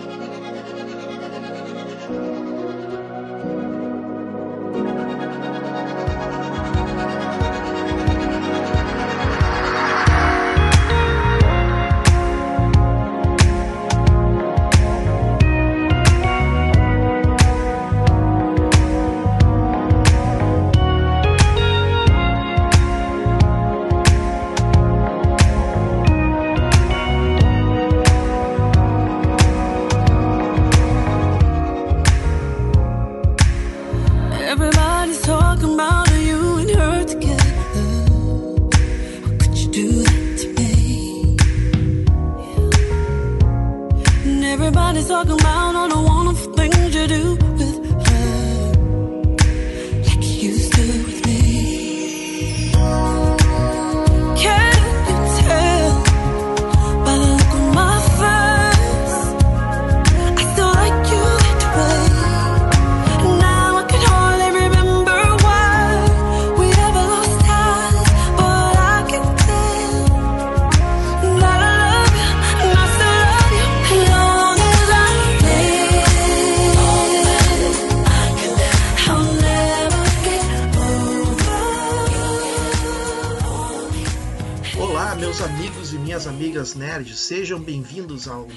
thank you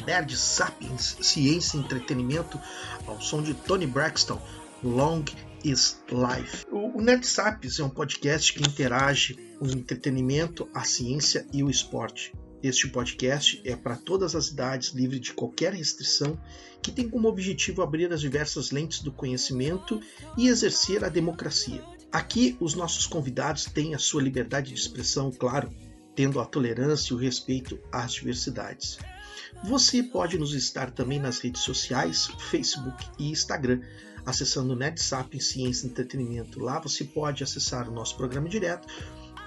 Nerd Sapiens Ciência e Entretenimento, ao som de Tony Braxton, Long is Life. O Nerd Sapiens é um podcast que interage o entretenimento, a ciência e o esporte. Este podcast é para todas as idades, livre de qualquer restrição, que tem como objetivo abrir as diversas lentes do conhecimento e exercer a democracia. Aqui, os nossos convidados têm a sua liberdade de expressão, claro, tendo a tolerância e o respeito às diversidades. Você pode nos estar também nas redes sociais, Facebook e Instagram, acessando o NetSap em Ciência e Entretenimento. Lá você pode acessar o nosso programa direto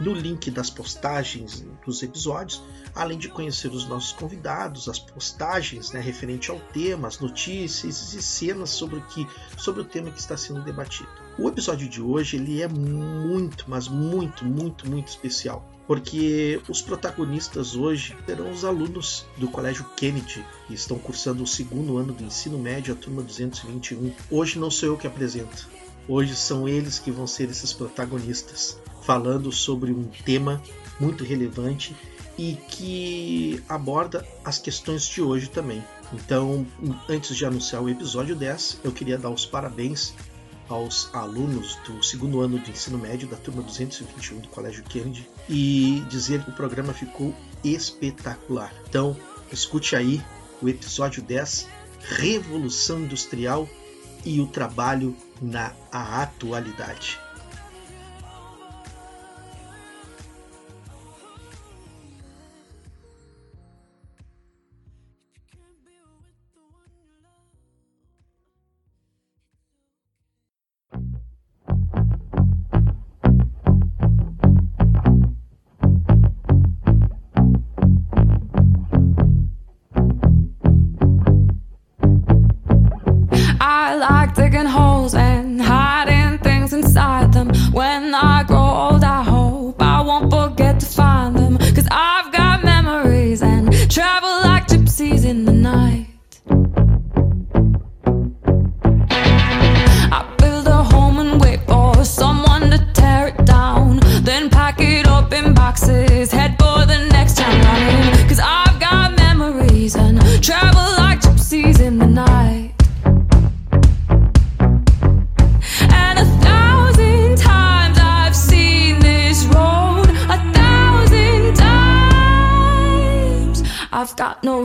no link das postagens dos episódios, além de conhecer os nossos convidados, as postagens né, referente ao tema, as notícias e cenas sobre o, que, sobre o tema que está sendo debatido. O episódio de hoje ele é muito, mas muito, muito, muito especial porque os protagonistas hoje serão os alunos do Colégio Kennedy, que estão cursando o segundo ano do ensino médio, a turma 221. Hoje não sou eu que apresento, hoje são eles que vão ser esses protagonistas, falando sobre um tema muito relevante e que aborda as questões de hoje também. Então, antes de anunciar o episódio 10, eu queria dar os parabéns aos alunos do segundo ano de ensino médio da turma 221 do Colégio Kennedy e dizer que o programa ficou espetacular. Então, escute aí o episódio 10, Revolução Industrial e o trabalho na atualidade. Digging holes and hiding things inside them. When I grow old, I hope I won't forget to find them. Cause I've got memories and travel like gypsies in the night. I build a home and wait for someone to tear it down, then pack it up in boxes, no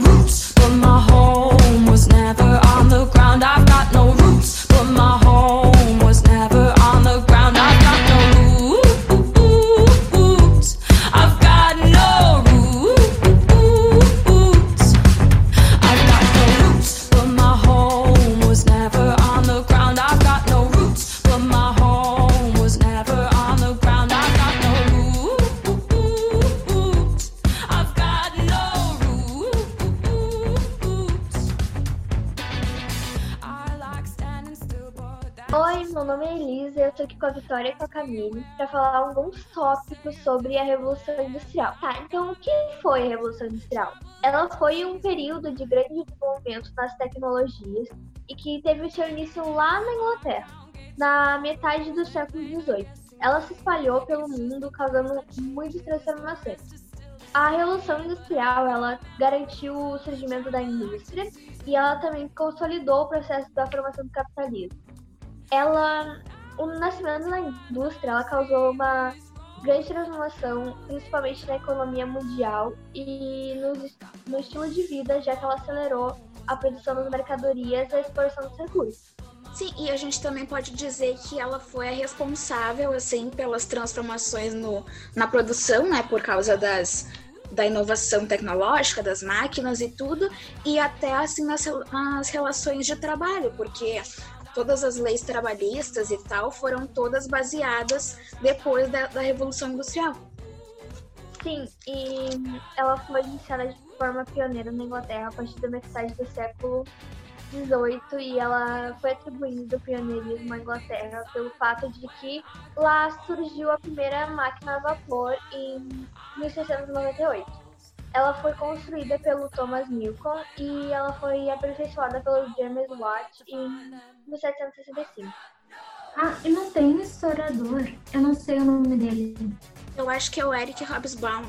a Vitória e com a Camille para falar alguns tópicos sobre a Revolução Industrial. Tá, então o que foi a Revolução Industrial? Ela foi um período de grande desenvolvimento nas tecnologias e que teve seu início lá na Inglaterra, na metade do século XVIII. Ela se espalhou pelo mundo, causando muitas transformações. A Revolução Industrial ela garantiu o surgimento da indústria e ela também consolidou o processo da formação do capitalismo. Ela, o nascimento da indústria, ela causou uma grande transformação, principalmente na economia mundial e no, no estilo de vida, já que ela acelerou a produção das mercadorias e a exportação dos recursos. Sim, e a gente também pode dizer que ela foi a responsável, assim, pelas transformações no, na produção, né, por causa das, da inovação tecnológica, das máquinas e tudo, e até, assim, nas, nas relações de trabalho, porque todas as leis trabalhistas e tal foram todas baseadas depois da, da Revolução Industrial. Sim, e ela foi iniciada de forma pioneira na Inglaterra a partir da metade do século XVIII e ela foi atribuída o pioneirismo à Inglaterra pelo fato de que lá surgiu a primeira máquina a vapor em 1698. Ela foi construída pelo Thomas Newcomb e ela foi aperfeiçoada pelo James Watt em 1765. Ah, e não tem um historiador. Eu não sei o nome dele. Eu acho que é o Eric Hobsbawm.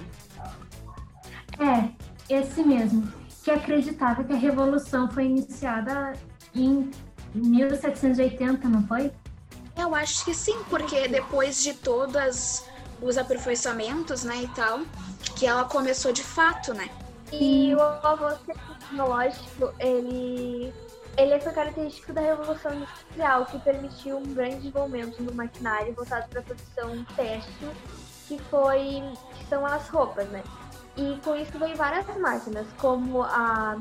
É, esse mesmo. Que acreditava que a Revolução foi iniciada em 1780, não foi? Eu acho que sim, porque depois de todas os aperfeiçoamentos, né, e tal, que ela começou de fato, né? E o avanço tecnológico, ele, ele foi característico da Revolução Industrial, que permitiu um grande desenvolvimento no maquinário voltado para a produção têxtil, que foi que são as roupas, né? E com isso veio várias máquinas, como a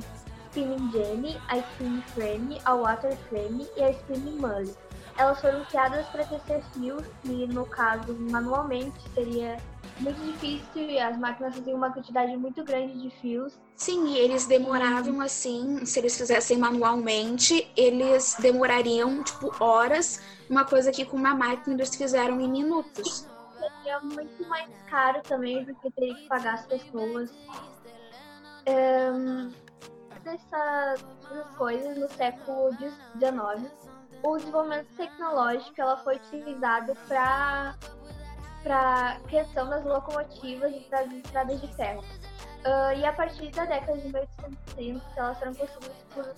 Spinning Jenny, a Spinning Frame, a Water Frame e a Spinning Mullet. Elas foram criadas para tecer fios, que no caso manualmente seria muito difícil e as máquinas faziam uma quantidade muito grande de fios. Sim, e eles demoravam assim, se eles fizessem manualmente, eles demorariam tipo horas, uma coisa que com uma máquina eles fizeram em minutos. Seria muito mais caro também, porque teria que pagar as pessoas. Um, dessas coisas no século XIX, o desenvolvimento tecnológico ela foi utilizado para para criação das locomotivas e das estradas de ferro. Uh, e a partir da década de 1830, elas foram construídas por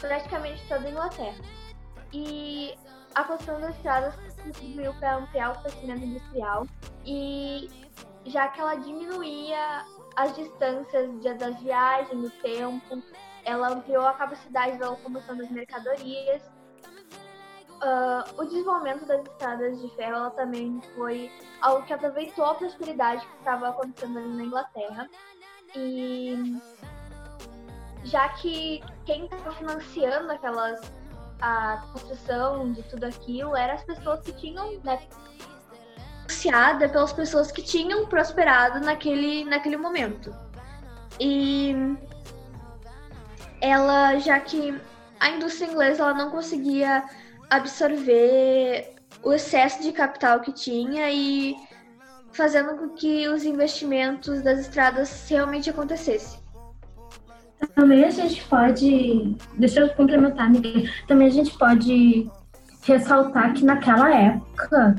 praticamente toda a Inglaterra. E a construção das estradas contribuiu para ampliar o crescimento industrial e já que ela diminuía as distâncias das viagens, o tempo, ela ampliou a capacidade da locomoção das mercadorias Uh, o desenvolvimento das estradas de ferro também foi algo que aproveitou a prosperidade que estava acontecendo ali na Inglaterra. E já que quem estava financiando aquelas a construção de tudo aquilo eram as pessoas que tinham né, financiada pelas pessoas que tinham prosperado naquele, naquele momento. E ela, já que a indústria inglesa ela não conseguia absorver o excesso de capital que tinha e fazendo com que os investimentos das estradas realmente acontecessem. Também a gente pode, deixa eu complementar, Miguel, também a gente pode ressaltar que naquela época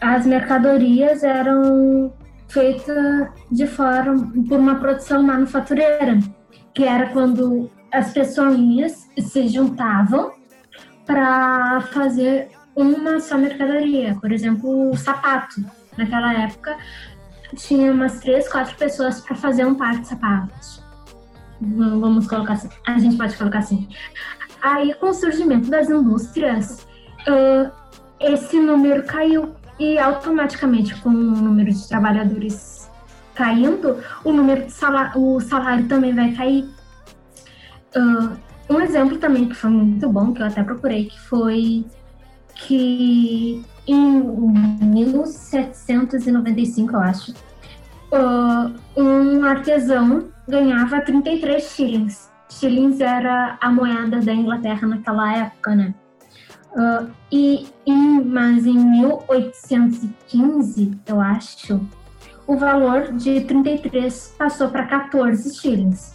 as mercadorias eram feitas de forma por uma produção manufatureira, que era quando as pessoas se juntavam para fazer uma só mercadoria. Por exemplo, o sapato. Naquela época, tinha umas três, quatro pessoas para fazer um par de sapatos. Vamos colocar assim. A gente pode colocar assim. Aí, com o surgimento das indústrias, uh, esse número caiu. E automaticamente, com o número de trabalhadores caindo, o número de salário, o salário também vai cair. Uh, um exemplo também que foi muito bom, que eu até procurei, que foi que em 1795, eu acho, um artesão ganhava 33 shillings. Shillings era a moeda da Inglaterra naquela época, né? Uh, e, e, mas em 1815, eu acho, o valor de 33 passou para 14 shillings.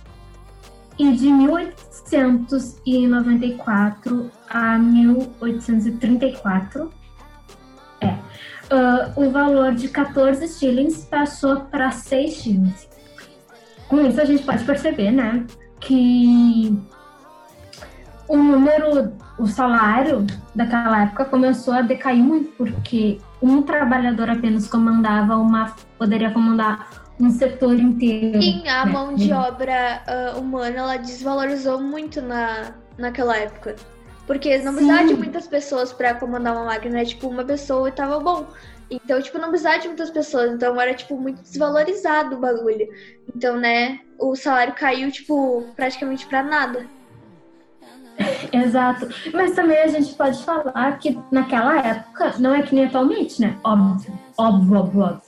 E de 1894 a 1834, é, uh, o valor de 14 shillings passou para 6 shillings. Com isso a gente pode perceber, né, que o número, o salário daquela época começou a decair muito, porque um trabalhador apenas comandava uma, poderia comandar um setor inteiro. Sim, a né? mão de obra uh, humana ela desvalorizou muito na, naquela época. Porque não precisava Sim. de muitas pessoas para comandar uma máquina, né? Tipo, uma pessoa e tava bom. Então, tipo, não precisava de muitas pessoas. Então, era, tipo, muito desvalorizado o bagulho. Então, né, o salário caiu, tipo, praticamente para nada. Exato. Mas também a gente pode falar que naquela época, não é que nem atualmente, né? Óbvio, óbvio, óbvio.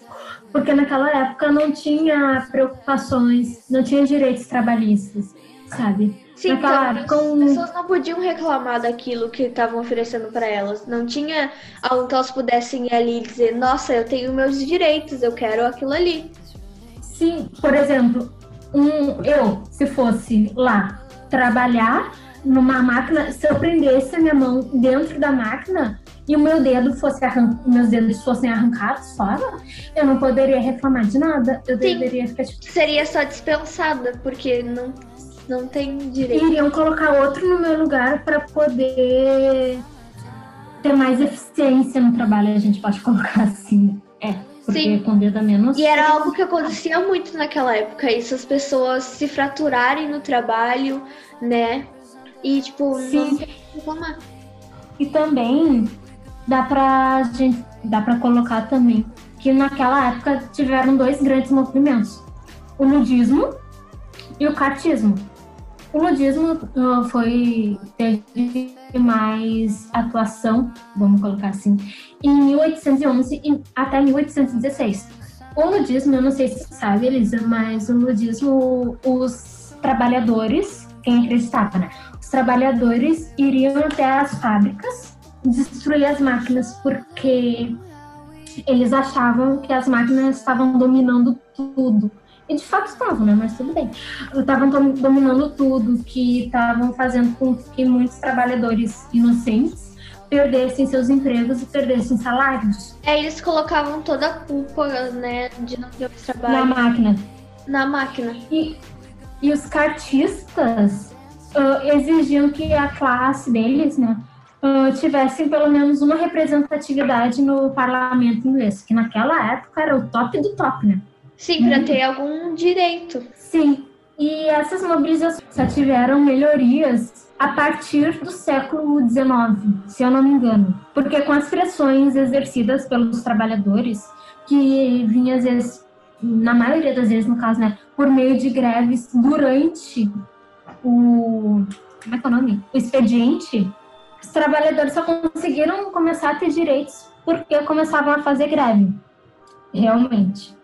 Porque naquela época não tinha preocupações, não tinha direitos trabalhistas, sabe? Sim, naquela então, época, um... as pessoas não podiam reclamar daquilo que estavam oferecendo para elas. Não tinha algo que elas pudessem ir ali e dizer, nossa, eu tenho meus direitos, eu quero aquilo ali. Sim, por exemplo, um, eu, se fosse lá trabalhar, numa máquina, se eu prendesse a minha mão dentro da máquina e o meu dedo fosse arran... meus dedos fossem arrancados fora, eu não poderia reclamar de nada. Eu Sim, deveria ficar tipo... Seria só dispensada, porque não, não tem direito. Iriam colocar outro no meu lugar para poder ter mais eficiência no trabalho, a gente pode colocar assim. É. Porque Sim. com dedo menos. E era algo que acontecia muito naquela época, isso, as pessoas se fraturarem no trabalho, né? E, tipo, Sim. não reclamar. E também dá pra gente dá pra colocar também que naquela época tiveram dois grandes movimentos: o nudismo e o cartismo. O nudismo uh, foi teve mais atuação, vamos colocar assim, em 1811 e até 1816. O nudismo, eu não sei se você sabe, Elisa, mas o nudismo, os trabalhadores, quem acreditava, né? trabalhadores iriam até as fábricas destruir as máquinas porque eles achavam que as máquinas estavam dominando tudo. E de fato estavam, né? Mas tudo bem. Estavam dominando tudo, que estavam fazendo com que muitos trabalhadores inocentes perdessem seus empregos e perdessem salários. É, eles colocavam toda a culpa, né, de não ter trabalho. Na máquina. Na máquina. E, e os cartistas uh, exigiam que a classe deles, né, uh, tivessem pelo menos uma representatividade no parlamento inglês, que naquela época era o top do top, né? Sim, para uhum. ter algum direito. Sim, e essas mobilizações só tiveram melhorias a partir do século XIX, se eu não me engano. Porque com as pressões exercidas pelos trabalhadores, que vinha às vezes, na maioria das vezes, no caso, né, por meio de greves durante o. Como é que é o nome? O expediente, os trabalhadores só conseguiram começar a ter direitos porque começavam a fazer greve. Realmente.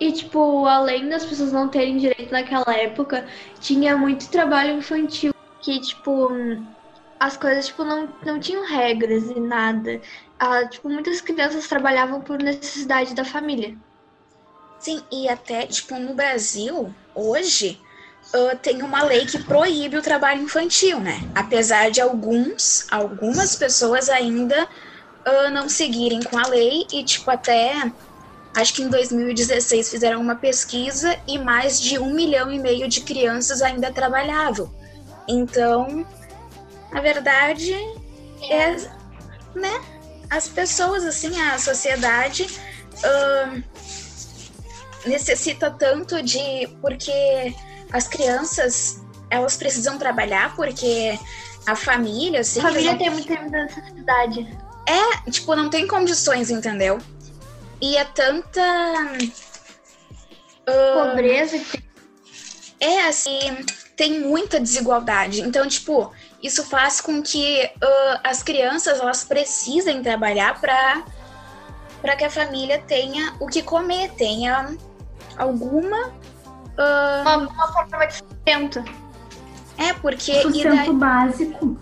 E, tipo, além das pessoas não terem direito naquela época, tinha muito trabalho infantil que, tipo, as coisas, tipo, não, não tinham regras e nada. Ah, tipo, muitas crianças trabalhavam por necessidade da família. Sim, e até, tipo, no Brasil, hoje, uh, tem uma lei que proíbe o trabalho infantil, né? Apesar de alguns, algumas pessoas ainda uh, não seguirem com a lei e, tipo, até acho que em 2016 fizeram uma pesquisa e mais de um milhão e meio de crianças ainda trabalhavam. Então, a verdade é, né? As pessoas, assim, a sociedade uh, necessita tanto de. Porque as crianças, elas precisam trabalhar porque a família, assim. A família tem muita necessidade. É, tipo, não tem condições, entendeu? E é tanta. Uh, Pobreza. É, assim, tem muita desigualdade. Então, tipo, isso faz com que uh, as crianças elas precisem trabalhar para para que a família tenha o que comer, tenha alguma Uh... Uma, uma forma de sustento. É, porque. Sustento daí... básico.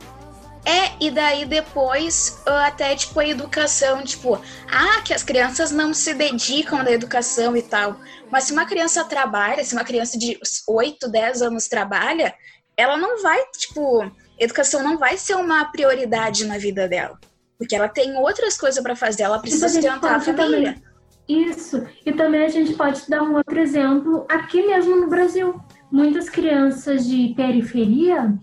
É, e daí depois até, tipo, a educação, tipo, ah, que as crianças não se dedicam da educação e tal. Mas se uma criança trabalha, se uma criança de 8, 10 anos trabalha, ela não vai, tipo, educação não vai ser uma prioridade na vida dela. Porque ela tem outras coisas para fazer, ela precisa sustentar a família. Também. Isso. E também a gente pode dar um outro exemplo aqui mesmo no Brasil. Muitas crianças de periferia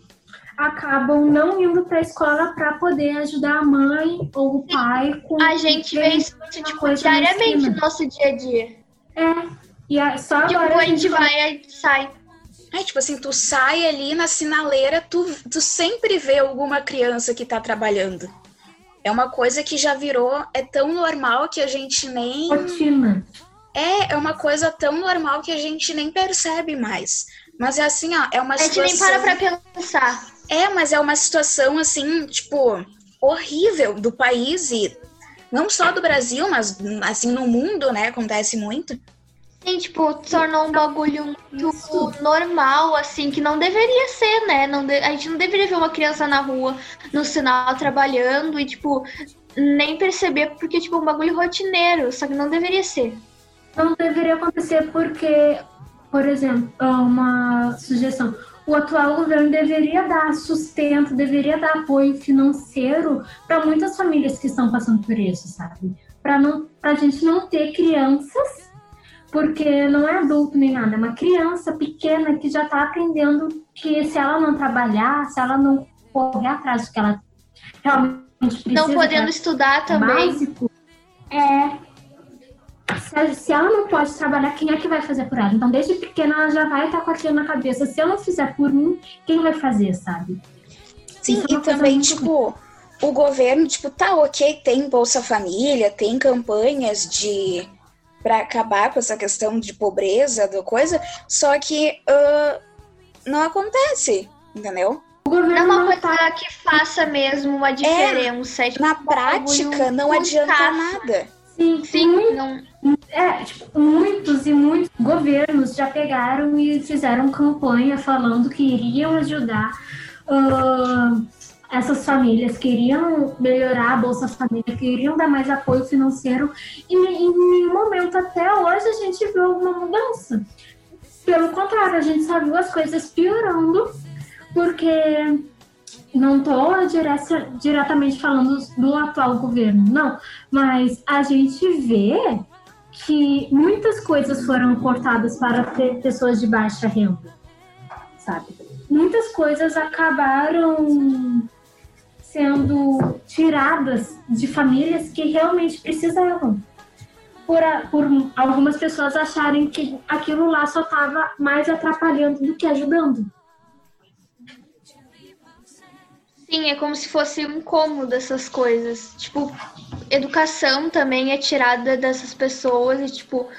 acabam não indo para a escola para poder ajudar a mãe ou o pai com a gente vê isso tipo, diariamente no nosso dia a dia é e a, só tipo, agora a gente vai e sai é, tipo assim, tu sai ali na sinaleira, tu, tu sempre vê alguma criança que tá trabalhando. É uma coisa que já virou, é tão normal que a gente nem. Rotina. É, é uma coisa tão normal que a gente nem percebe mais. Mas é assim, ó, é uma a situação. A gente nem para pra pensar. É, mas é uma situação assim, tipo, horrível do país e não só do Brasil, mas assim no mundo, né? Acontece muito. Sim, tipo, tornou um bagulho muito Isso. normal, assim, que não deveria ser, né? Não de... A gente não deveria ver uma criança na rua, no sinal, trabalhando e, tipo, nem perceber, porque, tipo, é um bagulho rotineiro, só que não deveria ser. Não deveria acontecer porque, por exemplo, uma sugestão, o atual governo deveria dar sustento, deveria dar apoio financeiro para muitas famílias que estão passando por isso, sabe? Para a gente não ter crianças, porque não é adulto nem nada, é uma criança pequena que já está aprendendo que se ela não trabalhar, se ela não correr atrás do que ela realmente precisa, não podendo estudar também, básico, é se, se, ela não pode trabalhar, quem é que vai fazer por ela? Então, desde pequena, ela já vai estar com aquilo na cabeça. Se eu não fizer por mim, quem vai fazer, sabe? Sim, é e também, tipo, o governo, tipo, tá ok, tem Bolsa Família, tem campanhas de para acabar com essa questão de pobreza, do coisa, só que uh, não acontece, entendeu? O governo é uma coisa tá... que faça mesmo uma é, diferença. É, tipo, na prática, não adianta nada. Sim, sim. Não... É, tipo, muitos e muitos governos já pegaram e fizeram campanha falando que iriam ajudar uh, essas famílias, queriam melhorar a Bolsa Família, queriam dar mais apoio financeiro e em nenhum momento até hoje a gente viu alguma mudança. Pelo contrário, a gente só viu as coisas piorando, porque não estou diretamente falando do atual governo, não, mas a gente vê que muitas coisas foram cortadas para pessoas de baixa renda, sabe? Muitas coisas acabaram sendo tiradas de famílias que realmente precisavam. Por, a, por algumas pessoas acharem que aquilo lá só estava mais atrapalhando do que ajudando. Sim, é como se fosse um cômodo essas coisas. Tipo, educação também é tirada dessas pessoas e, tipo,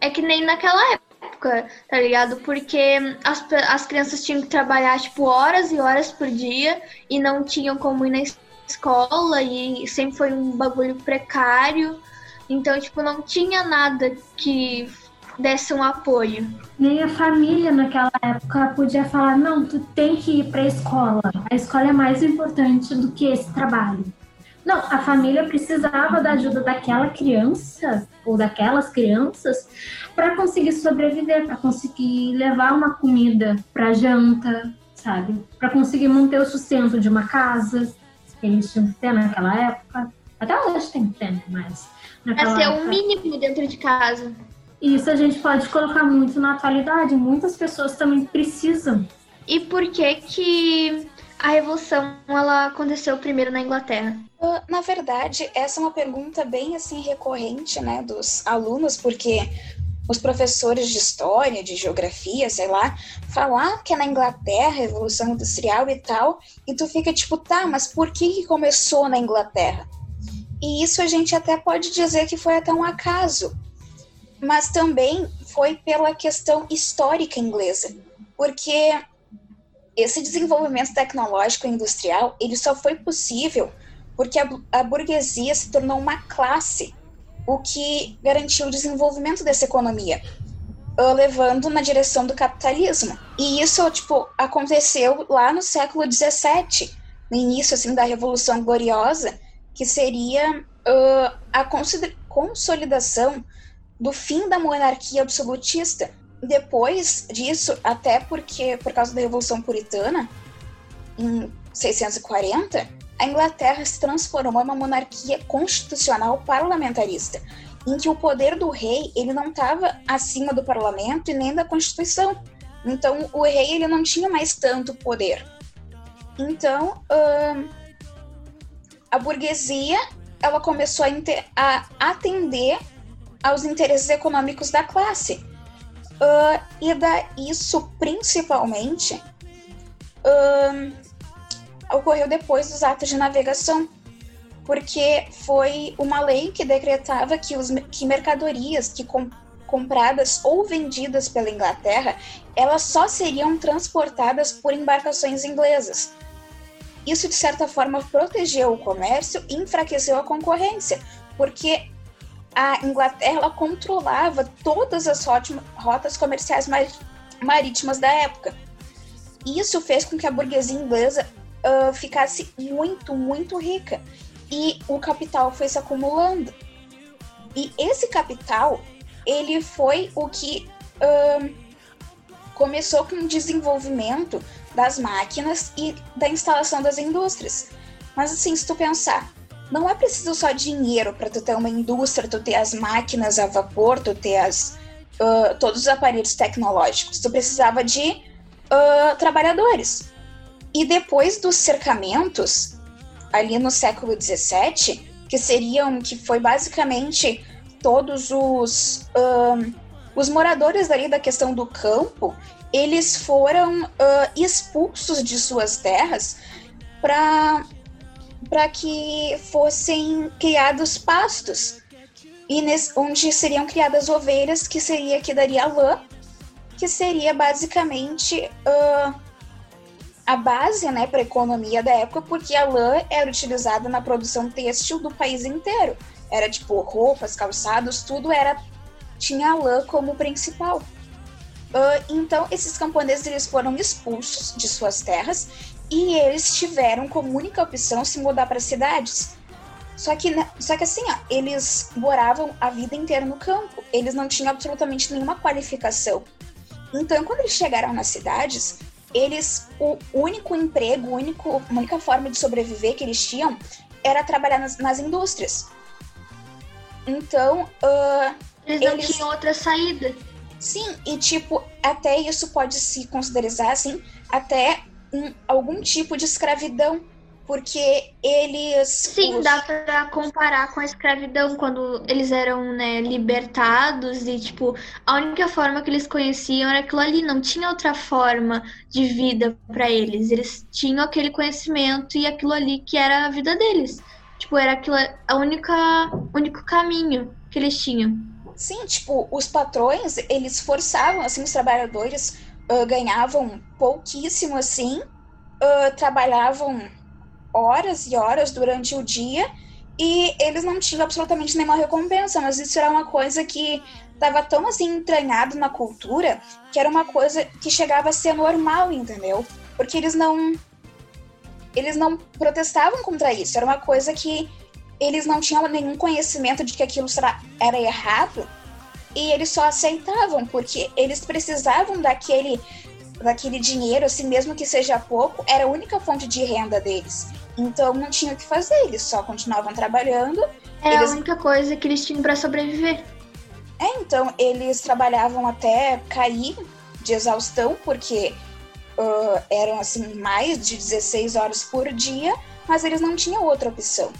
é que nem naquela época, tá ligado? Porque as, as crianças tinham que trabalhar, tipo, horas e horas por dia e não tinham como ir na escola e sempre foi um bagulho precário. Então, tipo, não tinha nada que desse um apoio. Nem a família naquela época podia falar: não, tu tem que ir para a escola. A escola é mais importante do que esse trabalho. Não, a família precisava da ajuda daquela criança ou daquelas crianças para conseguir sobreviver, para conseguir levar uma comida para janta, sabe? Para conseguir manter o sustento de uma casa que eles tinham que ter naquela época. Até hoje tem que ter, mas. Para ser o mínimo dentro de casa. Isso a gente pode colocar muito na atualidade. Muitas pessoas também precisam. E por que que a revolução ela aconteceu primeiro na Inglaterra? Uh, na verdade, essa é uma pergunta bem assim recorrente, né, dos alunos, porque os professores de história, de geografia, sei lá, falar que é na Inglaterra, Revolução Industrial e tal, e tu fica tipo, tá, mas por que, que começou na Inglaterra? E isso a gente até pode dizer que foi até um acaso, mas também foi pela questão histórica inglesa, porque esse desenvolvimento tecnológico e industrial ele só foi possível porque a, a burguesia se tornou uma classe, o que garantiu o desenvolvimento dessa economia, uh, levando na direção do capitalismo. E isso tipo aconteceu lá no século 17, no início assim da Revolução Gloriosa, que seria uh, a consolidação do fim da monarquia absolutista. Depois disso, até porque por causa da Revolução Puritana, em 640, a Inglaterra se transformou em uma monarquia constitucional parlamentarista, em que o poder do rei ele não estava acima do parlamento e nem da Constituição. Então, o rei ele não tinha mais tanto poder. Então, a burguesia ela começou a, a, atender aos interesses econômicos da classe. Uh, e da, isso principalmente uh, ocorreu depois dos atos de navegação, porque foi uma lei que decretava que, os, que mercadorias que com, compradas ou vendidas pela Inglaterra, elas só seriam transportadas por embarcações inglesas. Isso, de certa forma, protegeu o comércio e enfraqueceu a concorrência, porque a Inglaterra controlava todas as rotas comerciais marítimas da época. Isso fez com que a burguesia inglesa uh, ficasse muito, muito rica e o capital foi se acumulando. E esse capital, ele foi o que uh, começou com o desenvolvimimento das máquinas e da instalação das indústrias. Mas assim, se tu pensar, não é preciso só dinheiro para tu ter uma indústria, tu ter as máquinas a vapor, tu ter as, uh, todos os aparelhos tecnológicos. Tu precisava de uh, trabalhadores. E depois dos cercamentos, ali no século XVII, que seriam, que foi basicamente todos os, uh, os moradores ali da questão do campo, eles foram expulsos de suas terras para para que fossem criados pastos e nesse, onde seriam criadas ovelhas que seria que daria lã que seria basicamente uh, a base né, para a economia da época, porque a lã era utilizada na produção têxtil do país inteiro. Era tipo roupas, calçados, tudo era tinha a lã como principal. Uh, então, esses camponeses eles foram expulsos de suas terras e eles tiveram como única opção se mudar para cidades. Só que, só que assim, ó, eles moravam a vida inteira no campo, eles não tinham absolutamente nenhuma qualificação. Então, quando eles chegaram nas cidades, eles, o único emprego, o único, a única forma de sobreviver que eles tinham era trabalhar nas, nas indústrias. Então, uh, eles não eles... tinham outra saída. Sim, e tipo, até isso pode se considerar assim, até um, algum tipo de escravidão, porque eles. Sim, os... dá para comparar com a escravidão quando eles eram né, libertados e, tipo, a única forma que eles conheciam era aquilo ali, não tinha outra forma de vida para eles. Eles tinham aquele conhecimento e aquilo ali que era a vida deles. Tipo, era aquilo, a única único caminho que eles tinham. Sim, tipo, os patrões, eles forçavam, assim, os trabalhadores uh, ganhavam pouquíssimo, assim, uh, trabalhavam horas e horas durante o dia e eles não tinham absolutamente nenhuma recompensa, mas isso era uma coisa que estava tão, assim, entranhado na cultura que era uma coisa que chegava a ser normal, entendeu? Porque eles não... Eles não protestavam contra isso, era uma coisa que eles não tinham nenhum conhecimento de que aquilo era errado e eles só aceitavam porque eles precisavam daquele daquele dinheiro, assim mesmo que seja pouco, era a única fonte de renda deles. Então não tinha o que fazer, eles só continuavam trabalhando. Era eles... a única coisa que eles tinham para sobreviver. É, então eles trabalhavam até cair de exaustão, porque uh, eram assim mais de 16 horas por dia, mas eles não tinham outra opção.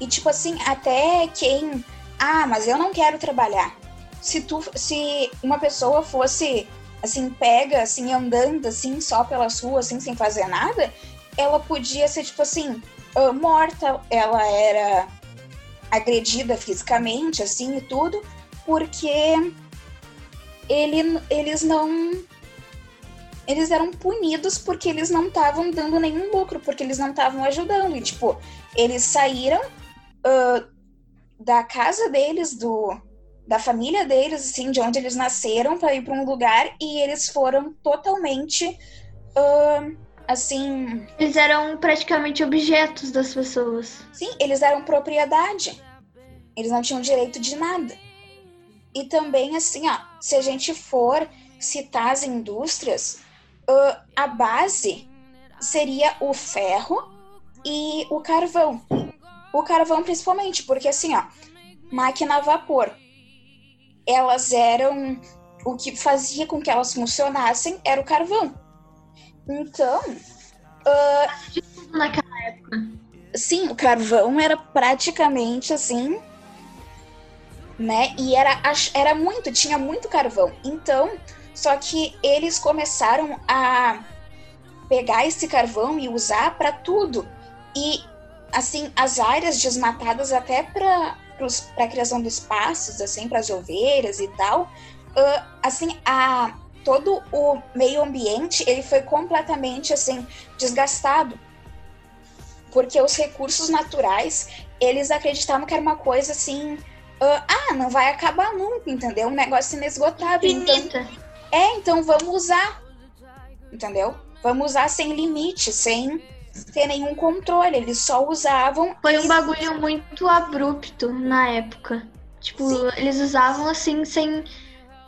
E tipo assim, até quem. Ah, mas eu não quero trabalhar. Se tu. Se uma pessoa fosse assim, pega, assim, andando assim, só pelas ruas, assim, sem fazer nada, ela podia ser, tipo assim, uh, morta, ela era agredida fisicamente, assim, e tudo, porque ele, eles não. Eles eram punidos porque eles não estavam dando nenhum lucro, porque eles não estavam ajudando. E, tipo, eles saíram uh, da casa deles, do, da família deles, assim, de onde eles nasceram, para ir para um lugar e eles foram totalmente uh, assim. Eles eram praticamente objetos das pessoas. Sim, eles eram propriedade. Eles não tinham direito de nada. E também, assim, ó, se a gente for citar as indústrias, uh, a base seria o ferro e o carvão. O carvão, principalmente, porque, assim, ó, máquina a vapor. Elas eram. O que fazia com que elas funcionassem era o carvão. Então. Uh, Naquela época. Sim, o carvão era praticamente assim. Né? E era, era muito, tinha muito carvão. Então, só que eles começaram a pegar esse carvão e usar para tudo. E, assim, as áreas desmatadas até para a criação de espaços, assim, para as ovelhas e tal, uh, assim, a todo o meio ambiente ele foi completamente assim desgastado. Porque os recursos naturais eles acreditavam que era uma coisa assim uh, ah não vai acabar nunca entendeu? Um negócio inesgotável então é então vamos usar entendeu? Vamos usar sem limite sem ter nenhum controle eles só usavam foi um bagulho muito abrupto na época tipo Sim. eles usavam assim sem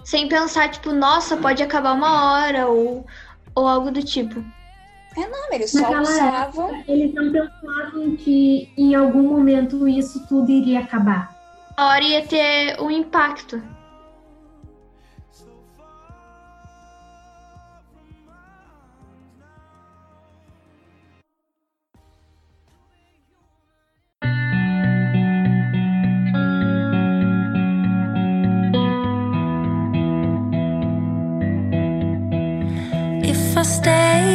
sem pensar, tipo, nossa, pode acabar uma hora ou, ou algo do tipo. É, não, eles só Naquela usavam. Época, eles não pensavam que em algum momento isso tudo iria acabar. A hora ia ter um impacto. Stay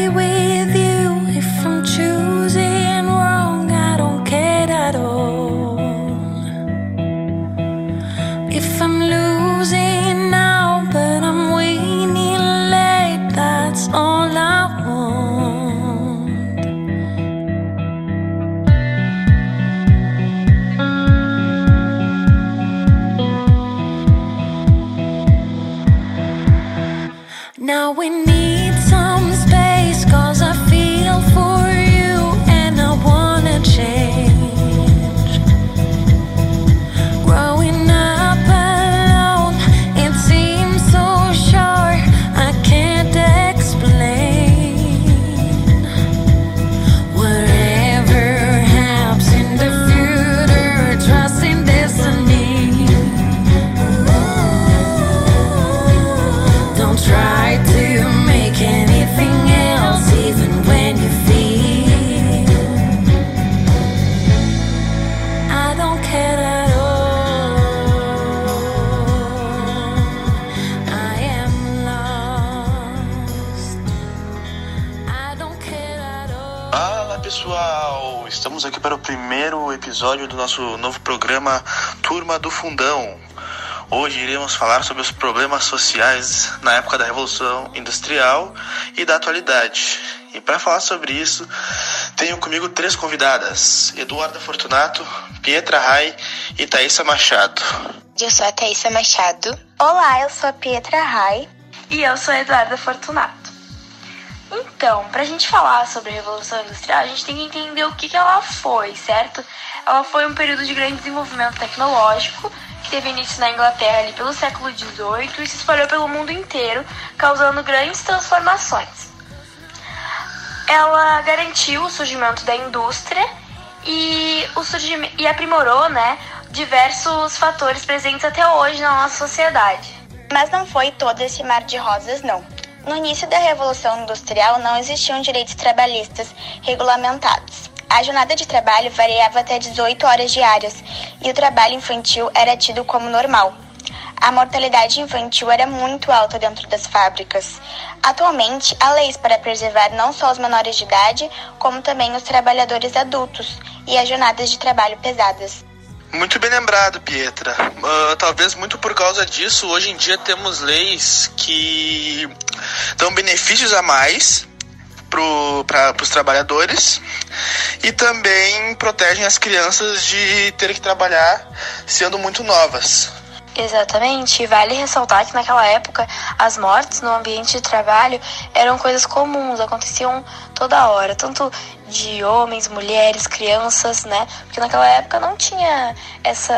Estamos aqui para o primeiro episódio do nosso novo programa Turma do Fundão. Hoje iremos falar sobre os problemas sociais na época da Revolução Industrial e da atualidade. E para falar sobre isso, tenho comigo três convidadas: Eduarda Fortunato, Pietra Rai e Thaisa Machado. Eu sou a Thaisa Machado. Olá, eu sou a Pietra Rai. E eu sou a Eduarda Fortunato. Então, para a gente falar sobre a Revolução Industrial, a gente tem que entender o que, que ela foi, certo? Ela foi um período de grande desenvolvimento tecnológico que teve início na Inglaterra ali pelo século XVIII e se espalhou pelo mundo inteiro, causando grandes transformações. Ela garantiu o surgimento da indústria e, o surgimento, e aprimorou né, diversos fatores presentes até hoje na nossa sociedade. Mas não foi todo esse mar de rosas, não. No início da Revolução Industrial não existiam direitos trabalhistas regulamentados. A jornada de trabalho variava até 18 horas diárias e o trabalho infantil era tido como normal. A mortalidade infantil era muito alta dentro das fábricas. Atualmente, há leis para preservar não só os menores de idade, como também os trabalhadores adultos e as jornadas de trabalho pesadas. Muito bem lembrado, Pietra. Uh, talvez muito por causa disso, hoje em dia temos leis que dão benefícios a mais para os trabalhadores e também protegem as crianças de ter que trabalhar sendo muito novas. Exatamente, vale ressaltar que naquela época as mortes no ambiente de trabalho eram coisas comuns, aconteciam toda hora, tanto de homens, mulheres, crianças, né? Porque naquela época não tinha essa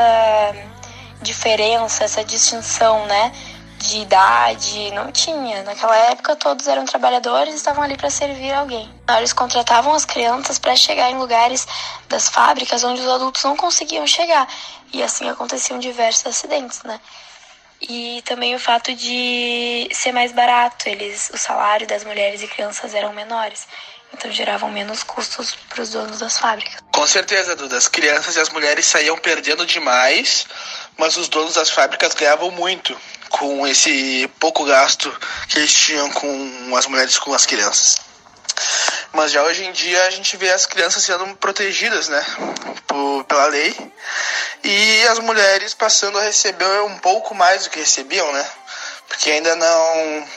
diferença, essa distinção, né? De idade, não tinha. Naquela época todos eram trabalhadores e estavam ali para servir alguém. Eles contratavam as crianças para chegar em lugares das fábricas onde os adultos não conseguiam chegar. E assim aconteciam diversos acidentes, né? E também o fato de ser mais barato, eles, o salário das mulheres e crianças eram menores. Então geravam menos custos para os donos das fábricas. Com certeza, Duda. As crianças e as mulheres saíam perdendo demais, mas os donos das fábricas ganhavam muito com esse pouco gasto que eles tinham com as mulheres com as crianças. Mas já hoje em dia a gente vê as crianças sendo protegidas, né, por, pela lei, e as mulheres passando a receber um pouco mais do que recebiam, né, porque ainda não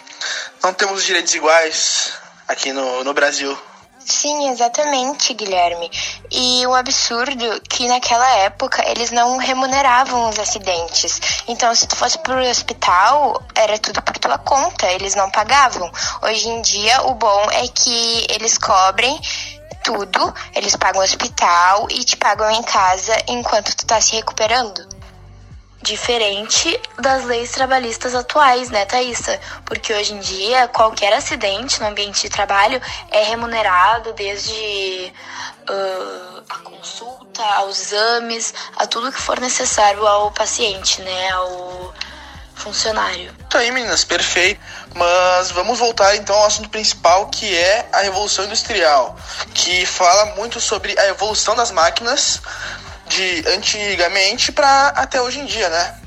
não temos direitos iguais aqui no, no Brasil. Sim, exatamente, Guilherme. E o absurdo que naquela época eles não remuneravam os acidentes. Então, se tu fosse pro hospital, era tudo por tua conta, eles não pagavam. Hoje em dia, o bom é que eles cobrem tudo, eles pagam o hospital e te pagam em casa enquanto tu tá se recuperando diferente das leis trabalhistas atuais, né, Thaisa? Porque hoje em dia, qualquer acidente no ambiente de trabalho é remunerado desde uh, a consulta, aos exames, a tudo que for necessário ao paciente, né, ao funcionário. Tá aí, meninas, perfeito. Mas vamos voltar então ao assunto principal, que é a Revolução Industrial, que fala muito sobre a evolução das máquinas de antigamente para até hoje em dia, né?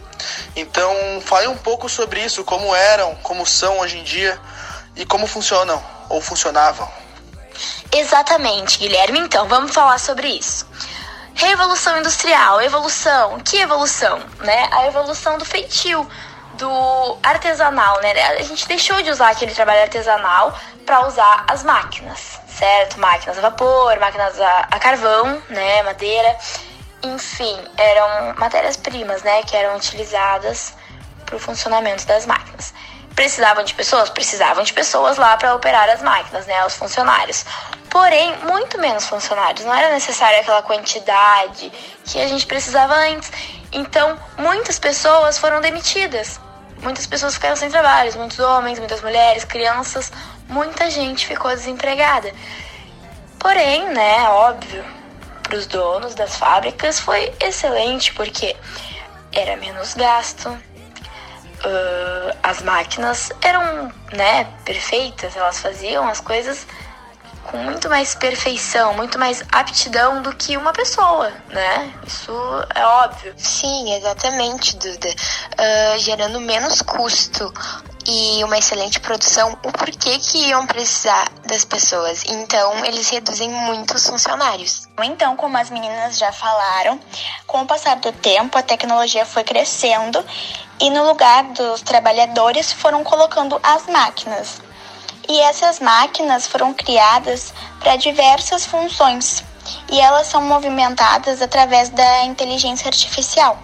Então, fale um pouco sobre isso, como eram, como são hoje em dia e como funcionam ou funcionavam. Exatamente, Guilherme. Então, vamos falar sobre isso. Revolução industrial, evolução. Que evolução, né? A evolução do feitio, do artesanal, né? A gente deixou de usar aquele trabalho artesanal para usar as máquinas, certo? Máquinas a vapor, máquinas a, a carvão, né? Madeira. Enfim, eram matérias-primas, né, que eram utilizadas para o funcionamento das máquinas. Precisavam de pessoas? Precisavam de pessoas lá para operar as máquinas, né, os funcionários. Porém, muito menos funcionários, não era necessária aquela quantidade que a gente precisava antes. Então, muitas pessoas foram demitidas. Muitas pessoas ficaram sem trabalho, muitos homens, muitas mulheres, crianças, muita gente ficou desempregada. Porém, né, óbvio, para os donos das fábricas foi excelente porque era menos gasto, uh, as máquinas eram né, perfeitas, elas faziam as coisas com muito mais perfeição, muito mais aptidão do que uma pessoa, né? Isso é óbvio. Sim, exatamente, Duda. Uh, gerando menos custo e uma excelente produção, o porquê que iam precisar das pessoas. Então, eles reduzem muito os funcionários. Então, como as meninas já falaram, com o passar do tempo, a tecnologia foi crescendo e no lugar dos trabalhadores foram colocando as máquinas. E essas máquinas foram criadas para diversas funções e elas são movimentadas através da inteligência artificial,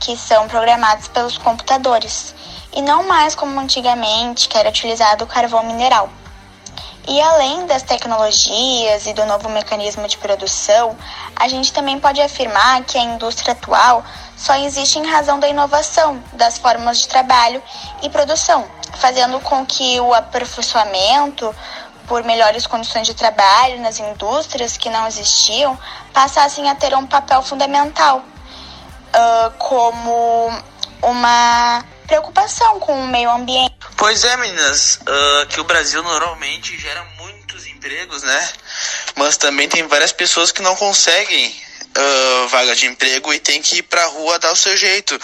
que são programadas pelos computadores e não mais como antigamente, que era utilizado o carvão mineral. E além das tecnologias e do novo mecanismo de produção, a gente também pode afirmar que a indústria atual só existe em razão da inovação das formas de trabalho e produção, fazendo com que o aperfeiçoamento por melhores condições de trabalho nas indústrias que não existiam passassem a ter um papel fundamental, como uma preocupação com o meio ambiente. Pois é, meninas, uh, que o Brasil normalmente gera muitos empregos, né? Mas também tem várias pessoas que não conseguem uh, vaga de emprego e tem que ir pra rua dar o seu jeito.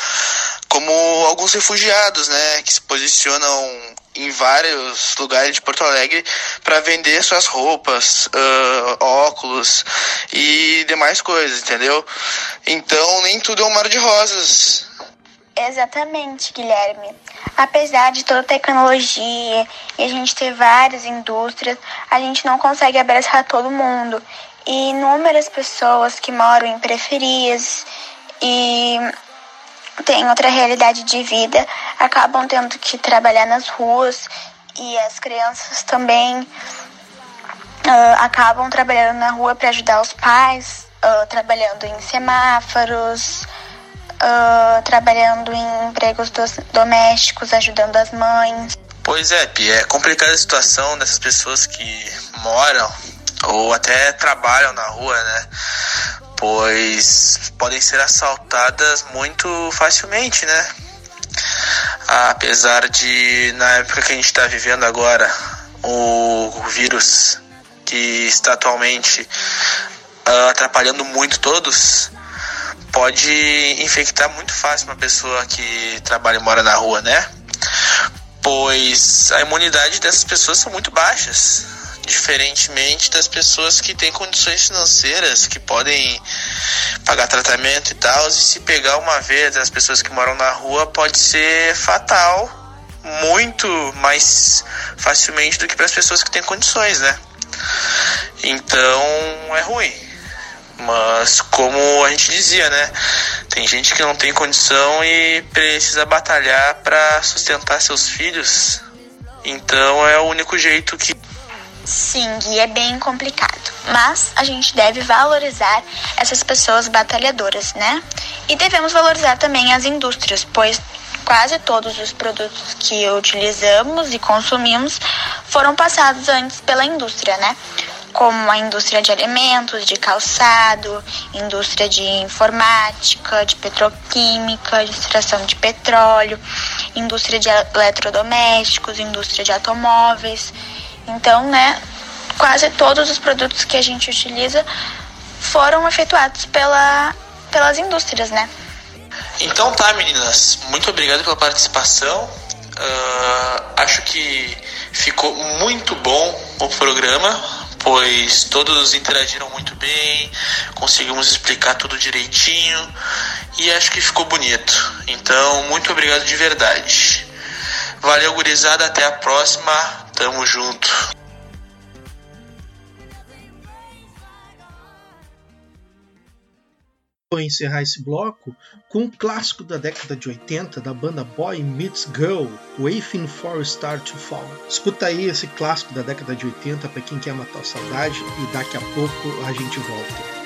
Como alguns refugiados, né? Que se posicionam em vários lugares de Porto Alegre para vender suas roupas, uh, óculos e demais coisas, entendeu? Então nem tudo é um mar de rosas. Exatamente, Guilherme. Apesar de toda a tecnologia e a gente ter várias indústrias, a gente não consegue abraçar todo mundo. E inúmeras pessoas que moram em periferias e têm outra realidade de vida, acabam tendo que trabalhar nas ruas e as crianças também uh, acabam trabalhando na rua para ajudar os pais, uh, trabalhando em semáforos, uh, trabalhando em empregos dos, domésticos, ajudando as mães. Pois é, Pi, é complicada a situação dessas pessoas que moram ou até trabalham na rua, né? Pois podem ser assaltadas muito facilmente, né? Apesar de, na época que a gente está vivendo agora, o vírus que está atualmente uh, atrapalhando muito todos, pode infectar muito fácil uma pessoa que trabalha e mora na rua, né? Pois a imunidade dessas pessoas são muito baixas diferentemente das pessoas que têm condições financeiras, que podem pagar tratamento e tal, e se pegar uma vez as pessoas que moram na rua pode ser fatal muito mais facilmente do que para as pessoas que têm condições, né? Então é ruim. Mas como a gente dizia, né? Tem gente que não tem condição e precisa batalhar para sustentar seus filhos. Então é o único jeito que Sim, e é bem complicado. Mas a gente deve valorizar essas pessoas batalhadoras, né? E devemos valorizar também as indústrias, pois quase todos os produtos que utilizamos e consumimos foram passados antes pela indústria, né? Como a indústria de alimentos, de calçado, indústria de informática, de petroquímica, de extração de petróleo, indústria de eletrodomésticos, indústria de automóveis. Então, né, quase todos os produtos que a gente utiliza foram efetuados pela, pelas indústrias, né? Então tá, meninas. Muito obrigado pela participação. Uh, acho que ficou muito bom o programa, pois todos interagiram muito bem, conseguimos explicar tudo direitinho e acho que ficou bonito. Então, muito obrigado de verdade. Valeu, gurizada. Até a próxima. Tamo junto. Vou encerrar esse bloco com um clássico da década de 80 da banda Boy Meets Girl, Waiting for a Star to Fall. Escuta aí esse clássico da década de 80 para quem quer matar saudade e daqui a pouco a gente volta.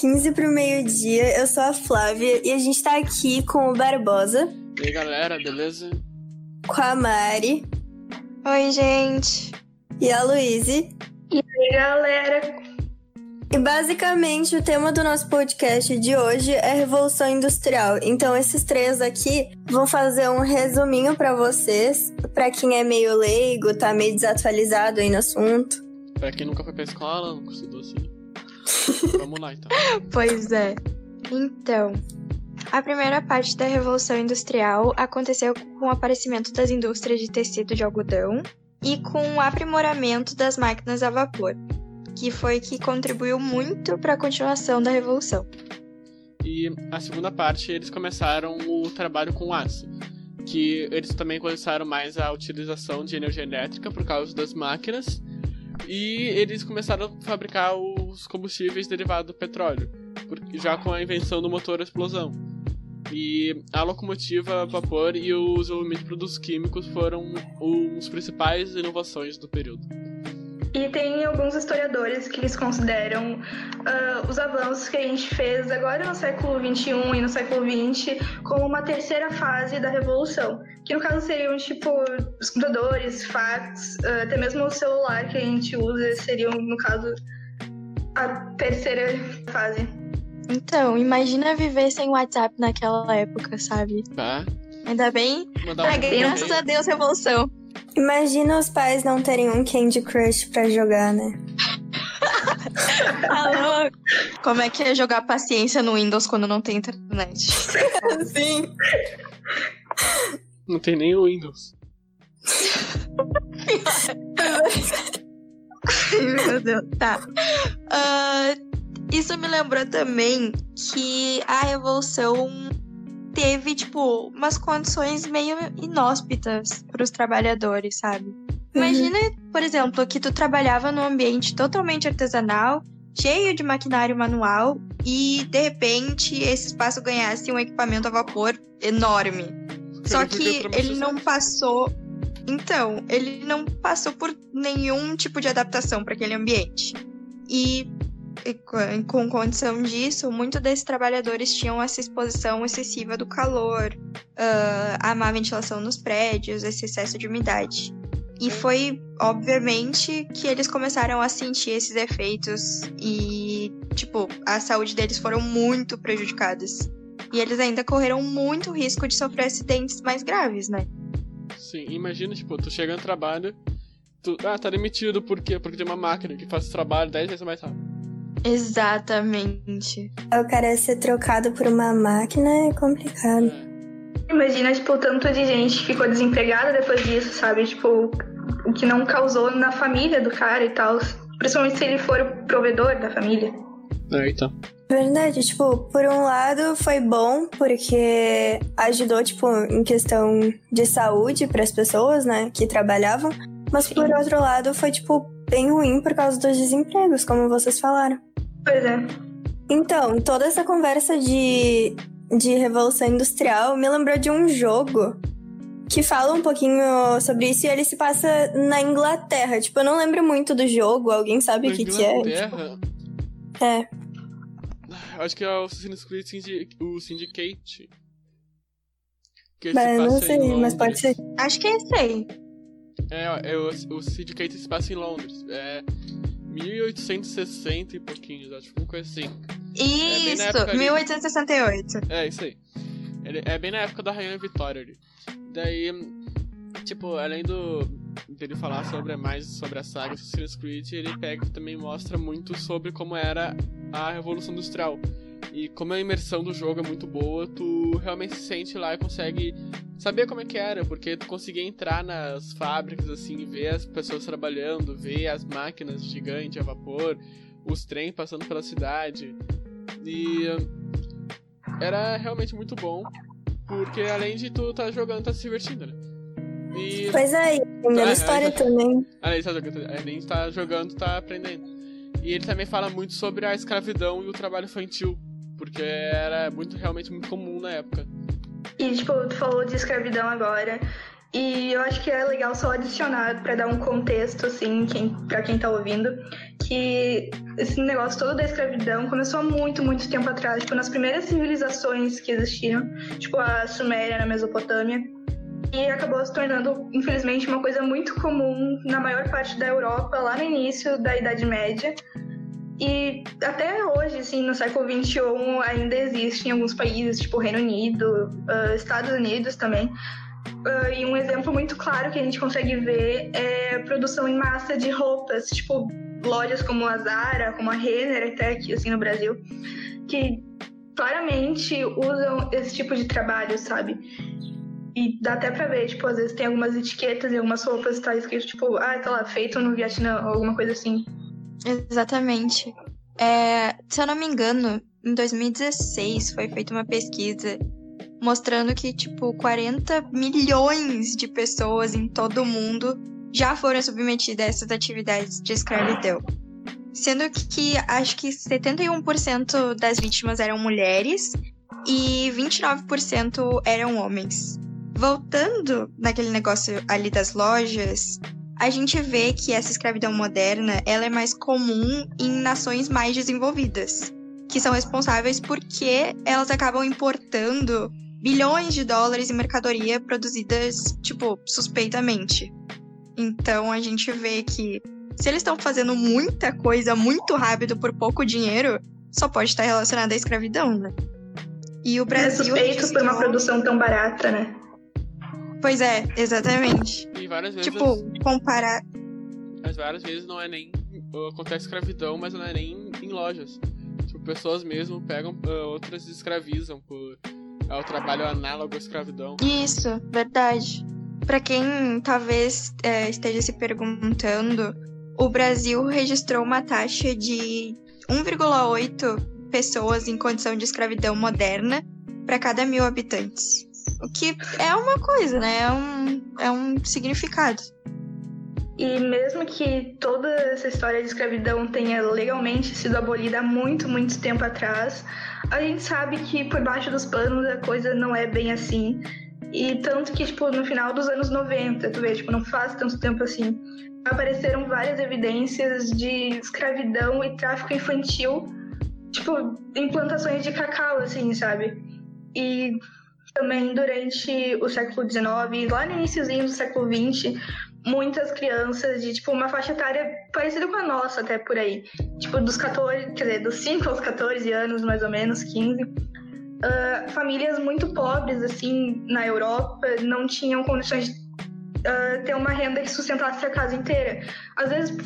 15 pro meio-dia. Eu sou a Flávia e a gente tá aqui com o Barbosa. E aí, galera, beleza? Com a Mari. Oi, gente. E a Luíse. E aí, galera? E basicamente o tema do nosso podcast de hoje é Revolução Industrial. Então esses três aqui vão fazer um resuminho para vocês, para quem é meio leigo, tá meio desatualizado aí no assunto. Pra quem nunca foi pra escola, não estudou assim. Vamos lá, então. Pois é. Então, a primeira parte da Revolução Industrial aconteceu com o aparecimento das indústrias de tecido de algodão e com o aprimoramento das máquinas a vapor, que foi que contribuiu muito para a continuação da Revolução. E a segunda parte, eles começaram o trabalho com aço, que eles também começaram mais a utilização de energia elétrica por causa das máquinas e eles começaram a fabricar os combustíveis derivados do petróleo, já com a invenção do motor a explosão. E a locomotiva a vapor e o desenvolvimento de produtos químicos foram os principais inovações do período. E tem alguns historiadores que eles consideram uh, os avanços que a gente fez agora no século XXI e no século XX como uma terceira fase da revolução, que no caso seriam tipo os computadores, fax, uh, até mesmo o celular que a gente usa seriam no caso a terceira fase. Então, imagina viver sem WhatsApp naquela época, sabe? Tá. Ainda bem, ah, graças a Deus, revolução. Imagina os pais não terem um Candy Crush pra jogar, né? Alô? Como é que é jogar paciência no Windows quando não tem internet? Sim. Não tem nem o Windows. Meu Deus, tá. Uh, isso me lembrou também que a Revolução teve, tipo, umas condições meio inóspitas para os trabalhadores, sabe? Imagina, uhum. por exemplo, que tu trabalhava num ambiente totalmente artesanal, cheio de maquinário manual, e de repente esse espaço ganhasse um equipamento a vapor enorme. Só que ele não passou. Então, ele não passou por nenhum tipo de adaptação para aquele ambiente. E com condição disso, muitos desses trabalhadores tinham essa exposição excessiva do calor, uh, a má ventilação nos prédios, esse excesso de umidade. E foi, obviamente, que eles começaram a sentir esses efeitos e, tipo, a saúde deles foram muito prejudicadas. E eles ainda correram muito risco de sofrer acidentes mais graves, né? Sim, imagina, tipo, tu chega no trabalho, tu, ah, tá demitido, por quê? Porque tem uma máquina que faz o trabalho 10 vezes mais rápido. Exatamente. O cara ser trocado por uma máquina é complicado. Imagina, tipo, o tanto de gente que ficou desempregada depois disso, sabe? Tipo, o que não causou na família do cara e tal. Principalmente se ele for o provedor da família. É, então. Verdade, tipo, por um lado foi bom porque ajudou, tipo, em questão de saúde para as pessoas, né, que trabalhavam, mas Sim. por outro lado foi, tipo, bem ruim por causa dos desempregos, como vocês falaram. Pois é. Então, toda essa conversa de, de revolução industrial me lembrou de um jogo que fala um pouquinho sobre isso e ele se passa na Inglaterra. Tipo, eu não lembro muito do jogo, alguém sabe o que, que é? Inglaterra? Tipo... É. Acho que é o Assassin's Creed o Syndicate. Que mas não sei, mas pode ser. Acho que é esse aí. É, é o, o Syndicate se passa em Londres. É 1860 e pouquinhos, acho que uma coisa assim. Isso, é 1868. Ali. É, isso aí. Ele é bem na época da Rainha Vitória ali. Daí, tipo, além do dele falar sobre mais sobre a saga Assassin's Creed, ele pega também mostra muito sobre como era a Revolução Industrial. E como a imersão do jogo é muito boa, tu realmente se sente lá e consegue saber como é que era, porque tu conseguia entrar nas fábricas assim, ver as pessoas trabalhando, ver as máquinas gigantes a vapor, os trens passando pela cidade. E era realmente muito bom. Porque além de tu tá jogando, tá se divertindo, né? E... Pois é, e aprendendo É, história é, também. Além de tá jogando, de tá jogando, tá aprendendo. E ele também fala muito sobre a escravidão e o trabalho infantil. Porque era muito, realmente muito comum na época. E, tipo, tu falou de escravidão agora. E eu acho que é legal só adicionar para dar um contexto, assim, quem, para quem tá ouvindo, que esse negócio todo da escravidão começou há muito, muito tempo atrás, tipo, nas primeiras civilizações que existiram, tipo a Suméria na Mesopotâmia, e acabou se tornando, infelizmente, uma coisa muito comum na maior parte da Europa, lá no início da Idade Média. E até hoje, assim, no século XXI, ainda existe em alguns países, tipo Reino Unido, ah, Estados Unidos também. Ah, e um exemplo muito claro que a gente consegue ver é a produção em massa de roupas, tipo lojas como a Zara, como a Renner, até aqui assim no Brasil, que claramente usam esse tipo de trabalho, sabe? E dá até pra ver, tipo, às vezes tem algumas etiquetas e algumas roupas tá escrito, tipo, ah, tá lá, feito no Vietnã, ou alguma coisa assim. Exatamente. É, se eu não me engano, em 2016 foi feita uma pesquisa mostrando que, tipo, 40 milhões de pessoas em todo o mundo já foram submetidas a essas atividades de escravidão. Sendo que acho que 71% das vítimas eram mulheres e 29% eram homens. Voltando naquele negócio ali das lojas, a gente vê que essa escravidão moderna ela é mais comum em nações mais desenvolvidas, que são responsáveis porque elas acabam importando bilhões de dólares em mercadoria produzidas, tipo, suspeitamente. Então a gente vê que se eles estão fazendo muita coisa muito rápido por pouco dinheiro, só pode estar relacionado à escravidão, né? E o Brasil. é suspeito por uma produção tão barata, né? Pois é, exatamente. E várias vezes. Tipo, comparar. Mas várias vezes não é nem. Acontece escravidão, mas não é nem em lojas. Tipo, pessoas mesmo pegam, ah, outras escravizam por. É o trabalho análogo à escravidão. Isso, verdade. Pra quem talvez é, esteja se perguntando, o Brasil registrou uma taxa de 1,8 pessoas em condição de escravidão moderna para cada mil habitantes. O que é uma coisa, né? É um, é um significado. E mesmo que toda essa história de escravidão tenha legalmente sido abolida há muito, muito tempo atrás, a gente sabe que por baixo dos panos a coisa não é bem assim. E tanto que, tipo, no final dos anos 90, tu vê, tipo, não faz tanto tempo assim, apareceram várias evidências de escravidão e tráfico infantil, tipo, em plantações de cacau, assim, sabe? E também durante o século XIX, lá no iníciozinho do século XX, muitas crianças de tipo uma faixa etária parecida com a nossa até por aí, tipo dos 14, quer dizer, dos 5 aos 14 anos, mais ou menos, 15. ah, famílias muito pobres assim na Europa não tinham condições de ah, ter uma renda que sustentasse a casa inteira. Às vezes,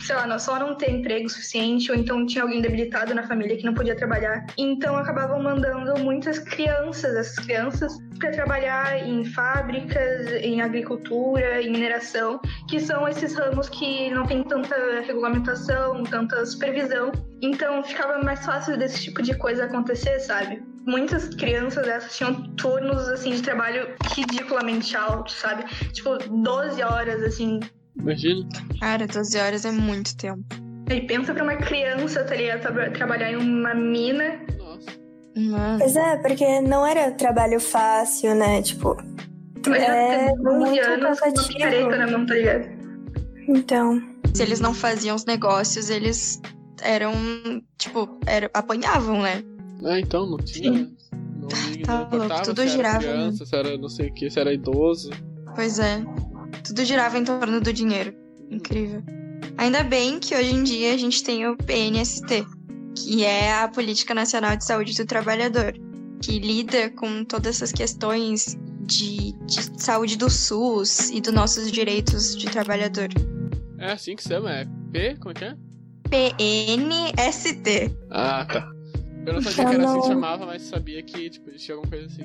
sei lá, não, só não ter emprego suficiente, ou então tinha alguém debilitado na família que não podia trabalhar. Então acabavam mandando muitas crianças, essas crianças, para trabalhar em fábricas, em agricultura, em mineração, que são esses ramos que não tem tanta regulamentação, tanta supervisão. Então ficava mais fácil desse tipo de coisa acontecer, sabe? Muitas crianças dessas tinham turnos assim de trabalho ridiculamente altos, sabe? Tipo 12 horas assim. Imagina. Cara, 12 horas é muito tempo. E pensa pra uma criança, tá ligado? Tra- Trabalhar em uma mina. Nossa. Pois é, porque não era trabalho fácil, né? Tipo, Mas É 11 muito anos com uma cansativo. na mão, tá ligado? então. Se eles não faziam os negócios, eles eram, tipo, era, apanhavam, né? É, então, não tinha. Não, não Tá louco, tudo se girava, era criança, se era não sei o que, se era idoso. Pois é. Tudo girava em torno do dinheiro. Incrível. Ainda bem que hoje em dia a gente tem o PNST, que é a Política Nacional de Saúde do Trabalhador, que lida com todas essas questões de, de saúde do SUS e dos nossos direitos de trabalhador. É assim que se chama, é P? Como é que é? PNST. Ah, tá. Eu não sabia Eu que era assim não- que chamava, mas sabia que tipo, existia alguma coisa assim.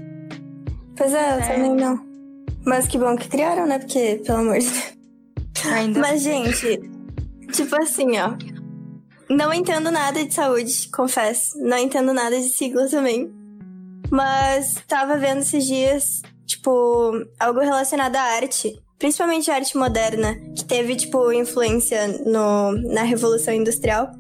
Pois é, eu É. também não. Mas que bom que criaram, né? Porque, pelo amor de Deus. Ainda Mas, gente, tipo assim, ó. Não entendo nada de saúde, confesso. Não entendo nada de sigla também. Mas tava vendo esses dias, tipo, algo relacionado à arte. Principalmente a arte moderna, que teve, tipo, influência no, na Revolução Industrial.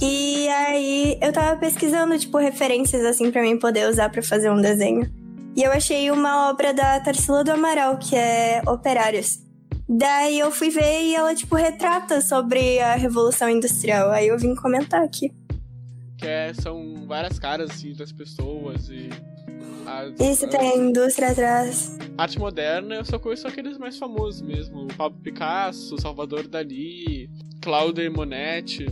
E aí eu tava pesquisando, tipo, referências assim para mim poder usar para fazer um desenho. E eu achei uma obra da Tarsila do Amaral, que é Operários. Daí eu fui ver e ela, tipo, retrata sobre a Revolução Industrial. Aí eu vim comentar aqui. Que é, são várias caras, assim, das pessoas e... As, Isso as... tem a indústria atrás. Arte moderna, eu só conheço aqueles mais famosos mesmo. O Pablo Picasso, Salvador Dali, Claude Monet.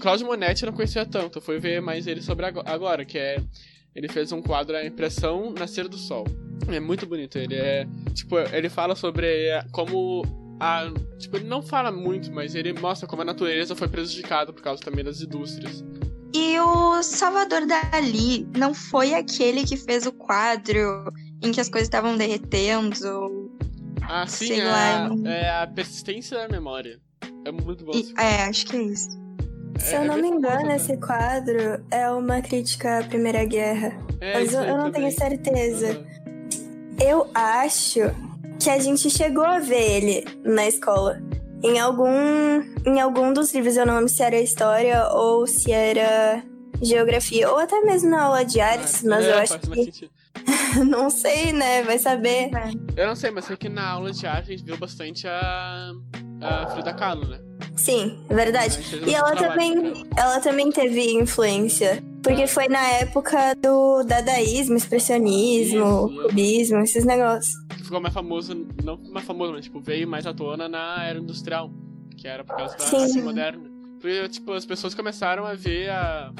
Claudio Monetti eu não conhecia tanto, fui ver mais ele sobre agora, que é. Ele fez um quadro, A Impressão Nascer do Sol. É muito bonito. Ele é. Tipo, ele fala sobre como. A, tipo, ele não fala muito, mas ele mostra como a natureza foi prejudicada por causa também das indústrias. E o Salvador Dali não foi aquele que fez o quadro em que as coisas estavam derretendo? Ah, sim, é, lá, é a persistência da memória. É muito bom. E, é, acho que é isso. Se eu não me engano, esse quadro é uma crítica à Primeira Guerra. É, mas eu, eu não tenho certeza. Uhum. Eu acho que a gente chegou a ver ele na escola. Em algum, em algum dos livros, eu não lembro se era história ou se era geografia, ou até mesmo na aula de artes, ah, mas é, eu acho que. não sei, né? Vai saber. Eu não sei, mas sei que na aula de arte a gente viu bastante a, a Frida Kahlo, né? Sim, é verdade. E ela também, ela também teve influência. Porque foi na época do dadaísmo, expressionismo, Isso, cubismo, esses negócios. Ficou mais famoso, não mais famoso, mas tipo, veio mais à tona na era industrial. Que era por causa da Sim. arte moderna. Porque, tipo, as pessoas começaram a ver a,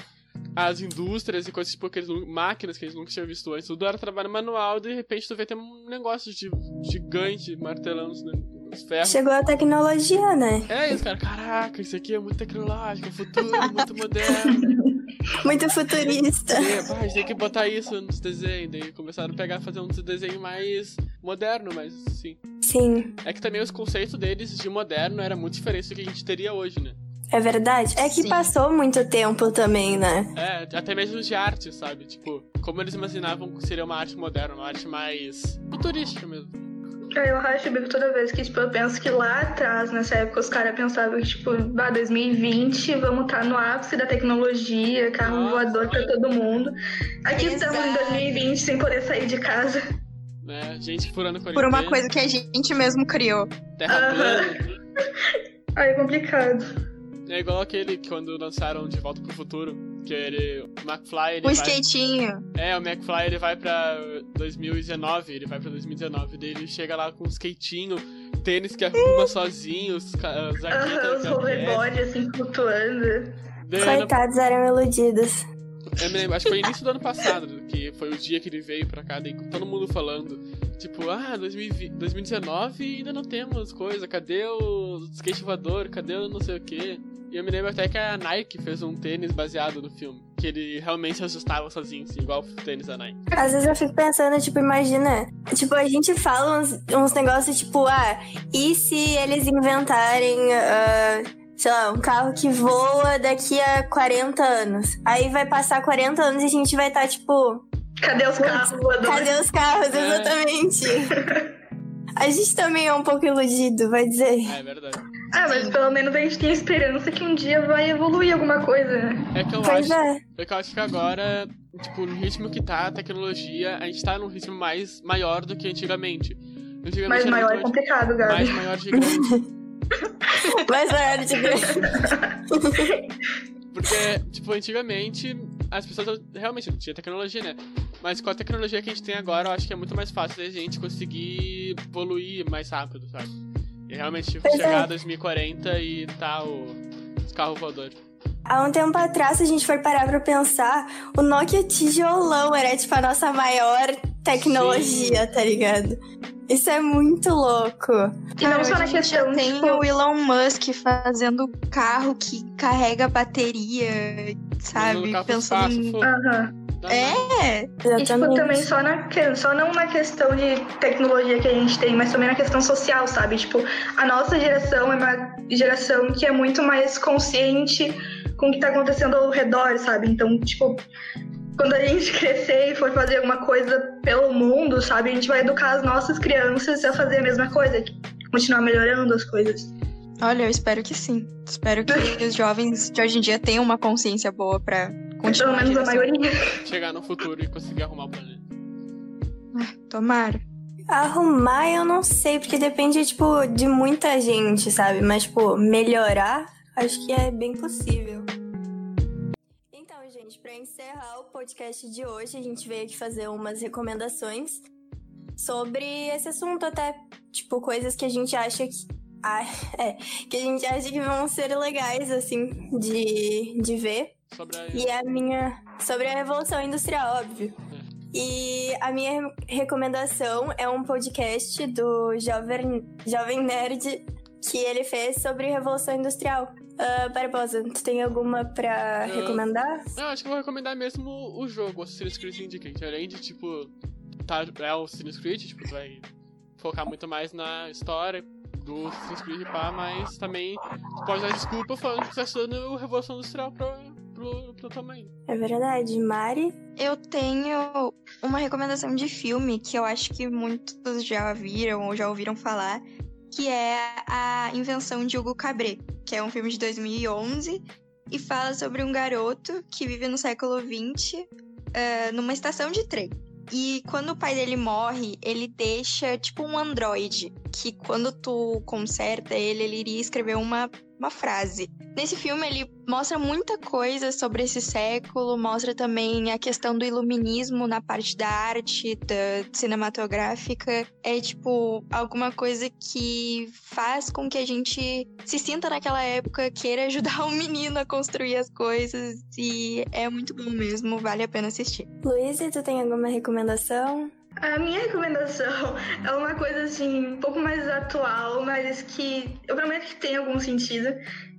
as indústrias e coisas tipo aqueles máquinas que eles nunca tinham visto antes. Tudo era trabalho manual, de repente tu vê tem um negócio de gigante martelando os ferros. Chegou a tecnologia, né? É isso, cara. Caraca, isso aqui é muito tecnológico, é futuro, muito moderno. Muito futurista. É, a gente tem que botar isso nos desenhos. Daí começaram a pegar fazer um desenho mais moderno, mas sim. Sim. É que também os conceitos deles de moderno era muito diferente do que a gente teria hoje, né? É verdade. É que Sim. passou muito tempo também, né? É, até mesmo de arte, sabe? Tipo, como eles imaginavam que seria uma arte moderna, uma arte mais futurística mesmo. É, eu racho o bico toda vez que, tipo, eu penso que lá atrás, nessa época, os caras pensavam que, tipo, ah, 2020, vamos estar tá no ápice da tecnologia, carro Nossa, voador pra todo mundo. Aqui Exato. estamos em 2020 sem poder sair de casa. É, gente furando quarentena. Por uma coisa que a gente mesmo criou. Terra plana. Aí é complicado. É igual aquele que quando lançaram De Volta pro Futuro, que ele, o McFly... Ele o vai... skatinho. É, o McFly ele vai pra 2019, ele vai pra 2019, daí ele chega lá com um skatinho, tênis que arruma sozinho, os, os arquitetos... Os hoverboard, assim, flutuando. Coitados, eram iludidos. Eu me lembro, acho que foi início do ano passado, que foi o dia que ele veio pra cá, daí todo mundo falando, tipo, ah, 2020, 2019 ainda não temos coisa, cadê o skate voador, cadê o não sei o quê? E eu me lembro até que a Nike fez um tênis baseado no filme. Que ele realmente ajustava sozinho, assim, igual o tênis da Nike. Às vezes eu fico pensando, tipo, imagina. Tipo, a gente fala uns, uns negócios tipo, ah, e se eles inventarem. Uh, sei lá, um carro que voa daqui a 40 anos. Aí vai passar 40 anos e a gente vai estar, tá, tipo. Cadê os carros voadores? Cadê os carros, é. exatamente. a gente também é um pouco iludido, vai dizer. É verdade. Ah, mas pelo menos a gente tem esperança que um dia vai evoluir alguma coisa, né? É que eu pois acho. É. é que eu acho que agora, tipo, no ritmo que tá a tecnologia, a gente tá num ritmo mais maior do que antigamente. antigamente mas maior é complicado, Gabi. Mais maior de grande. mais maior de grande. Porque, tipo, antigamente as pessoas realmente não tinha tecnologia, né? Mas com a tecnologia que a gente tem agora, eu acho que é muito mais fácil da gente conseguir evoluir mais rápido, sabe? E realmente tipo, chegar é. a 2040 e tá o, os carros voadores. Há um tempo atrás, se a gente for parar pra pensar, o Nokia tijolão era tipo a nossa maior tecnologia, Sim. tá ligado? Isso é muito louco. E não só na questão. Tem tipo... o Elon Musk fazendo carro que carrega bateria, sabe? Pensando em. Uhum. É, exatamente. E, tipo, também só, na, só não na questão de tecnologia que a gente tem, mas também na questão social, sabe? Tipo, a nossa geração é uma geração que é muito mais consciente com o que tá acontecendo ao redor, sabe? Então, tipo, quando a gente crescer e for fazer alguma coisa pelo mundo, sabe, a gente vai educar as nossas crianças a fazer a mesma coisa, continuar melhorando as coisas. Olha, eu espero que sim. Espero que os jovens de hoje em dia tenham uma consciência boa pra continuar. Pelo menos a maioria. Chegar no futuro e conseguir arrumar o planeta. Tomara. Arrumar eu não sei, porque depende, tipo, de muita gente, sabe? Mas, tipo, melhorar, acho que é bem possível. Então, gente, para encerrar o podcast de hoje, a gente veio aqui fazer umas recomendações sobre esse assunto, até, tipo, coisas que a gente acha que. Ah, é, que a gente acha que vão ser legais, assim, de, de ver. Sobre a... E a minha. Sobre a Revolução Industrial, óbvio. E a minha recomendação é um podcast do Jovem, Jovem Nerd que ele fez sobre Revolução Industrial. Uh, Barbosa, tu tem alguma pra Eu- recomendar? Eu acho que eu vou recomendar mesmo o jogo, o Assassin's Creed Syndicate. Além de, tipo, tá, é o Assassin's Creed, tipo, tu vai focar muito mais na história do Assassin's Creed, pá, mas também tu pode dar desculpa falando que tá estudando Revolução Industrial pro, tamanho. É verdade. Mari? Eu tenho uma recomendação de filme que eu acho que muitos já viram ou já ouviram falar, que é a Invenção de Hugo Cabret, que é um filme de 2011 e fala sobre um garoto que vive no século XX eh, numa estação de trem. E quando o pai dele morre, ele deixa tipo um androide, que quando tu conserta ele, ele iria escrever uma, uma frase. Nesse filme ele mostra muita coisa sobre esse século, mostra também a questão do iluminismo na parte da arte, da cinematográfica. É tipo alguma coisa que faz com que a gente se sinta naquela época, queira ajudar o menino a construir as coisas e é muito bom mesmo, vale a pena assistir. Luísa, tu tem alguma recomendação? A minha recomendação é uma coisa assim, um pouco mais atual, mas que eu prometo que tem algum sentido,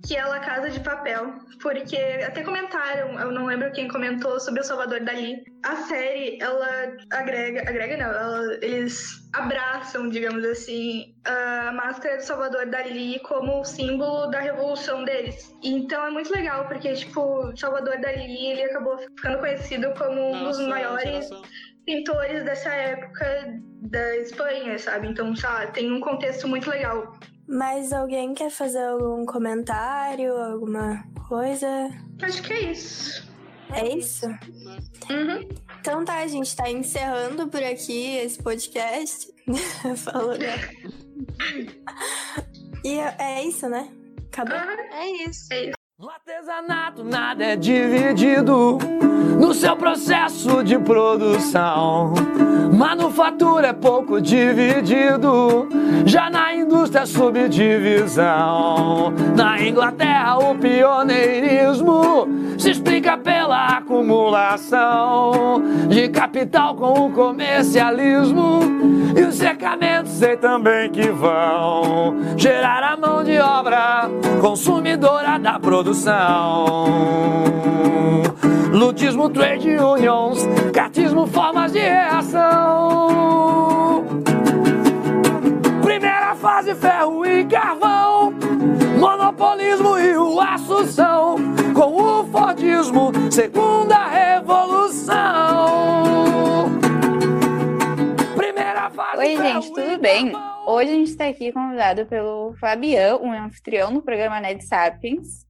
que é La Casa de Papel. Porque até comentaram, eu não lembro quem comentou sobre o Salvador Dali. A série, ela agrega, agrega não, ela- eles abraçam, digamos assim, a máscara do Salvador Dali como símbolo da revolução deles. Então é muito legal, porque, tipo, Salvador Dali, ele acabou ficando conhecido como um dos maiores geração. Pintores dessa época da Espanha, sabe? Então, sabe, tem um contexto muito legal. Mais alguém quer fazer algum comentário, alguma coisa? Acho que é isso. É isso? Uhum. Então tá, a gente tá encerrando por aqui esse podcast. Falou, né? E é isso, né? Acabou? É isso. É isso. No artesanato nada é dividido no seu processo de produção. Manufatura é pouco dividido, já na indústria subdivisão. Na Inglaterra o pioneirismo se explica pela acumulação de capital com o comercialismo e os cercamentos sei também que vão gerar a mão de obra consumidora da produção. Lutismo, trade unions, cartismo, formas de reação. Primeira fase, ferro e carvão. Monopolismo e o são com o Fordismo, segunda revolução. Primeira fase, Oi, gente, tudo bem? carvão. Hoje a gente está aqui convidado pelo Fabian, um anfitrião no programa Ned Sapiens,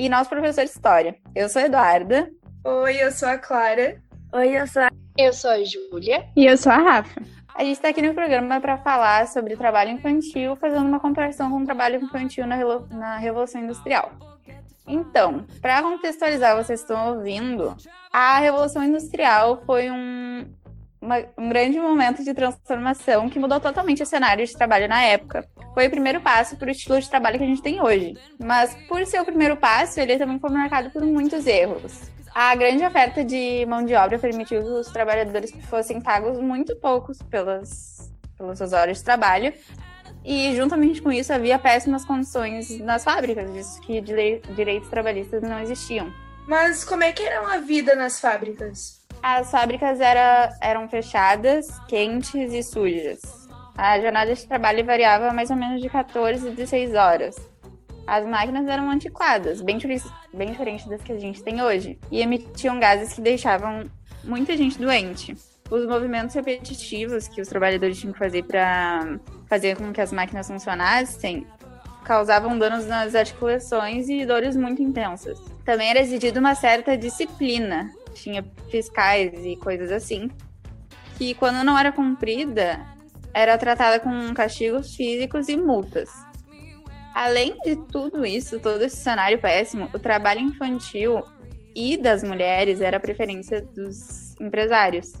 e nosso professor de História. Eu sou a Eduarda. Oi, eu sou a Clara. Oi, eu sou a Eu sou a Júlia. E eu sou a Rafa. A gente está aqui no programa para falar sobre trabalho infantil, fazendo uma comparação com o trabalho infantil na, na Revolução Industrial. Então, para contextualizar, vocês estão ouvindo, a Revolução Industrial foi um, uma- um grande momento de transformação que mudou totalmente o cenário de trabalho na época. Foi o primeiro passo para o estilo de trabalho que a gente tem hoje. Mas, por ser o primeiro passo, ele também foi marcado por muitos erros. A grande oferta de mão de obra permitiu que os trabalhadores fossem pagos muito poucos pelas, pelas suas horas de trabalho. E, juntamente com isso, havia péssimas condições nas fábricas, visto que direi- direitos trabalhistas não existiam. Mas como é que era a vida nas fábricas? As fábricas era, eram fechadas, quentes e sujas. A jornada de trabalho variava mais ou menos de 14 a 16 horas. as máquinas eram antiquadas, bem, bem diferentes das que a gente tem hoje, e emitiam gases que deixavam muita gente doente. Os movimentos repetitivos que os trabalhadores tinham que fazer para fazer com que as máquinas funcionassem causavam danos nas articulações e dores muito intensas. Também era exigida uma certa disciplina, tinha fiscais e coisas assim, que quando não era cumprida, era tratada com castigos físicos e multas. Além de tudo isso, todo esse cenário péssimo, o trabalho infantil e das mulheres era a preferência dos empresários,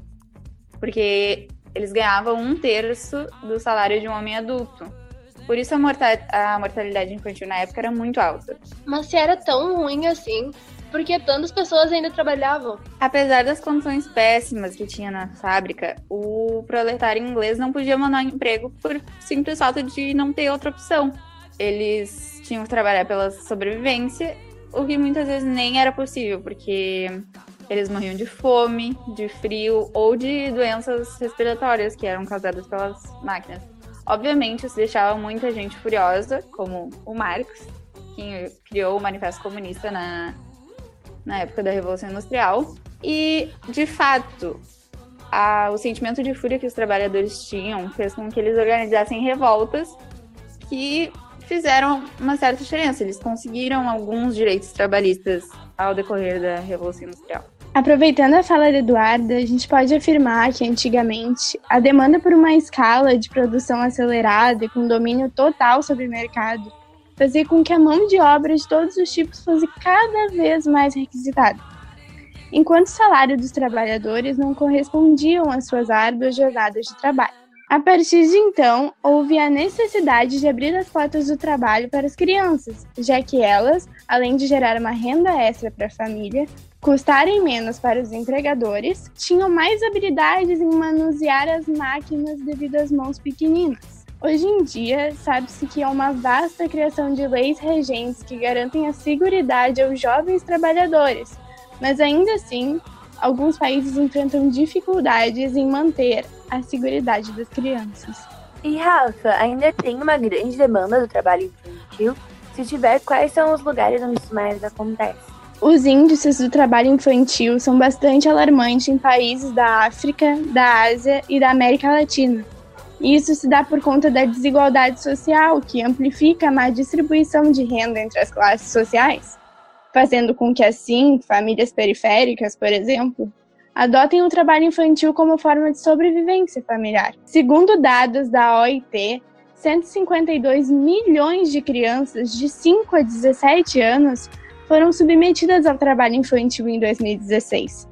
porque eles ganhavam um terço do salário de um homem adulto. Por isso a, a mortalidade infantil na época era muito alta. Mas se era tão ruim assim, por que tantas pessoas ainda trabalhavam? Apesar das condições péssimas que tinha na fábrica, o proletário inglês não podia mandar emprego por simples falta de não ter outra opção. Eles tinham que trabalhar pela sobrevivência, o que muitas vezes nem era possível, porque eles morriam de fome, de frio ou de doenças respiratórias que eram causadas pelas máquinas. Obviamente, isso deixava muita gente furiosa, como o Marx, que criou o Manifesto Comunista na, na época da Revolução Industrial. E, de fato, a, o sentimento de fúria que os trabalhadores tinham fez com que eles organizassem revoltas que fizeram uma certa diferença. Eles conseguiram alguns direitos trabalhistas ao decorrer da Revolução Industrial. Aproveitando a fala da Eduarda, a gente pode afirmar que antigamente a demanda por uma escala de produção acelerada e com domínio total sobre o mercado fazia com que a mão de obra de todos os tipos fosse cada vez mais requisitada, enquanto o salário dos trabalhadores não correspondiam às suas árduas jornadas de trabalho. A partir de então, houve a necessidade de abrir as portas do trabalho para as crianças, já que elas, além de gerar uma renda extra para a família, custarem menos para os empregadores, tinham mais habilidades em manusear as máquinas devido às mãos pequeninas. Hoje em dia, sabe-se que há uma vasta criação de leis regentes que garantem a segurança aos jovens trabalhadores, mas ainda assim, alguns países enfrentam dificuldades em manter a segurança das crianças. E Rafa, ainda tem uma grande demanda do trabalho infantil? Se tiver, quais são os lugares onde isso mais acontece? Os índices do trabalho infantil são bastante alarmantes em países da África, da Ásia e da América Latina. E isso se dá por conta da desigualdade social, que amplifica a má distribuição de renda entre as classes sociais, fazendo com que, assim, famílias periféricas, por exemplo, adotem o trabalho infantil como forma de sobrevivência familiar. Segundo dados da OIT, 152 milhões de crianças de 5 a 17 anos foram submetidas ao trabalho infantil em 2016,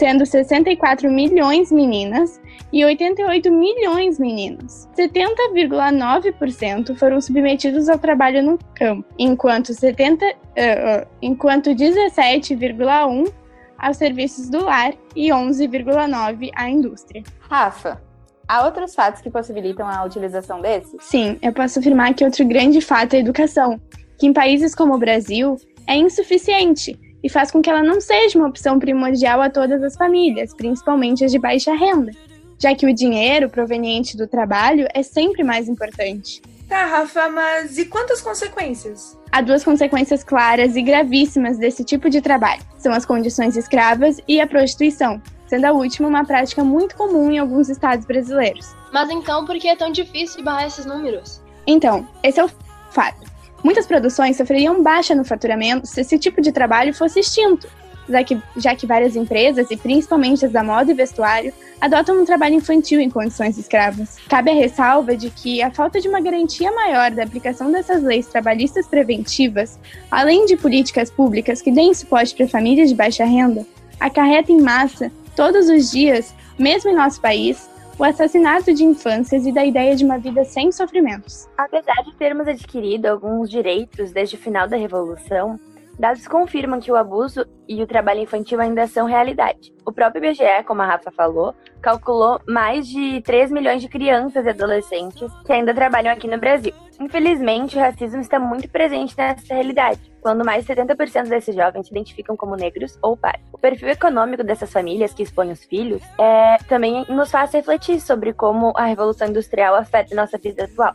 sendo 64 milhões meninas e 88 milhões meninos. 70,9% foram submetidos ao trabalho no campo, enquanto, 70, uh, uh, enquanto 17,1% aos serviços do lar e 11,9% à indústria. Rafa, há outros fatos que possibilitam a utilização desses? Sim, eu posso afirmar que outro grande fato é a educação, que em países como o Brasil é insuficiente e faz com que ela não seja uma opção primordial a todas as famílias, principalmente as de baixa renda, já que o dinheiro proveniente do trabalho é sempre mais importante. Tá, Rafa, mas e quantas consequências? Há duas consequências claras e gravíssimas desse tipo de trabalho: são as condições escravas e a prostituição, sendo a última uma prática muito comum em alguns estados brasileiros. Mas então, por que é tão difícil barrar esses números? Então, esse é o fato. Muitas produções sofreriam baixa no faturamento se esse tipo de trabalho fosse extinto, já que, já que várias empresas, e principalmente as da moda e vestuário, adotam um trabalho infantil em condições escravas. Cabe a ressalva de que a falta de uma garantia maior da aplicação dessas leis trabalhistas preventivas, além de políticas públicas que deem suporte para famílias de baixa renda, acarreta em massa, todos os dias, mesmo em nosso país, o assassinato de infâncias e da ideia de uma vida sem sofrimentos. Apesar de termos adquirido alguns direitos desde o final da Revolução, Dados confirmam que o abuso e o trabalho infantil ainda são realidade. O próprio IBGE, como a Rafa falou, calculou mais de 3 milhões de crianças e adolescentes que ainda trabalham aqui no Brasil. Infelizmente, o racismo está muito presente nessa realidade, quando mais de 70% desses jovens se identificam como negros ou pardos. O perfil econômico dessas famílias que expõem os filhos é, também nos faz refletir sobre como a Revolução Industrial afeta nossa vida atual,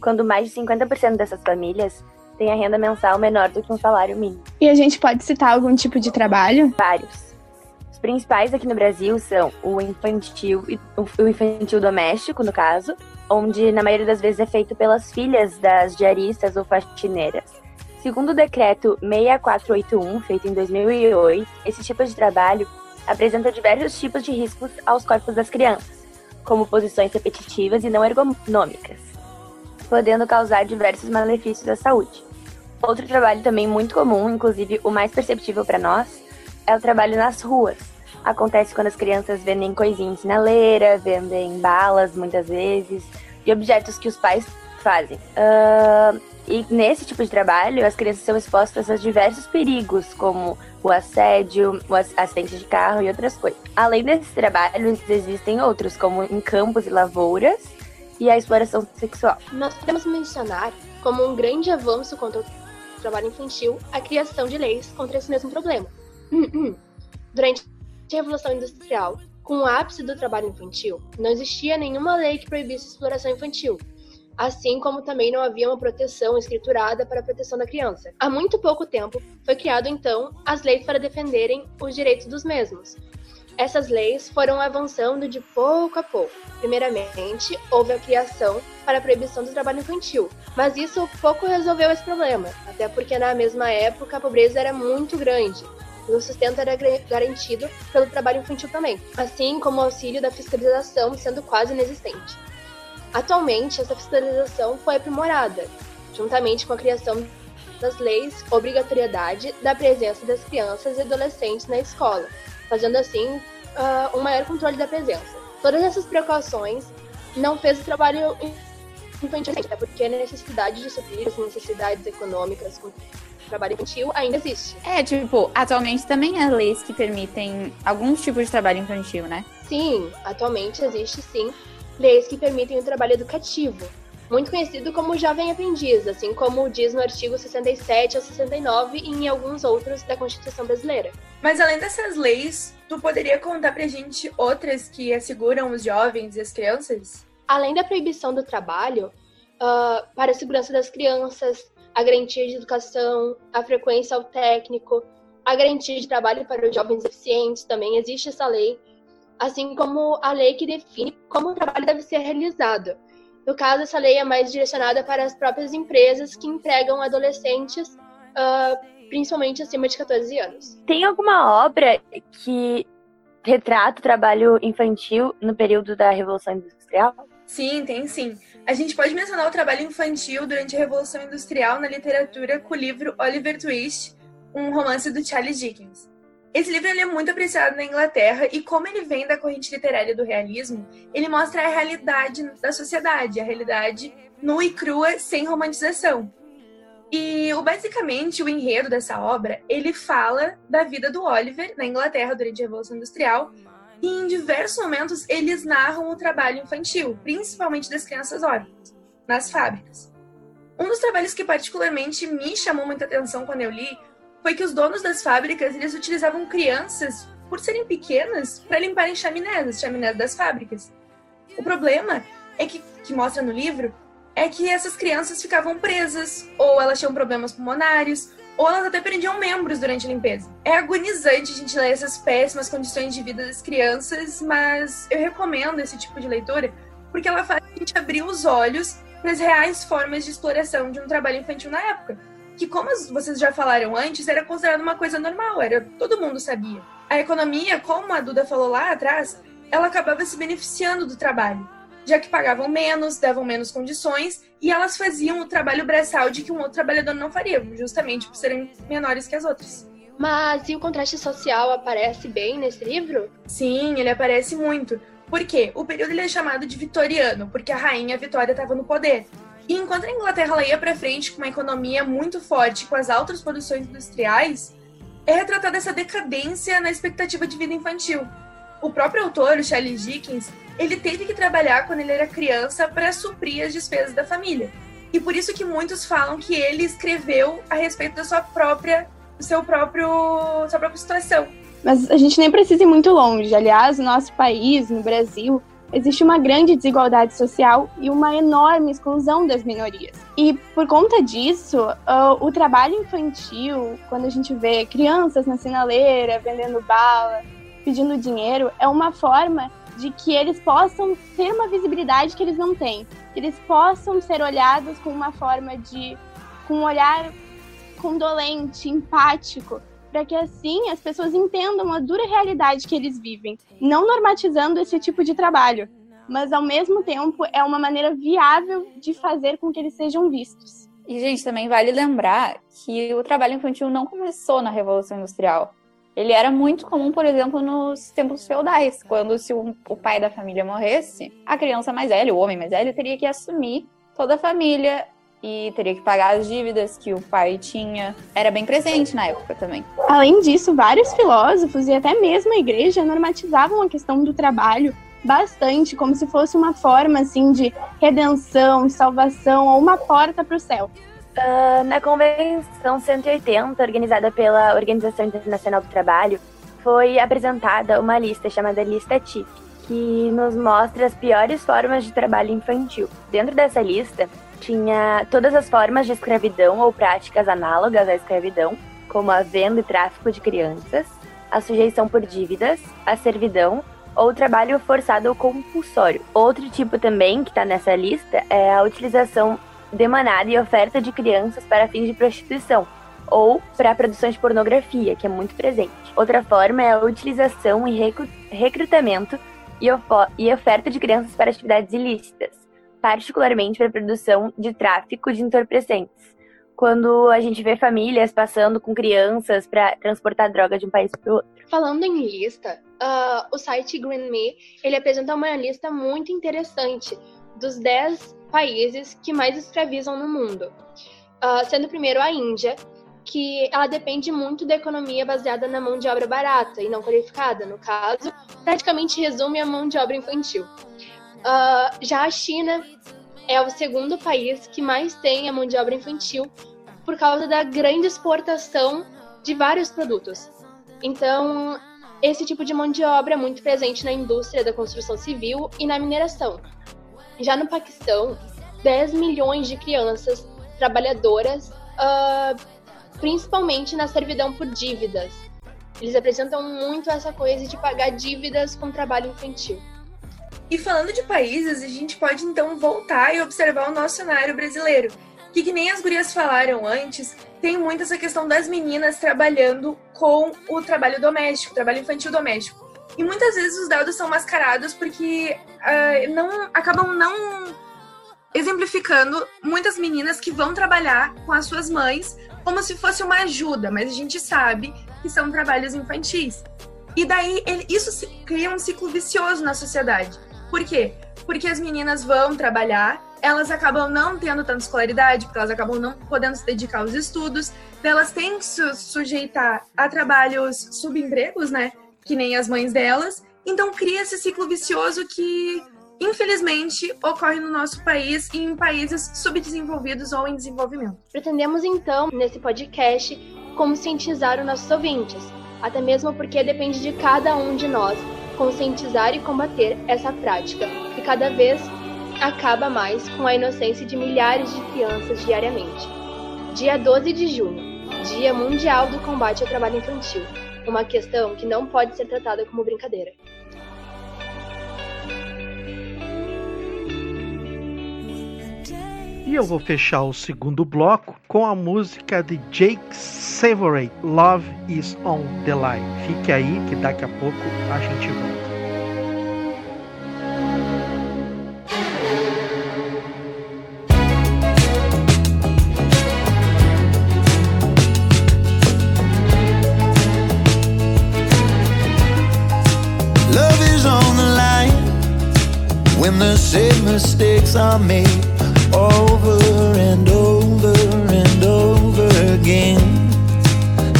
quando mais de 50% dessas famílias têm a renda mensal menor do que um salário mínimo. E a gente pode citar algum tipo de trabalho? Vários. Os principais aqui no Brasil são o infantil, o infantil doméstico, no caso, onde na maioria das vezes é feito pelas filhas das diaristas ou faxineiras. Segundo o decreto 6481, feito em 2008, esse tipo de trabalho apresenta diversos tipos de riscos aos corpos das crianças, como posições repetitivas e não ergonômicas, podendo causar diversos malefícios à saúde. Outro trabalho também muito comum, inclusive o mais perceptível para nós, é o trabalho nas ruas. Acontece quando as crianças vendem coisinhas na leira, vendem balas muitas vezes, e objetos que os pais fazem. Uh, e nesse tipo de trabalho, as crianças são expostas a diversos perigos, como o assédio, o acidente de carro e outras coisas. Além desses trabalhos, existem outros, como em campos e lavouras e a exploração sexual. Nós podemos mencionar como um grande avanço contra o trabalho infantil a criação de leis contra esse mesmo problema. Durante a Revolução Industrial, com o ápice do trabalho infantil, não existia nenhuma lei que proibisse a exploração infantil, assim como também não havia uma proteção escriturada para a proteção da criança. Há muito pouco tempo foi criado então as leis para defenderem os direitos dos mesmos. Essas leis foram avançando de pouco a pouco. Primeiramente, houve a criação para a proibição do trabalho infantil, mas isso pouco resolveu esse problema, até porque na mesma época a pobreza era muito grande e o sustento era garantido pelo trabalho infantil também, assim como o auxílio da fiscalização sendo quase inexistente. Atualmente, essa fiscalização foi aprimorada, juntamente com a criação das leis obrigatoriedade da presença das crianças e adolescentes na escola, fazendo assim uh, um maior controle da presença. Todas essas precauções não fez o trabalho infantil, até porque a necessidade de suprir as necessidades econômicas com trabalho infantil ainda existe. É, tipo, atualmente também há leis que permitem alguns tipos de trabalho infantil, né? Sim, atualmente existe sim leis que permitem o trabalho educativo, muito conhecido como jovem aprendiz, assim como diz no artigo 67 ao 69 e em alguns outros da Constituição Brasileira. Mas além dessas leis, tu poderia contar pra gente outras que asseguram os jovens e as crianças? Além da proibição do trabalho, uh, para a segurança das crianças, a garantia de educação, a frequência ao técnico, a garantia de trabalho para os jovens eficientes, também existe essa lei assim como a lei que define como o trabalho deve ser realizado. No caso, essa lei é mais direcionada para as próprias empresas que empregam adolescentes, uh, principalmente acima de 14 anos. Tem alguma obra que retrata o trabalho infantil no período da Revolução Industrial? Sim, tem sim. A gente pode mencionar o trabalho infantil durante a Revolução Industrial na literatura com o livro Oliver Twist, um romance do Charles Dickens. Esse livro é muito apreciado na Inglaterra e como ele vem da corrente literária do realismo, ele mostra a realidade da sociedade, a realidade nua e crua, sem romantização. E basicamente o enredo dessa obra, ele fala da vida do Oliver na Inglaterra durante a Revolução Industrial e em diversos momentos eles narram o trabalho infantil, principalmente das crianças órfãs, nas fábricas. Um dos trabalhos que particularmente me chamou muita atenção quando eu li foi que os donos das fábricas eles utilizavam crianças, por serem pequenas, para limparem chaminés, as chaminés das fábricas. O problema é que, que mostra no livro é que essas crianças ficavam presas, ou elas tinham problemas pulmonares, ou elas até perdiam membros durante a limpeza. É agonizante a gente ler essas péssimas condições de vida das crianças, mas eu recomendo esse tipo de leitura porque ela faz a gente abrir os olhos para as reais formas de exploração de um trabalho infantil na época que, como vocês já falaram antes, era considerado uma coisa normal, era todo mundo sabia. A economia, como a Duda falou lá atrás, ela acabava se beneficiando do trabalho, já que pagavam menos, davam menos condições e elas faziam o trabalho braçal de que um outro trabalhador não faria, justamente por serem menores que as outras. Mas e o contraste social aparece bem nesse livro? Sim, ele aparece muito. Por quê? O período ele é chamado de vitoriano, porque a rainha Vitória estava no poder. E enquanto a Inglaterra ia para frente com uma economia muito forte, com as altas produções industriais, é retratada essa decadência na expectativa de vida infantil. O próprio autor, o Charles Dickens, ele teve que trabalhar quando ele era criança para suprir as despesas da família. E por isso que muitos falam que ele escreveu a respeito da sua própria, seu próprio, sua própria situação. Mas a gente nem precisa ir muito longe. Aliás, no nosso país, no Brasil, existe uma grande desigualdade social e uma enorme exclusão das minorias. E por conta disso, uh, o trabalho infantil, quando a gente vê crianças na sinaleira vendendo bala, pedindo dinheiro, é uma forma de que eles possam ter uma visibilidade que eles não têm, que eles possam ser olhados com uma forma de com um olhar condolente, empático, para que assim as pessoas entendam a dura realidade que eles vivem, não normatizando esse tipo de trabalho, mas ao mesmo tempo é uma maneira viável de fazer com que eles sejam vistos. E, gente, também vale lembrar que o trabalho infantil não começou na Revolução Industrial. Ele era muito comum, por exemplo, nos tempos feudais, quando se o, pai da família morresse, a criança mais velha, o homem mais velho, teria que assumir toda a família e teria que pagar as dívidas que o pai tinha. Era bem presente na época também. Além disso, vários filósofos e até mesmo a igreja normatizavam a questão do trabalho bastante, como se fosse uma forma assim de redenção, salvação ou uma porta para o céu. Uh, na Convenção 180, organizada pela Organização Internacional do Trabalho, foi apresentada uma lista chamada Lista TIP, que nos mostra as piores formas de trabalho infantil. Dentro dessa lista, tinha todas as formas de escravidão ou práticas análogas à escravidão, como a venda e tráfico de crianças, a sujeição por dívidas, a servidão ou trabalho forçado ou compulsório. Outro tipo também que está nessa lista é a utilização demanada e oferta de crianças para fins de prostituição ou para a produção de pornografia, que é muito presente. Outra forma é a utilização e recrutamento e oferta de crianças para atividades ilícitas particularmente para a produção de tráfico de entorpecentes. Quando a gente vê famílias passando com crianças para transportar droga de um país para o outro. Falando em lista, uh, o site GreenMe ele apresenta uma lista muito interessante dos 10 países que mais escravizam no mundo, uh, sendo primeiro a Índia, que ela depende muito da economia baseada na mão de obra barata e não qualificada. No caso, praticamente resume a mão de obra infantil. Uh, já a China é o segundo país que mais tem a mão de obra infantil por causa da grande exportação de vários produtos. Então, esse tipo de mão de obra é muito presente na indústria da construção civil e na mineração. Já no Paquistão, 10 milhões de crianças trabalhadoras, uh, principalmente na servidão por dívidas. Eles apresentam muito essa coisa de pagar dívidas com trabalho infantil. E falando de países, a gente pode então voltar e observar o nosso cenário brasileiro, que, que nem as gurias falaram antes, tem muito essa questão das meninas trabalhando com o trabalho doméstico, trabalho infantil doméstico. E muitas vezes os dados são mascarados porque uh, não acabam não exemplificando muitas meninas que vão trabalhar com as suas mães como se fosse uma ajuda, mas a gente sabe que são trabalhos infantis. E daí ele, isso cria um ciclo vicioso na sociedade. Por quê? Porque as meninas vão trabalhar, elas acabam não tendo tanta escolaridade, porque elas acabam não podendo se dedicar aos estudos, elas têm que se sujeitar a trabalhos subempregos, né? Que nem as mães delas. Então cria esse ciclo vicioso que, infelizmente, ocorre no nosso país e em países subdesenvolvidos ou em desenvolvimento. Pretendemos, então, nesse podcast, conscientizar os nossos ouvintes, até mesmo porque depende de cada um de nós conscientizar e combater essa prática, que cada vez acaba mais com a inocência de milhares de crianças diariamente. Dia 12 de junho, Dia Mundial do Combate ao Trabalho Infantil, uma questão que não pode ser tratada como brincadeira. E eu vou fechar o segundo bloco com a música de Jake Savory, Love is on the Line. Fique aí que daqui a pouco a gente volta. Love is on the line when the same mistakes are made over and over and over again.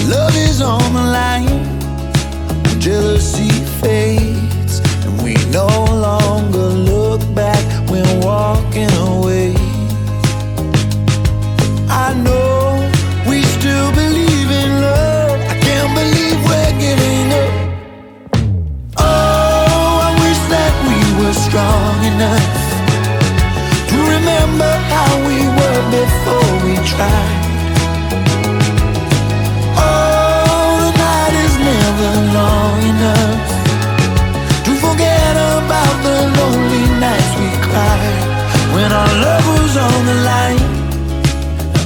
Love is on the line, jealousy fades, and we no longer look back when walking away. I know we still believe in love. I can't believe we're giving up. Oh, I wish that we were strong. Tried. Oh, the night is never long enough to forget about the lonely nights we cried when our love was on the line.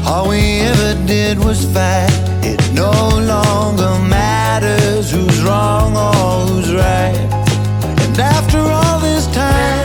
All we ever did was fight. It no longer matters who's wrong or who's right. And after all this time,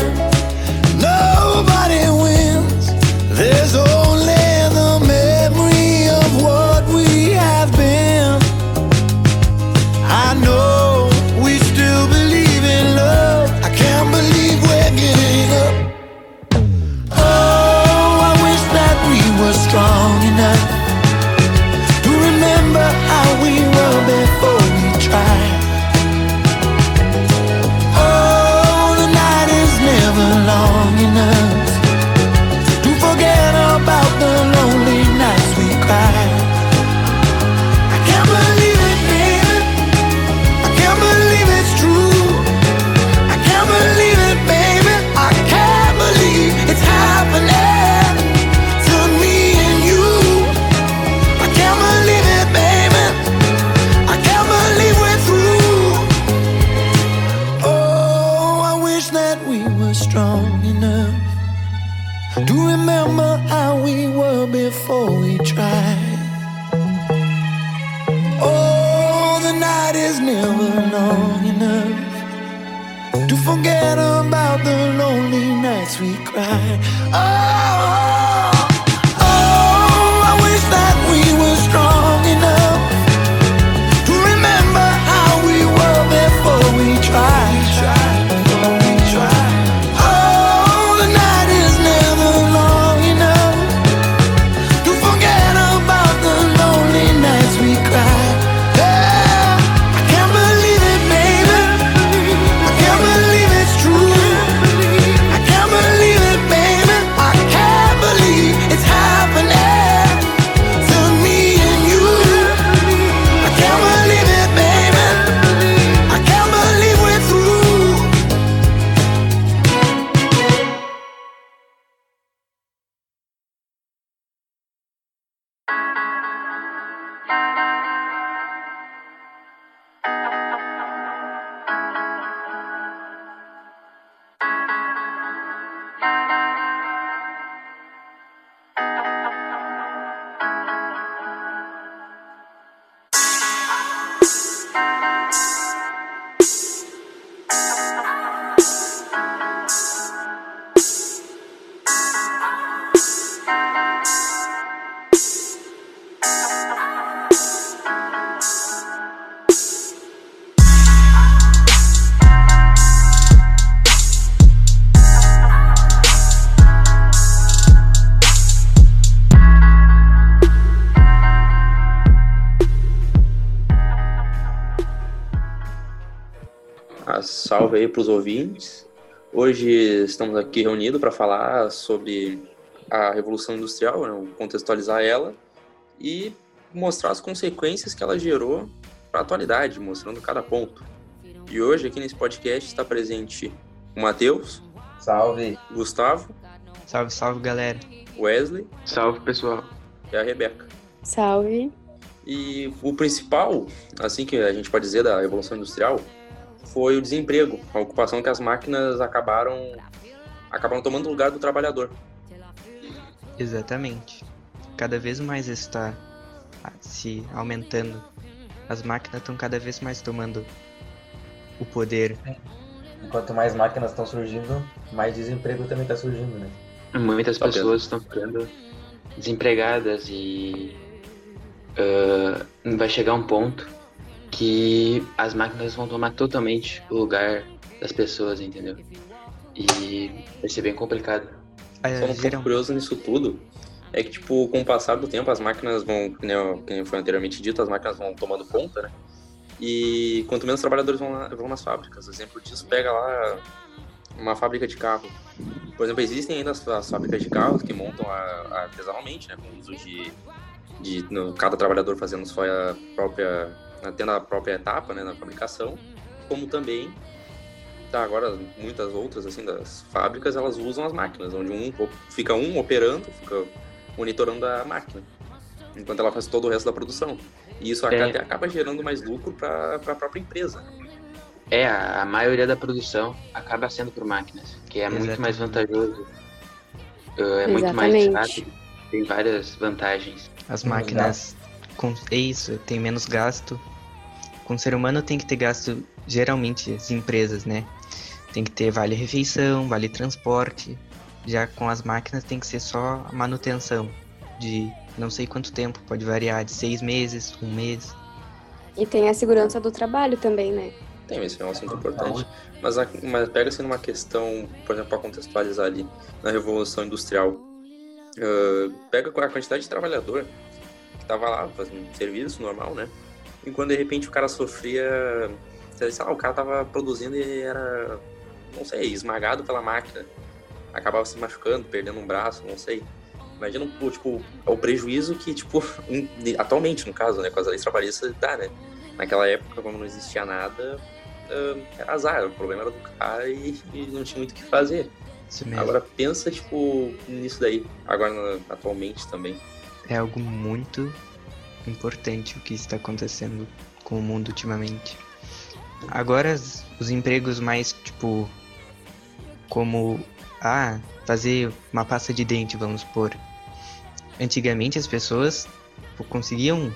para os ouvintes. Hoje estamos aqui reunidos para falar sobre a Revolução Industrial, né, contextualizar ela e mostrar as consequências que ela gerou para a atualidade, mostrando cada ponto. E hoje aqui nesse podcast está presente o Matheus. Salve. Gustavo. Salve, salve, galera. Wesley. Salve, pessoal. E a Rebeca. Salve. E o principal, assim que a gente pode dizer da Revolução Industrial, foi o desemprego, a ocupação que as máquinas acabaram acabaram tomando o lugar do trabalhador. Exatamente. Cada vez mais está se aumentando. As máquinas estão cada vez mais tomando o poder. Enquanto mais máquinas estão surgindo, mais desemprego também está surgindo, né? Muitas Tá pessoas estão ficando desempregadas e ah, vai chegar um ponto que as máquinas vão tomar totalmente o lugar das pessoas, entendeu? E vai ser bem complicado. Só um ponto curioso nisso tudo é que, tipo, com o passar do tempo, as máquinas vão, nem foi anteriormente dito, as máquinas vão tomando conta, né? E quanto menos trabalhadores vão, lá- vão nas fábricas. Exemplo disso, pega lá uma fábrica de carro. Por exemplo, existem ainda as, as fábricas de carros que montam artesanalmente, né? Com o uso de, de no- cada trabalhador fazendo sua própria, tendo a própria etapa, né? Na fabricação. Como também tá, agora muitas outras assim das fábricas elas usam as máquinas, onde um fica um operando, fica monitorando a máquina. enquanto ela faz todo o resto da produção. E isso É. até acaba gerando mais lucro para a própria empresa. É, a, maioria da produção acaba sendo por máquinas, que é muito mais vantajoso. é muito mais Exatamente. rápido, tem várias vantagens. As máquinas com é isso, tem menos gasto. Com o ser humano tem que ter gasto, geralmente, as empresas, né? Tem que ter vale refeição, vale transporte. Já com as máquinas tem que ser só a manutenção de não sei quanto tempo, pode variar de seis meses, um mês. E tem a segurança do trabalho também, né? Tem, esse é um assunto importante. Mas, a- mas pega-se numa questão, por exemplo, para contextualizar ali, na Revolução Industrial. ah, pega a quantidade de trabalhador que tava lá fazendo serviço normal, né? E quando de repente o cara sofria, sei lá, o cara tava produzindo e era, não sei, esmagado pela máquina. Acabava se machucando, perdendo um braço, não sei. Imagina, tipo, o prejuízo que, tipo, atualmente, no caso, né, com as leis trabalhistas, dá, né? Naquela época, como não existia nada, era azar, o problema era do cara e, e não tinha muito o que fazer. Agora pensa, tipo, nisso daí, agora atualmente também. É algo muito importante o que está acontecendo com o mundo ultimamente. Agora os empregos mais tipo como ah, fazer uma pasta de dente, vamos supor. Antigamente as pessoas tipo, conseguiam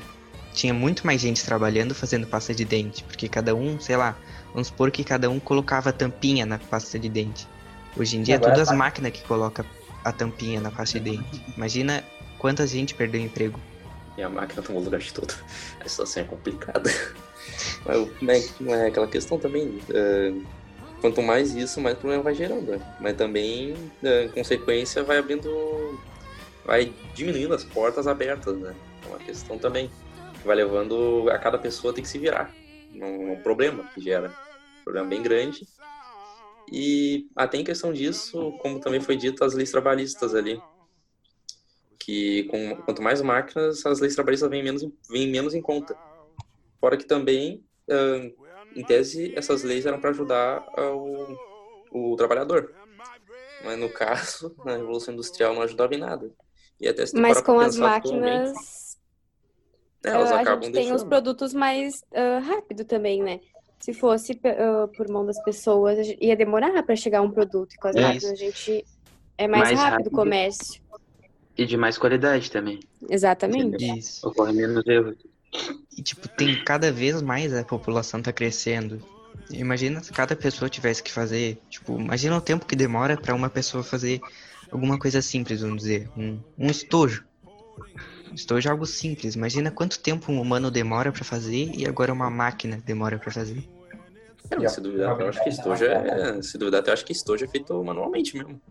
tinha muito mais gente trabalhando fazendo pasta de dente, porque cada um, sei lá, vamos supor que cada um colocava a tampinha na pasta de dente. Hoje em dia é Agora tudo as tá- máquinas que coloca a tampinha na pasta de dente. Imagina quanta gente perdeu emprego. E a máquina tomou o lugar de tudo. A situação é complicada. Mas mas não é aquela questão também. é, quanto mais isso, mais problema vai gerando. né? Mas também, é, em consequência, vai abrindo. Vai diminuindo as portas abertas, né? É uma questão também. Que vai levando a cada pessoa ter que se virar. É um, um problema que gera. Um problema bem grande. E até em questão disso, como também foi dito, as leis trabalhistas ali que com, quanto mais máquinas, as leis trabalhistas vêm menos, vêm menos em conta. Fora que também, em tese, essas leis eram para ajudar o, o trabalhador. Mas no caso, na Revolução Industrial não ajudava em nada. E até se Mas com as máquinas, é, elas ah, a gente tem os produtos mais ah, rápido também, né? Se fosse ah, por mão das pessoas, ia demorar para chegar um produto. E com as É máquinas, a gente é mais, Mais rápido o rápido. comércio. E de mais qualidade também. Exatamente. Isso. Ocorre menos erro. E tipo, tem cada vez mais a população tá crescendo. Imagina se cada pessoa tivesse que fazer, tipo, imagina o tempo que demora para uma pessoa fazer alguma coisa simples, vamos dizer, um, um estojo. Um estojo é algo simples. Imagina quanto tempo um humano demora para fazer e agora uma máquina demora para fazer. Não, se duvidar, eu acho que estojo é. Se duvidar, eu acho que estojo é feito manualmente mesmo.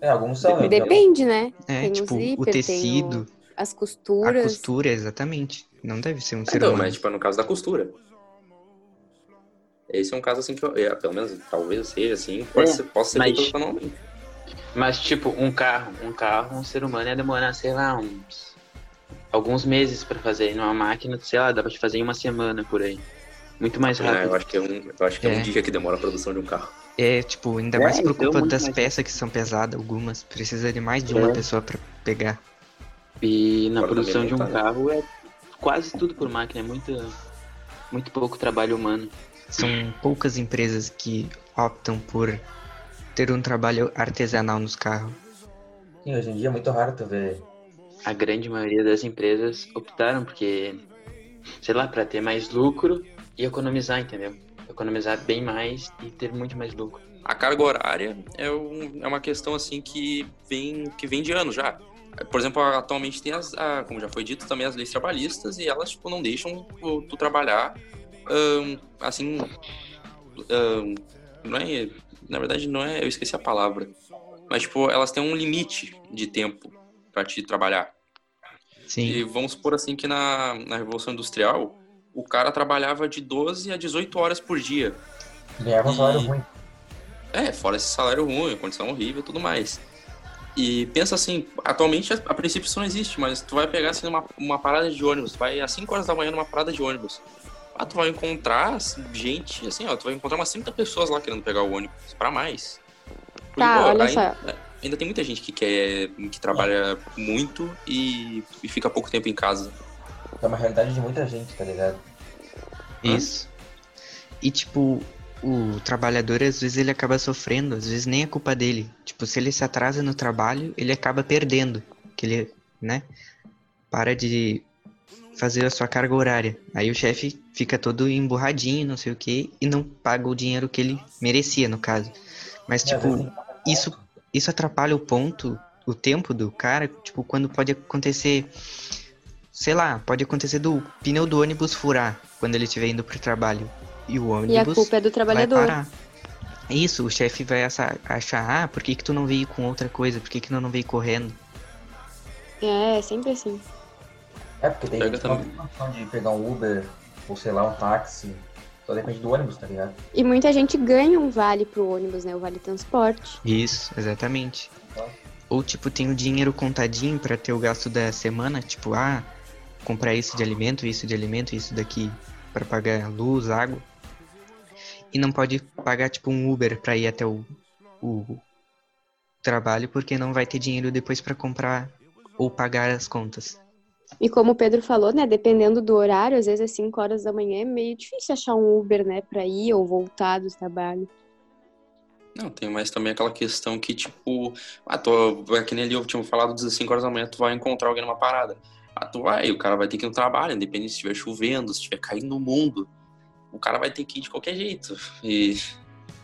É, alguns são. Depende, né? É, tem tipo, o o zíper, tem tecido, o- as a costuras. costura, exatamente. Não deve ser um ser Então, humano. mas tipo, no caso da costura. Esse é um caso assim que eu, é, pelo menos talvez seja assim, pode É, ser, possa ser mas-. Mas, tipo, um carro, um carro, um ser humano ia demorar, sei lá, uns. alguns meses pra fazer. Numa máquina, sei lá, dá pra te fazer em uma semana por aí. Muito mais É, rápido. eu acho que é um, eu acho que é. um É. dia que demora a produção de um carro. É, tipo, ainda É, mais por então, culpa das mais- peças que são pesadas, algumas. Precisa de mais de uma É. pessoa pra pegar. E na Agora produção também de um tá, carro é quase tudo por máquina, é muito, muito pouco trabalho humano. São poucas empresas que optam por ter um trabalho artesanal nos carros. Sim, hoje em dia é muito raro tu ver. A grande maioria das empresas optaram porque, sei lá, pra ter mais lucro e economizar, entendeu? Economizar bem mais e ter muito mais lucro. A carga horária é, um- é uma questão assim que vem, que vem de anos já. Por exemplo, atualmente tem as, a- como já foi dito, também as leis trabalhistas e elas tipo, não deixam tu, tu trabalhar ahn, assim. ahn, não é, na verdade, não é. Eu esqueci a palavra. Mas, tipo, elas têm um limite de tempo pra te trabalhar. Sim. E vamos supor assim que na, na Revolução Industrial, o cara trabalhava de 12 a 18 horas por dia. Ganhava um E- salário ruim. É, fora esse salário ruim, condição horrível e tudo mais. E pensa assim, atualmente a, a princípio isso não existe, mas tu vai pegar assim uma, uma parada de ônibus, vai às 5 horas da manhã numa parada de ônibus. Ah, tu vai encontrar assim, gente, assim, ó, tu vai encontrar umas 30 pessoas lá querendo pegar o ônibus, pra mais. Porque, Tá, pô, olha aí- só. é, ainda tem muita gente que quer, que trabalha muito e, e fica pouco tempo em casa. É uma realidade de muita gente, tá ligado? Isso. E tipo, o trabalhador às vezes ele acaba sofrendo, às vezes nem é culpa dele. Tipo, se ele se atrasa no trabalho, ele acaba perdendo, que ele, né, para de fazer a sua carga horária. Aí o chefe fica todo emburradinho, não sei o que, e não paga o dinheiro que ele merecia, no caso. Mas, tipo, isso, isso atrapalha o ponto, o tempo do cara, tipo, quando pode acontecer, sei lá, pode acontecer do pneu do ônibus furar quando ele estiver indo pro trabalho. E o ônibus E a culpa é do vai trabalhador. parar. Isso, o chefe vai achar, ah, por que que tu não veio com outra coisa? Por que que tu não veio correndo? É, é sempre assim. É, porque tem gente tem condição de pegar um Uber ou sei lá, um táxi. Só depende do ônibus, tá ligado? E muita gente ganha um vale pro ônibus, né? O vale transporte. Isso, exatamente. Ou tipo, tem o dinheiro contadinho pra ter o gasto da semana, tipo, ah, comprar isso de alimento, isso de alimento, isso daqui pra pagar luz, água. E não pode pagar tipo um Uber pra ir até o, o trabalho porque não vai ter dinheiro depois pra comprar ou pagar as contas. E como o Pedro falou, né? Dependendo do horário, às vezes às 5 horas da manhã é meio difícil achar um Uber, né? Pra ir ou voltar do trabalho. Não, tem mais também aquela questão que, tipo, ah, tô, é que nem ali eu tinha falado das 5 horas da manhã, tu vai encontrar alguém numa parada. Ah, tu vai, o cara vai ter que ir no trabalho, independente se estiver chovendo, se estiver caindo no mundo. O cara vai ter que ir de qualquer jeito. E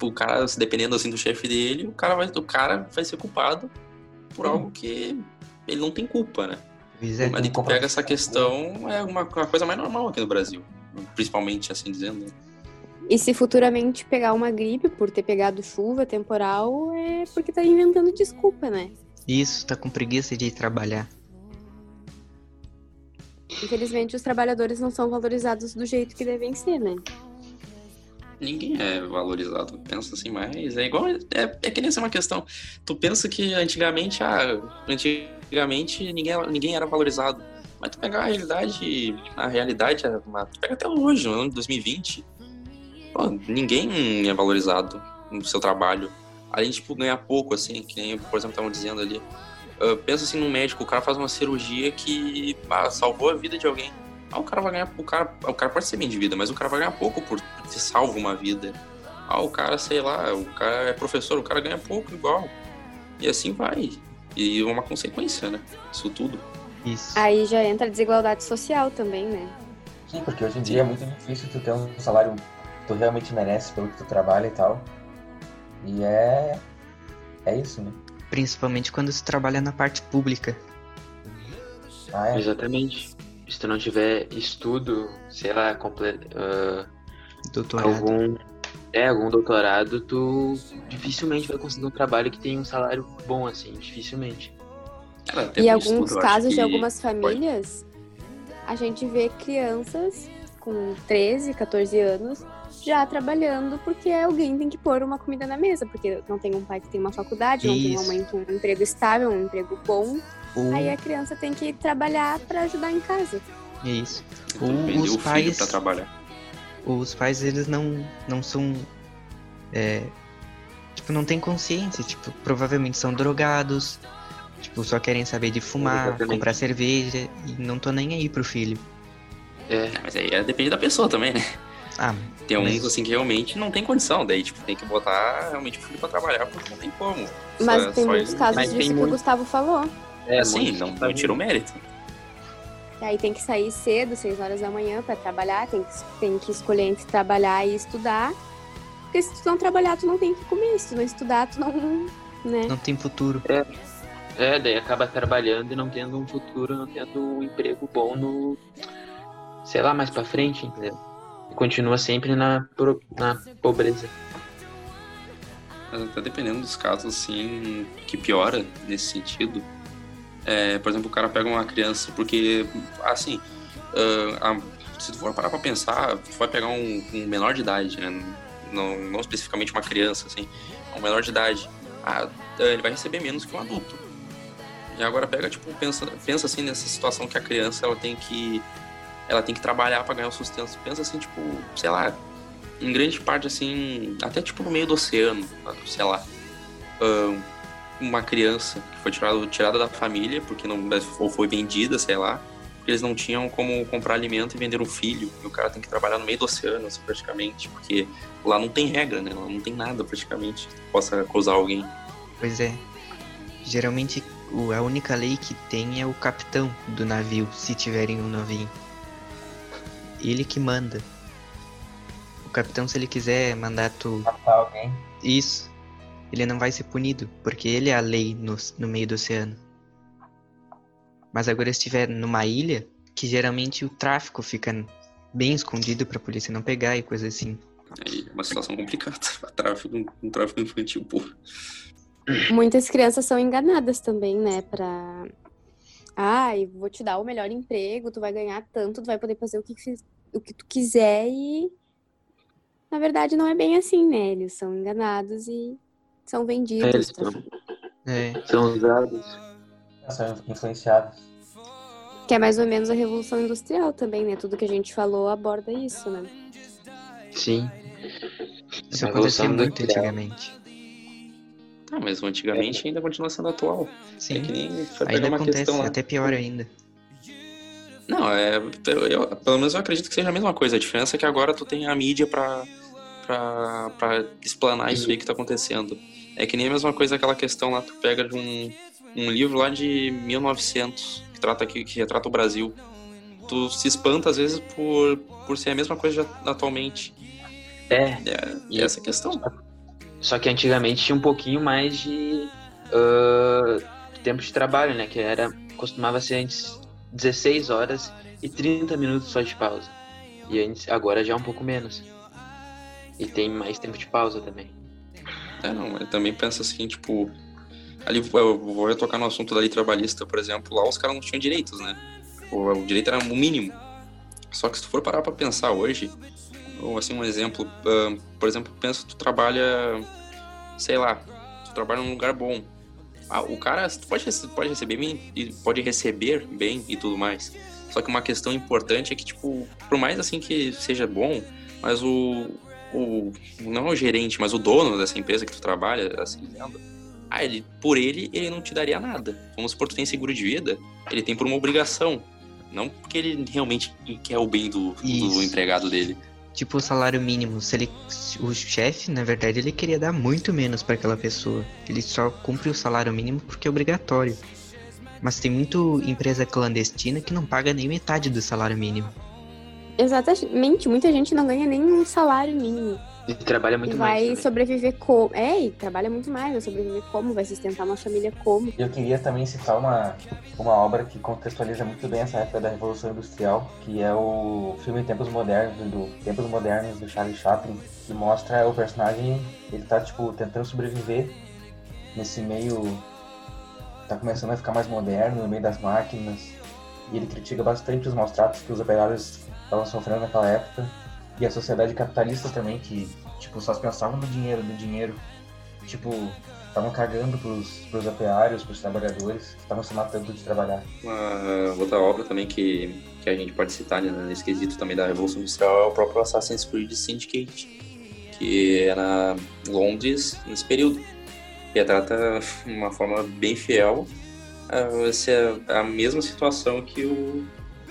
o cara, se dependendo assim do chefe dele, o cara vai, o cara vai ser culpado por algo que ele não tem culpa, né? Mas aí tu pega essa questão, é uma, uma coisa mais normal aqui no Brasil. Principalmente assim dizendo. né? E se futuramente pegar uma gripe por ter pegado chuva, temporal, é porque tá inventando desculpa, né? Isso, tá com preguiça de ir trabalhar. Infelizmente, os trabalhadores não são valorizados do jeito que devem ser, né? Ninguém é valorizado, pensa assim, mas é igual. É, é que nem essa uma questão. Tu pensa que antigamente, ah, antigamente ninguém, ninguém era valorizado. Mas tu pegar a realidade, a realidade, é tu pega até hoje, no ano de 2020, pô, ninguém é valorizado no seu trabalho. Além de, tipo, ganhar pouco, assim, que nem, por exemplo, estavam dizendo ali. Ah, pensa assim num médico, o cara faz uma cirurgia que ah, salvou a vida de alguém. Ah, o cara vai ganhar. O cara, o cara pode ser bem de vida, mas o cara vai ganhar pouco por ter salvo uma vida. Ah, o cara, sei lá, o cara é professor, o cara ganha pouco igual. E assim vai. E é uma consequência, né? Isso tudo. Isso. Aí já entra a desigualdade social também, né? Sim, porque hoje em dia é muito difícil tu ter um salário que tu realmente merece pelo que tu trabalha e tal. E é. É isso, né? Principalmente quando se trabalha na parte pública. Ah, é? Exatamente. Se tu não tiver estudo, sei lá, comple... Doutorado. algum é algum doutorado, tu dificilmente vai conseguir um trabalho que tenha um salário bom assim, dificilmente. E alguns casos de algumas famílias, a gente vê crianças com 13, 14 anos já trabalhando porque alguém tem que pôr uma comida na mesa, porque não tem um pai que tem uma faculdade, não tem uma Isso. mãe com um emprego estável, um emprego bom. Aí a criança tem que trabalhar pra ajudar em casa. É isso. Ou os o pais. pra trabalhar. Os pais, eles não, não são. É, tipo, não tem consciência. Tipo, provavelmente são drogados. Tipo, só querem saber de fumar, Exatamente. comprar cerveja e não tô nem aí pro filho. É. Mas aí é, depende da pessoa também, né? Ah, Tem uns mas- assim que realmente não tem condição, daí tipo, tem que botar realmente o filho pra trabalhar porque não tem como. Mas Só- tem só muitos ele- casos disso que o muito- Gustavo falou. É, assim, não, não tira o mérito. E aí tem que sair cedo, 6 horas da manhã pra trabalhar, tem que, tem que escolher entre trabalhar e estudar. Porque se tu não trabalhar, tu não tem que comer. Se tu não estudar, tu não. Né? Não tem futuro. É. É, daí acaba trabalhando e não tendo um futuro, não tendo um emprego bom no. sei lá, mais pra frente, entendeu? E continua sempre na, na pobreza. Mas até dependendo dos casos, assim, que piora nesse sentido. É, por exemplo, o cara pega uma criança, porque, assim, ah, a- se tu for parar pra pensar, tu vai pegar um, um menor de idade, né? Não, não especificamente uma criança, assim, um menor de idade. Ah, ele vai receber menos que um adulto. E agora pega, tipo, pensa, pensa assim nessa situação que a criança, ela tem que ela tem que trabalhar pra ganhar o sustento. Pensa assim, tipo, sei lá, em grande parte, assim, até tipo no meio do oceano, sei lá. Uma criança que foi tirada, tirada da família, porque não ou foi vendida, sei lá, porque eles não tinham como comprar alimento e vender um filho. E o cara tem que trabalhar no meio do oceano, assim, praticamente, porque lá não tem regra, né? Lá não tem nada, praticamente, que possa acusar alguém. Pois é. Geralmente a única lei que tem é o capitão do navio, se tiverem um navio. Ele que manda. O capitão, se ele quiser mandar tu. Matar alguém. Isso. Ele não vai ser punido, porque ele é a lei no, no meio do oceano. Mas agora se estiver numa ilha, que geralmente o tráfico fica bem escondido pra polícia não pegar e coisa assim. Aí é uma situação complicada. Tráfico, um tráfico infantil, pô. Muitas crianças são enganadas também, né? Pra. Ai, vou te dar o melhor emprego, tu vai ganhar tanto, tu vai poder fazer o que, o que tu quiser e. Na verdade, não é bem assim, né? Eles são enganados e são vendidos. É, eles tá? são, É. são usados. São influenciados. Que é mais ou menos a Revolução Industrial também, né? Tudo que a gente falou aborda isso, né? Sim. Isso acontecia Revolução muito Industrial. antigamente. Ah, mas antigamente ainda continua sendo atual. Sim. É que nem foi Ainda uma acontece, questão lá. até pior ainda. Não, é. Eu, eu- pelo menos eu acredito que seja a mesma coisa. A diferença é que agora tu tem a mídia pra, pra, pra explanar isso aí que tá acontecendo. É que nem a mesma coisa aquela questão lá, tu pega de um, um livro lá de 1900, que, trata, que, que retrata o Brasil. Tu se espanta às vezes por, por ser a mesma coisa atualmente. É. E essa é a questão. Só que antigamente tinha um pouquinho mais de ah, tempo de trabalho, né? Que era. costumava ser antes 16 horas e 30 minutos só de pausa. E antes, agora já é um pouco menos. E tem mais tempo de pausa também. É, não, eu também penso assim, tipo. Ali eu vou tocar no assunto da lei trabalhista, por exemplo, lá os caras não tinham direitos, né? O, o direito era o mínimo. Só que se tu for parar pra pensar hoje, ou assim, um exemplo, ahn, por exemplo, pensa que tu trabalha, sei lá, tu trabalha num lugar bom. Ah, o cara, pode, pode receber bem, e pode receber bem e tudo mais. Só que uma questão importante é que, tipo, por mais assim que seja bom, mas o, o não o gerente, mas o dono dessa empresa que tu trabalha, assim, ah, ele, por ele, ele não te daria nada. Vamos supor, tu tem seguro de vida, ele tem por uma obrigação. Não porque ele realmente quer o bem do, do empregado dele. Tipo o salário mínimo. Se ele, o chefe, na verdade, ele queria dar muito menos pra aquela pessoa. Ele só cumpre o salário mínimo porque é obrigatório. Mas tem muito empresa clandestina que não paga nem metade do salário mínimo. Exatamente, muita gente não ganha nem um salário mínimo. E trabalha E muito vai mais. também. sobreviver como? É, e trabalha muito mais, vai sobreviver como? Vai sustentar uma família como? Eu queria também citar uma, uma obra que contextualiza muito bem essa época da Revolução Industrial, que é o filme Tempos Modernos, do Tempos Modernos do Charlie Chaplin, que mostra o personagem, ele tá, tipo, tentando sobreviver nesse meio... tá começando a ficar mais moderno, no meio das máquinas, e ele critica bastante os maus tratos que os operários estavam sofrendo naquela época, e a sociedade capitalista também, que, tipo, só pensavam no dinheiro, no dinheiro, tipo, estavam cagando pros, pros operários, pros trabalhadores, que estavam se matando de trabalhar. Uma outra obra também que, que a gente pode citar né, nesse quesito também da Revolução Industrial é o próprio Assassin's Creed Syndicate, que na Londres nesse período. E retrata de uma forma bem fiel a, a mesma situação que o,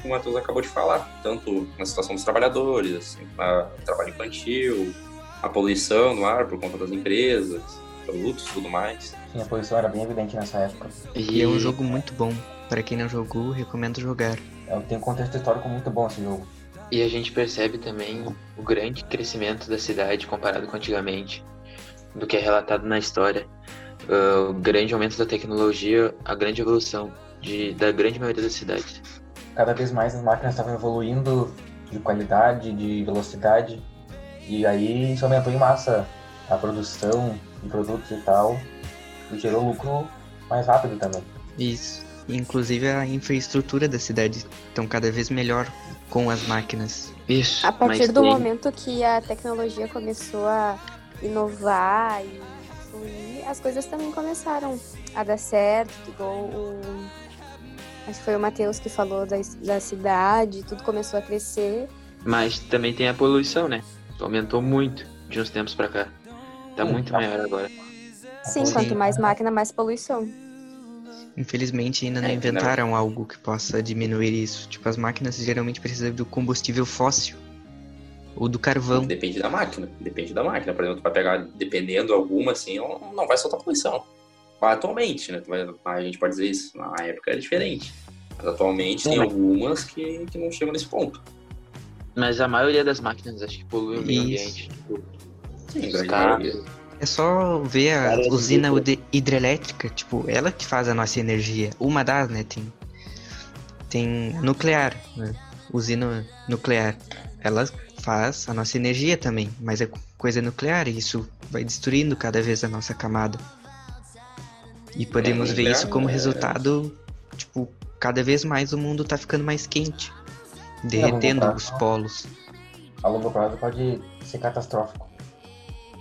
o Matheus acabou de falar, tanto na situação dos trabalhadores, assim, a trabalho infantil, a poluição no ar por conta das empresas, produtos e tudo mais. Sim, a posição era bem evidente nessa época. E é um jogo muito bom. Pra quem não jogou, recomendo jogar. É, Tem um contexto histórico muito bom esse jogo. E a gente percebe também o grande crescimento da cidade comparado com antigamente, do que é relatado na história. Ah, o grande aumento da tecnologia, a grande evolução de, da grande maioria das cidades. Cada vez mais as máquinas estavam evoluindo de qualidade, de velocidade, e aí isso aumentou em massa a produção de produtos e tal, e gerou lucro mais rápido também. Isso. Inclusive a infraestrutura da cidade estão cada vez melhor com as máquinas. Isso. A partir do momento que a tecnologia começou a inovar e fluir, as coisas também começaram a dar certo, igual o. Acho que foi o Matheus que falou da, da cidade, tudo começou a crescer. Mas também tem a poluição, né? Aumentou muito de uns tempos pra cá. Tá Sim, muito maior agora. Sim, quanto mais máquina, mais poluição. Infelizmente ainda não É, inventaram algo que possa diminuir isso. Tipo, as máquinas geralmente precisam do combustível fóssil. Ou do carvão. Depende da máquina. Depende da máquina. Por exemplo, vai pegar, dependendo alguma, assim, não vai soltar poluição. Atualmente, né? A gente pode dizer isso. Na época era diferente. Mas atualmente tem algumas que, que não chegam nesse ponto. Mas a maioria das máquinas acho que polui o meio ambiente. Tipo, Sim, os grande carros. maioria. É só ver a Várias usina hidre- hidrelétrica, tipo, ela que faz a nossa energia. Uma das, né? Tem, tem nuclear, né? Usina nuclear. Ela faz a nossa energia também, mas é coisa nuclear e isso vai destruindo cada vez a nossa camada. E podemos ver nuclear isso como é- resultado, tipo, cada vez mais o mundo tá ficando mais quente, derretendo os polos. A longo prazo pode ser catastrófico.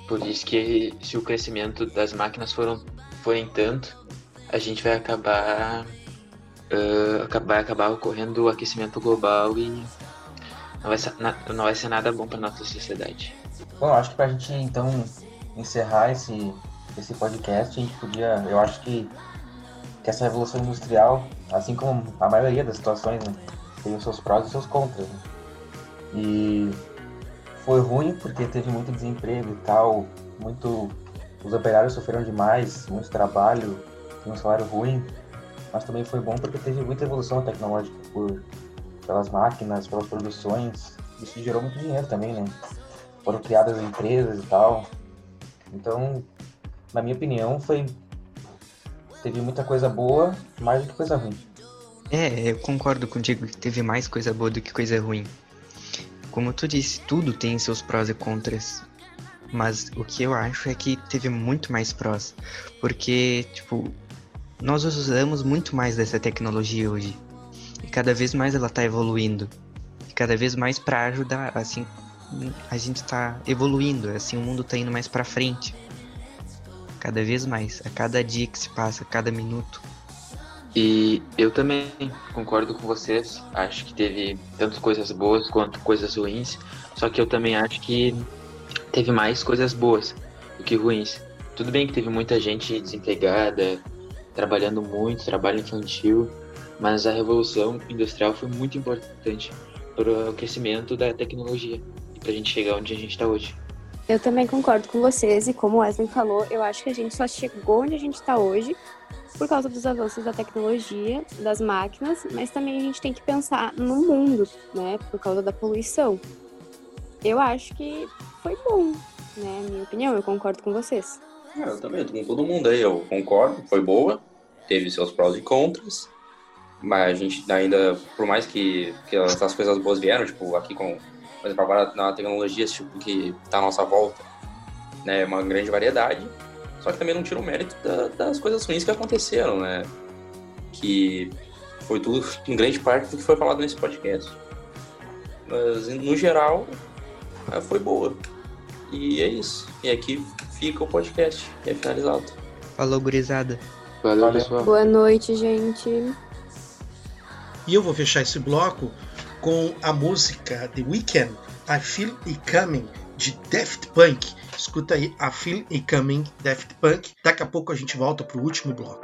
Por isso que se o crescimento das máquinas foram, forem tanto, a gente vai acabar, aca- vai acabar ocorrendo o aquecimento global e não vai ser, na- não vai ser nada bom para nossa sociedade. Bom, acho que pra gente então encerrar esse, esse podcast, a gente podia. Eu acho que, que essa revolução industrial, assim como a maioria das situações, né, tem os seus prós e os seus contras. Né? E foi ruim porque teve muito desemprego e tal, muito. Os operários sofreram demais, muito trabalho, um salário ruim, mas também foi bom porque teve muita evolução tecnológica por, pelas máquinas, pelas produções. Isso gerou muito dinheiro também, né? foram criadas empresas e tal. Então, na minha opinião, foi teve muita coisa boa, mais do que coisa ruim. É, eu concordo contigo que teve mais coisa boa do que coisa ruim. Como tu disse, tudo tem seus prós e contras. Mas o que eu acho é que teve muito mais prós. Porque, tipo, nós usamos muito mais dessa tecnologia hoje. E cada vez mais ela tá evoluindo. E cada vez mais para ajudar, assim, a gente tá evoluindo, assim, o mundo tá indo mais pra frente. Cada vez mais, a cada dia que se passa, a cada minuto. E eu também concordo com vocês. Acho que teve tanto coisas boas quanto coisas ruins. Só que eu também acho que teve mais coisas boas do que ruins. Tudo bem que teve muita gente desempregada, trabalhando muito, trabalho infantil, mas a revolução industrial foi muito importante para o crescimento da tecnologia e para a gente chegar onde a gente está hoje. Eu também concordo com vocês e como o Wesley falou, eu acho que a gente só chegou onde a gente está hoje por causa dos avanços da tecnologia, das máquinas, mas também a gente tem que pensar no mundo, né, por causa da poluição. Eu acho que foi bom, né, minha opinião, eu concordo com vocês. É, eu também, tô com todo mundo aí, eu concordo, foi boa, teve seus prós e contras, mas a gente ainda, por mais que, que essas coisas boas vieram, tipo, aqui com, por exemplo, agora na tecnologia, tipo, que tá à nossa volta, né, uma grande variedade, só que também não tira o mérito da- das coisas ruins que aconteceram, né, que foi tudo, em grande parte, do que foi falado nesse podcast. Mas, no geral, é, foi boa. E é isso. E aqui fica o podcast. E é finalizado. Falou, gurizada. Valeu, pessoal. Boa noite, gente. E eu vou fechar esse bloco com a música The Weeknd, I Feel It Coming, de Daft Punk. Escuta aí, I Feel It Coming, Daft Punk. Daqui a pouco a gente volta pro último bloco.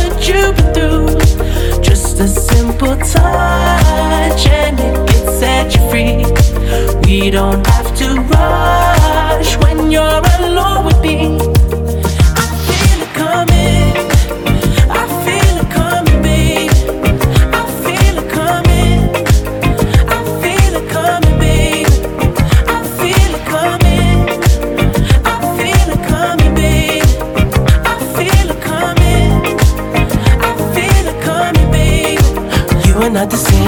you've been through. Just a simple touch and it can set you free. We don't have to rush when you're alone with me.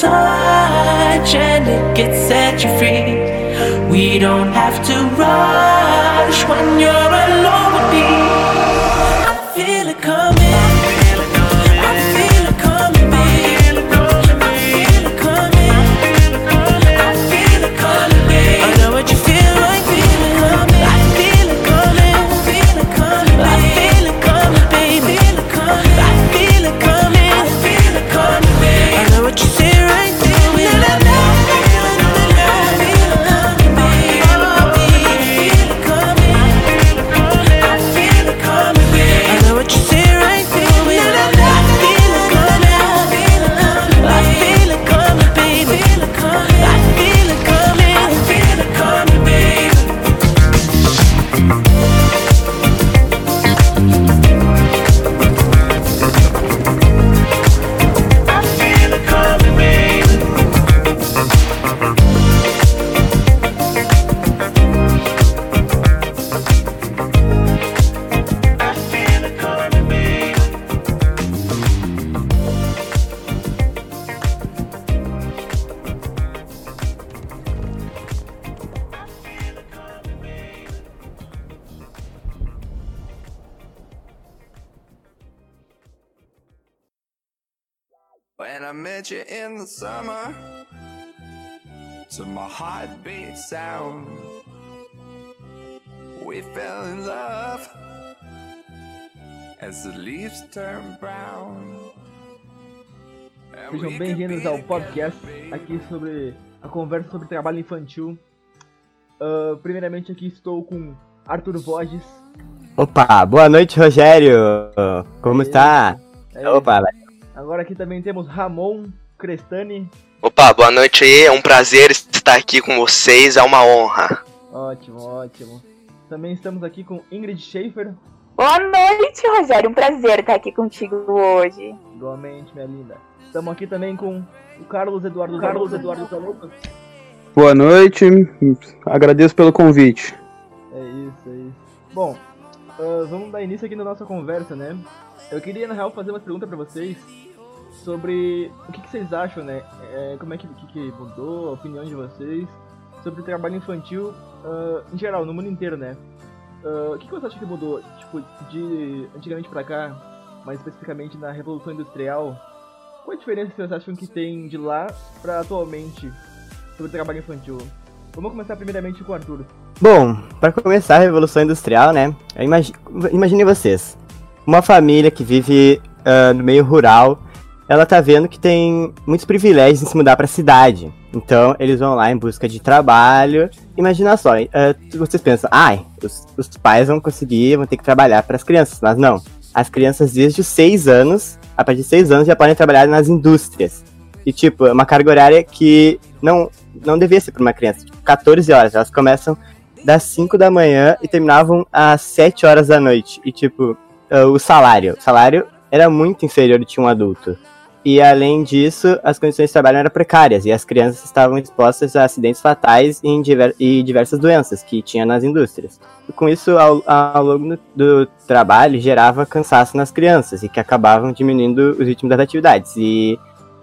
Touch and it can set you free. We don't have to rush when you're sound, we fell in love as the leaves turn brown. Sejam bem-vindos ao podcast aqui sobre a conversa sobre trabalho infantil. Ah, primeiramente aqui estou com Arthur Borges. Opa, boa noite, Rogério. Como está? É, Opa, Agora aqui também temos Ramon Crestani. Opa, boa noite aí, é um prazer estar aqui com vocês, é uma honra. Ótimo, ótimo. Também estamos aqui com Ingrid Schaefer. Boa noite, Rogério. Um prazer estar aqui contigo hoje. Igualmente, minha linda. Estamos aqui também com o Carlos Eduardo Carlos Eduardo Zaluca. Boa noite, agradeço pelo convite. É isso, é isso. Bom, ah, vamos dar início aqui na nossa conversa, né? Eu queria, na real, fazer uma pergunta pra vocês sobre o que, que vocês acham, né? É, como é que, que, que mudou a opinião de vocês sobre o trabalho infantil ah, em geral, no mundo inteiro, né? Ah, o que, que você acha que mudou, tipo, de antigamente pra cá, mais especificamente na Revolução Industrial? Qual a diferença que vocês acham que tem de lá pra atualmente sobre o trabalho infantil? Vamos começar primeiramente com o Arthur. Bom, para começar a Revolução Industrial, né? Imagi imagine vocês. Uma família que vive ah, no meio rural, ela tá vendo que tem muitos privilégios em se mudar pra cidade. Então, eles vão lá em busca de trabalho. Imagina só, ah, vocês pensam, ai, os, os pais vão conseguir, vão ter que trabalhar para as crianças. Mas não. As crianças, desde os 6 anos, a partir de 6 anos, já podem trabalhar nas indústrias. E, tipo, é uma carga horária que não, não devia ser para uma criança. Tipo, 14 horas. Elas começam das 5 da manhã e terminavam às 7 horas da noite. E, tipo, ah, o salário. O salário era muito inferior de um adulto. E além disso, as condições de trabalho eram precárias e as crianças estavam expostas a acidentes fatais e, diver e diversas doenças que tinha nas indústrias. E com isso, ao, ao longo do trabalho, gerava cansaço nas crianças e que acabavam diminuindo o ritmo das atividades. E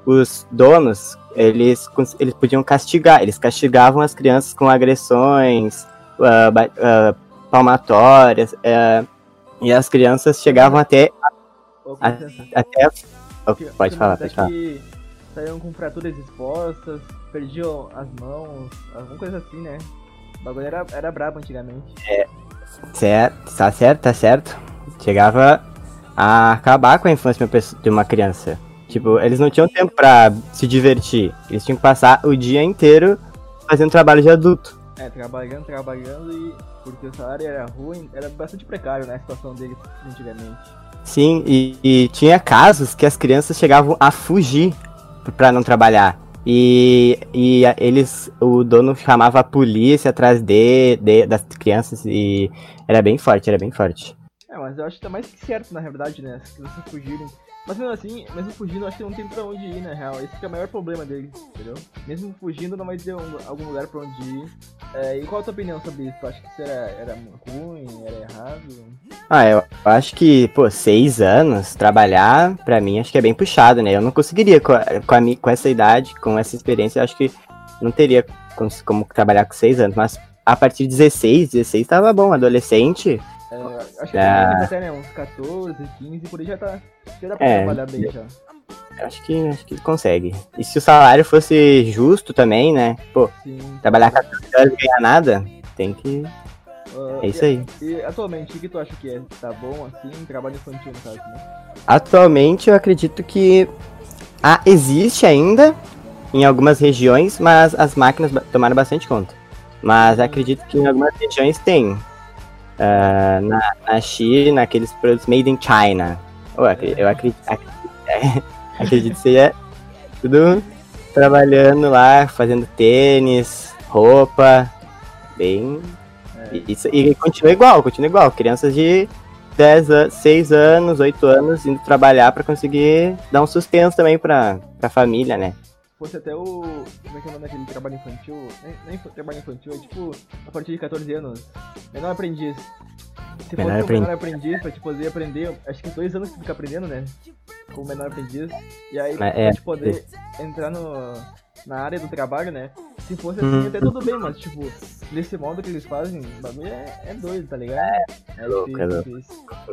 os donos, eles, eles podiam castigar, eles castigavam as crianças com agressões, uh, uh, palmatórias, uh, e as crianças chegavam até. A, até Pode falar, pode falar. Que saíram com fraturas expostas, perdiam as mãos, alguma coisa assim, né? O bagulho era, era brabo antigamente. É, certo, tá certo, tá certo. Chegava a acabar com a infância de uma criança. Tipo, eles não tinham tempo pra se divertir. Eles tinham que passar o dia inteiro fazendo trabalho de adulto. É, trabalhando, trabalhando e. Porque o salário era ruim, era bastante precário, né? A situação deles antigamente. Sim, e, e, tinha casos que as crianças chegavam a fugir para não trabalhar. E, e eles, o dono chamava a polícia atrás de, de, das crianças e era bem forte, era bem forte. É, mas eu acho que tá mais que certo, na verdade, né? Se você fugirem mas mesmo assim, mesmo fugindo, acho que não tem pra onde ir, na real. Esse é o maior problema dele, entendeu? Mesmo fugindo, não vai ter um, algum lugar pra onde ir. É, e qual a tua opinião sobre isso? Tu acha que isso era, era ruim, era errado? Ah, eu acho que, pô, seis anos, trabalhar, pra mim, acho que é bem puxado, né? Eu não conseguiria, com, a, com, a, com essa idade, com essa experiência, eu acho que não teria como, como trabalhar com seis anos. Mas a partir de 16, 16 tava bom, adolescente é, acho que é. até, né? Uns 14, 15, por aí já tá. Já dá pra é, trabalhar bem já. Acho que, acho que consegue. E se o salário fosse justo também, né? Pô, Sim. trabalhar 14 horas e ganhar nada, tem que. Uh, é isso e, aí. E atualmente, o que tu acha que é? Tá bom assim? Trabalho infantil, no caso, né? Atualmente, eu acredito que ah, existe ainda em algumas regiões, mas as máquinas tomaram bastante conta. Mas acredito que em algumas regiões tem. Uh, na, na China, aqueles produtos made in China. Eu, acredito, eu acredito, acredito, seja tudo trabalhando lá, fazendo tênis, roupa, bem. É. Isso, e continua igual, continua igual. Crianças de 10 anos, 6 anos, 8 anos indo trabalhar para conseguir dar um sustento também pra, pra família, né? Fosse até o. Como é que é o nome daquele trabalho infantil? Nem, nem trabalho infantil, é tipo a partir de 14 anos. Menor aprendiz. Se menor fosse um menor aprendiz pra te poder aprender, acho que dois anos que fica aprendendo, né? Como menor aprendiz. E aí pra é, te poder é. entrar no, na área do trabalho, né? Se fosse assim, hum. até tudo bem, mas tipo, nesse modo que eles fazem, o bagulho é, é doido, tá ligado? É, é louco, é louco.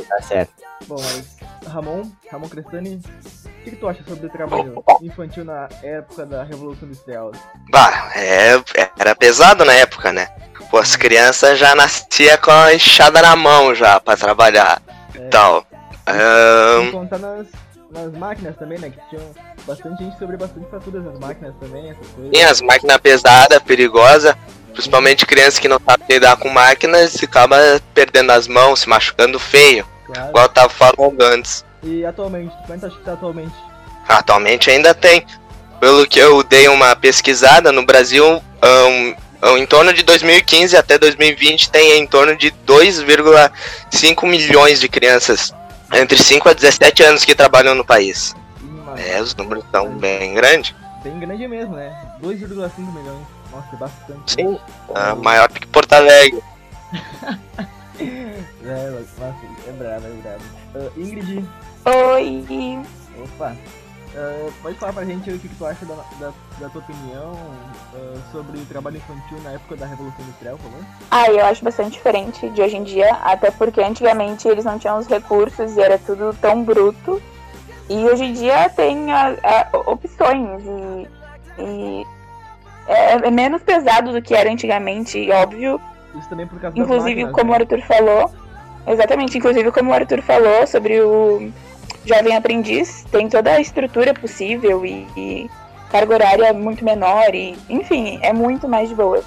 Tá certo. Bom, mas Ramon, Ramon Crestani, o que, que, tu acha sobre o trabalho infantil na época da Revolução Industrial? Bah, é, era pesado na época, né? Pô, as crianças já nasciam com a enxada na mão já pra trabalhar é. e tal. Um... contar nas, nas máquinas também, né? Que tinham bastante gente sobre bastante faturas nas máquinas também, essas coisas. Sim, as máquinas pesadas, perigosas. Principalmente crianças que não sabem lidar com máquinas acaba perdendo as mãos, se machucando feio. Claro. Igual eu tava falando antes. E atualmente, quanto acha que tá atualmente? Atualmente ainda tem. Pelo que eu dei uma pesquisada, no Brasil, um, um, em torno de 2015 até 2020 tem em torno de 2,5 milhões de crianças entre 5 a 17 anos que trabalham no país. É, os números estão bem grandes. Bem grande mesmo, né? 2,5 milhões. Nossa, é bastante. Sim, é maior que Porto Alegre. é, nossa, é brabo, é brabo. Uh, Ingrid. Oi. Opa. Uh, pode falar pra gente o que, que tu acha da, da, da tua opinião uh, sobre o trabalho infantil na época da Revolução Industrial, por favor? Ah, eu acho bastante diferente de hoje em dia, até porque antigamente eles não tinham os recursos e era tudo tão bruto. E hoje em dia tem a, a, opções e, e é, é, menos pesado do que era antigamente, óbvio. Isso também por causa Inclusive, máquinas, como né? o Arthur falou, exatamente, inclusive como o Arthur falou sobre o jovem aprendiz, tem toda a estrutura possível e, e carga horária muito menor e, enfim, é muito mais de boas.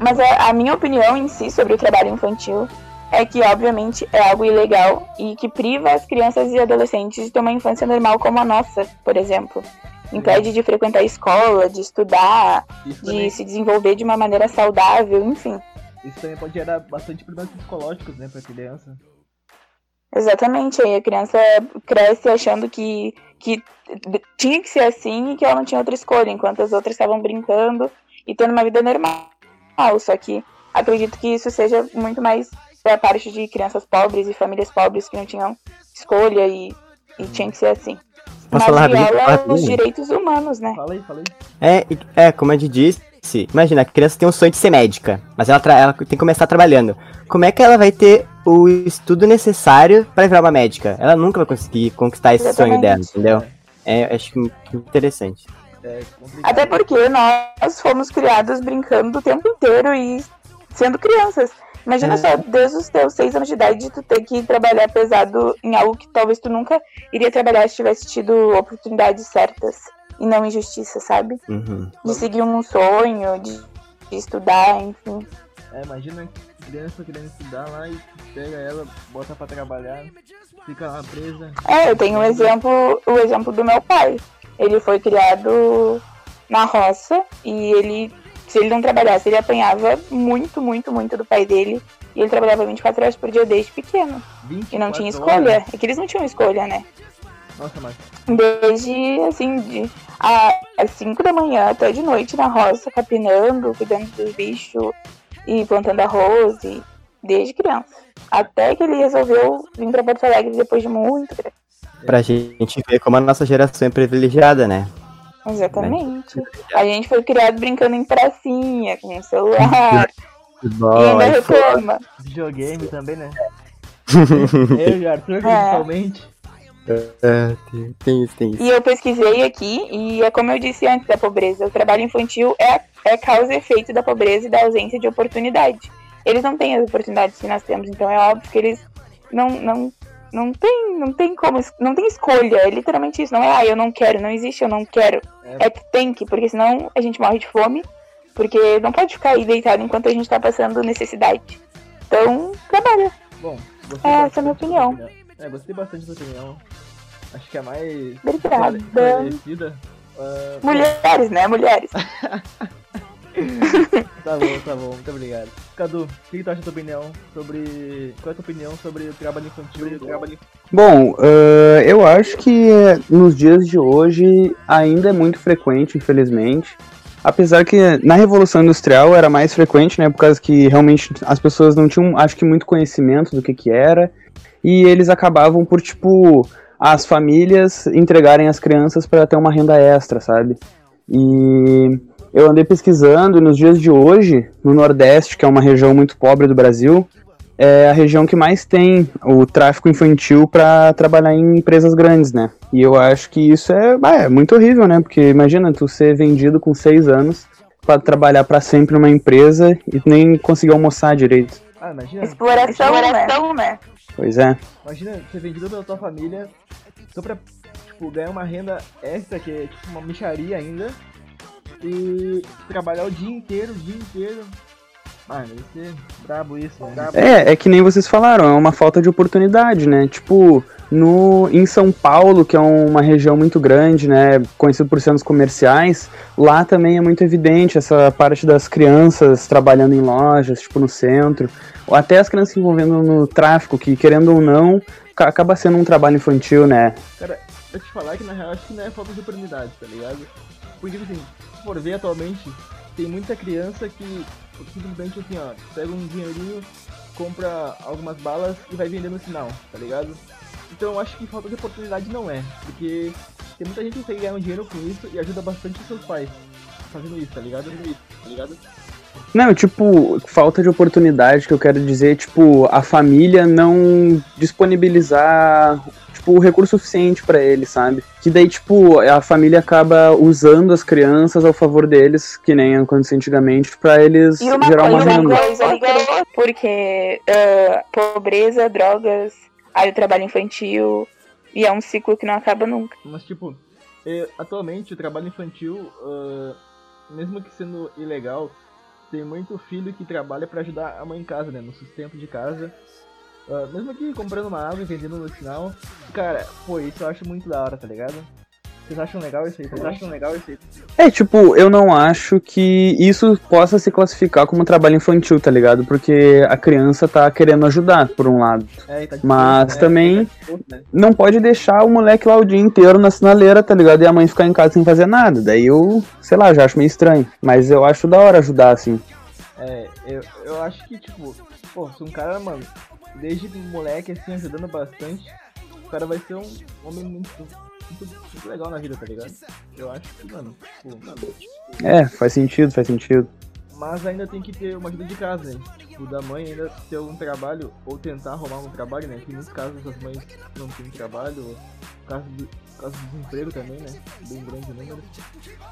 Mas a, a minha opinião em si sobre o trabalho infantil é que, obviamente, é algo ilegal e que priva as crianças e adolescentes de ter uma infância normal como a nossa, por exemplo. Impede de frequentar a escola, de estudar, Isso de também. se desenvolver de uma maneira saudável, enfim. Isso também pode gerar bastante problemas psicológicos, né, pra criança. Exatamente, aí a criança cresce achando que, que tinha que ser assim e que ela não tinha outra escolha, enquanto as outras estavam brincando e tendo uma vida normal. Só que acredito que isso seja muito mais da parte de crianças pobres e famílias pobres que não tinham escolha e, e tinha que ser assim. Posso Mas falar viola os direitos humanos, né? Fala aí, fala aí. É, e- é, como a gente disse, imagina, a criança tem um sonho de ser médica, mas ela, ela tem que começar trabalhando. Como é que ela vai ter o estudo necessário pra virar uma médica? Ela nunca vai conseguir conquistar esse sonho dela, Exatamente. entendeu? É, acho que interessante. Até porque nós fomos criados brincando o tempo inteiro e sendo crianças. Imagina É. só, desde os teus seis anos de idade, tu ter que trabalhar pesado em algo que talvez tu nunca iria trabalhar se tivesse tido oportunidades certas e não injustiça, sabe? Uhum. De seguir um sonho, de, de estudar, enfim. É, imagina criança querendo estudar lá e pega ela, bota pra trabalhar, fica lá presa. É, eu tenho um exemplo, o exemplo do meu pai. Ele foi criado na roça e ele, se ele não trabalhasse, ele apanhava muito, muito, muito do pai dele. E ele trabalhava 24 horas por dia desde pequeno. E não 24 tinha escolha. horas? É que eles não tinham escolha, né? Nossa, mas Desde, assim, de a- às 5 da manhã até de noite na roça, capinando, cuidando dos bichos e plantando arroz, e desde criança. Até que ele resolveu vir pra Porto Alegre depois de muito tempo. Pra gente ver como a nossa geração é privilegiada, né? Exatamente. A gente foi criado brincando em pracinha, com um celular. e Futebol, ainda iPhone. reclama. videogame também, né? Eu e o Arthur, É. principalmente. É, tem, tem isso, tem isso. E eu pesquisei aqui, e é como eu disse antes da pobreza, o trabalho infantil é, é causa e efeito da pobreza e da ausência de oportunidade. Eles não têm as oportunidades que nós temos, então é óbvio que eles não, não, não tem, não tem como, não tem escolha, é literalmente isso, não é, ah, eu não quero, não existe, eu não quero. É que tem que, porque senão a gente morre de fome, porque não pode ficar aí deitado enquanto a gente tá passando necessidade. Então, trabalha. Bom, É, essa é a minha opinião. sua É, gostei bastante da sua opinião. Acho que é mais Obrigada. Ah, Mulheres, né? Mulheres. Tá bom, tá bom, muito obrigado. Cadu, o que, tu acha da tua opinião sobre. Qual é a tua opinião sobre o trabalho infantil? O trabalho Bom, eh, eu acho que eh, nos dias de hoje ainda é muito frequente, infelizmente. Apesar que na Revolução Industrial era mais frequente, né? Por causa que realmente as pessoas não tinham, acho que, muito conhecimento do que que era. E eles acabavam por, tipo, as famílias entregarem as crianças para ter uma renda extra, sabe? E eu andei pesquisando e nos dias de hoje, no Nordeste, que é uma região muito pobre do Brasil, é a região que mais tem o tráfico infantil para trabalhar em empresas grandes, né? E eu acho que isso é, é muito horrível, né? Porque imagina tu ser vendido com seis anos para trabalhar para sempre numa empresa e nem conseguir almoçar direito. Ah, imagina. Exploração, né? Pois é. Imagina ser vendido pela tua família só pra tipo, ganhar uma renda extra, que é tipo uma micharia ainda. E trabalhar o dia inteiro, o dia inteiro. Mano, deve ser brabo isso, né? Brabo. É, é que nem vocês falaram, é uma falta de oportunidade, né? Tipo, no, em São Paulo, que é uma região muito grande, né? Conhecido por centros comerciais, lá também é muito evidente essa parte das crianças trabalhando em lojas, tipo, no centro. Ou até as crianças se envolvendo no tráfico, que querendo ou não, ca- acaba sendo um trabalho infantil, né? Cara, eu te falar que na real acho que não é falta de oportunidade, tá ligado? Porque assim, se for ver atualmente, tem muita criança que simplesmente assim, ó, pega um dinheirinho, compra algumas balas e vai vender no sinal, tá ligado? Então eu acho que falta de oportunidade não é, porque tem muita gente que consegue ganhar um dinheiro com isso e ajuda bastante os seus pais fazendo isso, tá ligado? Tá ligado? Não, tipo, falta de oportunidade que eu quero dizer, tipo, a família não disponibilizar, tipo, o recurso suficiente pra eles, sabe? Que daí, tipo, a família acaba usando as crianças ao favor deles, que nem aconteceu antigamente, pra eles E uma gerar uma coisa, renda. uma coisa liga- porque ah, pobreza, drogas, aí o trabalho infantil, e é um ciclo que não acaba nunca. Mas tipo, atualmente o trabalho infantil, ah, mesmo que sendo ilegal, tem muito filho que trabalha pra ajudar a mãe em casa, né? No sustento de casa. Ah, mesmo que comprando uma água e vendendo no sinal. Cara, pô, isso eu acho muito da hora, tá ligado? Vocês acham legal isso aí? Vocês acham legal isso aí? É, tipo, eu não acho que isso possa se classificar como trabalho infantil, tá ligado? Porque a criança tá querendo ajudar, por um lado. É, tá Mas né? também Tá de né? não pode deixar o moleque lá o dia inteiro na sinaleira, tá ligado? E a mãe ficar em casa sem fazer nada. Daí eu, sei lá, já acho meio estranho. Mas eu acho da hora ajudar, assim. É, eu, eu acho que, tipo, pô, se um cara, mano, desde moleque, assim, ajudando bastante, o cara vai ser um homem muito, muito, muito legal na vida, tá ligado? Eu acho que, mano, tipo, mano, É, faz sentido, faz sentido. mas ainda tem que ter uma ajuda de casa, né? Tipo, da mãe ainda ter algum trabalho, ou tentar arrumar um trabalho, né? Que em muitos casos as mães não têm trabalho, ou por causa do, causa do desemprego também, né? Bem grande o número.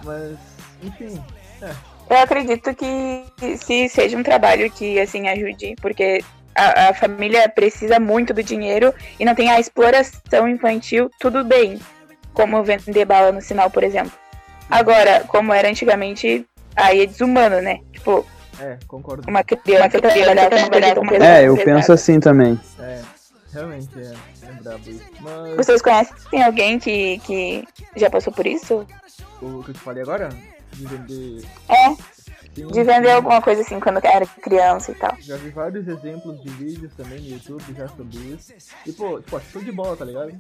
Mas, enfim, é. Eu acredito que se seja um trabalho que assim ajude, porque a, a família precisa muito do dinheiro e não tem a exploração infantil, tudo bem. Como vender bala no sinal, por exemplo. Agora, como era antigamente, aí é desumano, né? Tipo, É, concordo. uma criança trabalhar trabalhar com pesado. É, eu penso assim também. É, realmente é, é brabo isso. Mas Vocês conhecem alguém que, que já passou por isso? o que eu te falei agora, de vender. É, Sim, de vender sim. alguma coisa assim quando era criança e tal. Já vi vários exemplos de vídeos também no YouTube já sobre isso. E pô, tipo, acho show de bola, tá ligado?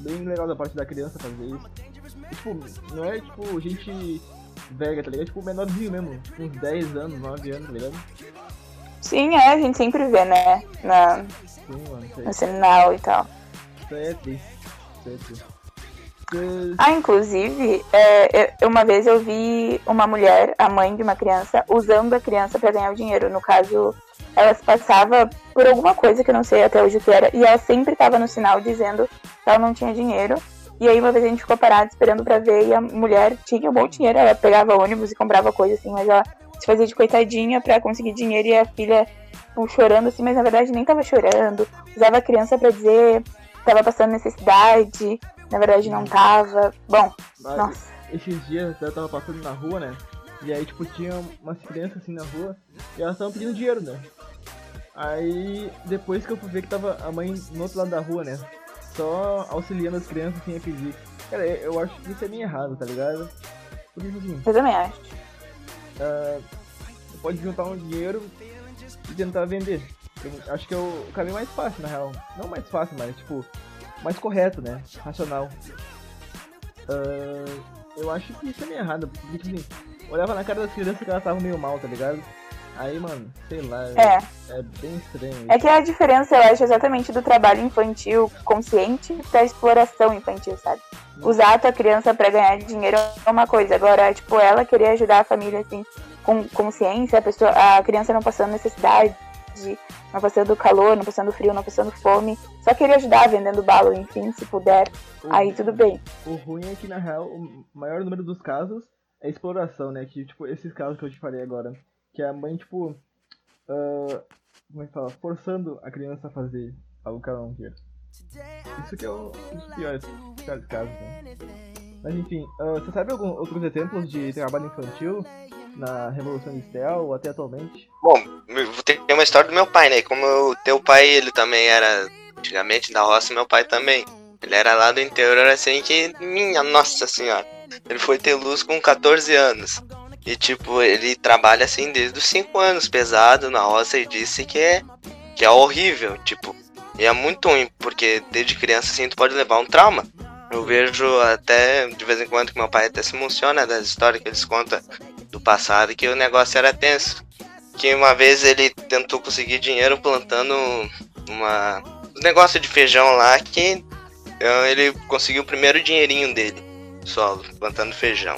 Bem legal da parte da criança fazer isso. E, tipo, não é tipo gente velha, tá ligado? Tipo menorzinho mesmo, tipo uns 10 anos, 9 anos, tá ligado? Sim, é, a gente sempre vê, né? Na, Sim, mano, no sinal e tal. isso é triste. Isso aí é triste. Ah, inclusive, é, eu- uma vez eu vi uma mulher, a mãe de uma criança, usando a criança pra ganhar o dinheiro. No caso, ela se passava por alguma coisa que eu não sei até hoje o que era, e ela sempre tava no sinal dizendo ela não tinha dinheiro. E aí uma vez a gente ficou parado esperando pra ver, e a mulher tinha um bom dinheiro, ela pegava ônibus e comprava coisa assim, mas ela se fazia de coitadinha pra conseguir dinheiro e a filha tipo, chorando assim, mas na verdade nem tava chorando. Usava a criança pra dizer que tava passando necessidade, na verdade não tava. Bom, Mas nossa. Esses dias eu tava passando na rua, né? E aí, tipo, tinha umas crianças assim na rua e elas estavam pedindo dinheiro, né? Aí, depois que eu fui ver que tava a mãe no outro lado da rua, né? Só auxiliando as crianças sem pedir. Cara, eu acho que isso é bem errado, tá ligado? Por isso, assim, Eu também acho. você pode juntar um dinheiro e tentar vender. Eu acho que é o caminho mais fácil, na real. Não mais fácil, mas, tipo, mais correto, né? Racional. Ah, eu acho que isso é meio errado, porque, tipo assim, olhava na cara das crianças que elas estavam meio mal, tá ligado? Aí, mano, sei lá, É. é bem estranho. É que a diferença, eu acho, exatamente do trabalho infantil consciente da exploração infantil, sabe? Usar a tua criança pra ganhar dinheiro é uma coisa. Agora, tipo, ela querer ajudar a família, assim, com consciência, a, pessoa, a criança não passando necessidade, não passando calor, não passando frio, não passando fome. Só querer ajudar vendendo bala, enfim, se puder. Aí tudo bem. O ruim é que, na real, o maior número dos casos é exploração, né? Que, tipo, esses casos que eu te falei agora. Que a mãe, tipo, ah, como é que fala? Forçando a criança a fazer algo que ela não quer. Isso que é o, piores piores casos, né? Mas enfim, ah, você sabe algum, outros exemplos de trabalho infantil na Revolução Industrial ou até atualmente? Bom, tenho uma história do meu pai, né? Como o teu pai, ele também era antigamente da roça, meu pai também. Ele era lá do interior, assim, que, minha nossa senhora. Ele foi ter luz com 14 anos. E, tipo, ele trabalha, assim, desde os 5 anos, pesado na roça, e disse que é, que é horrível, tipo. E é muito ruim, porque desde criança, assim, tu pode levar um trauma. Eu vejo até, de vez em quando, que meu pai até se emociona das histórias que eles contam do passado, que o negócio era tenso. Que uma vez ele tentou conseguir dinheiro plantando uma um negócio de feijão lá que eh, ele conseguiu o primeiro dinheirinho dele, solo, plantando feijão.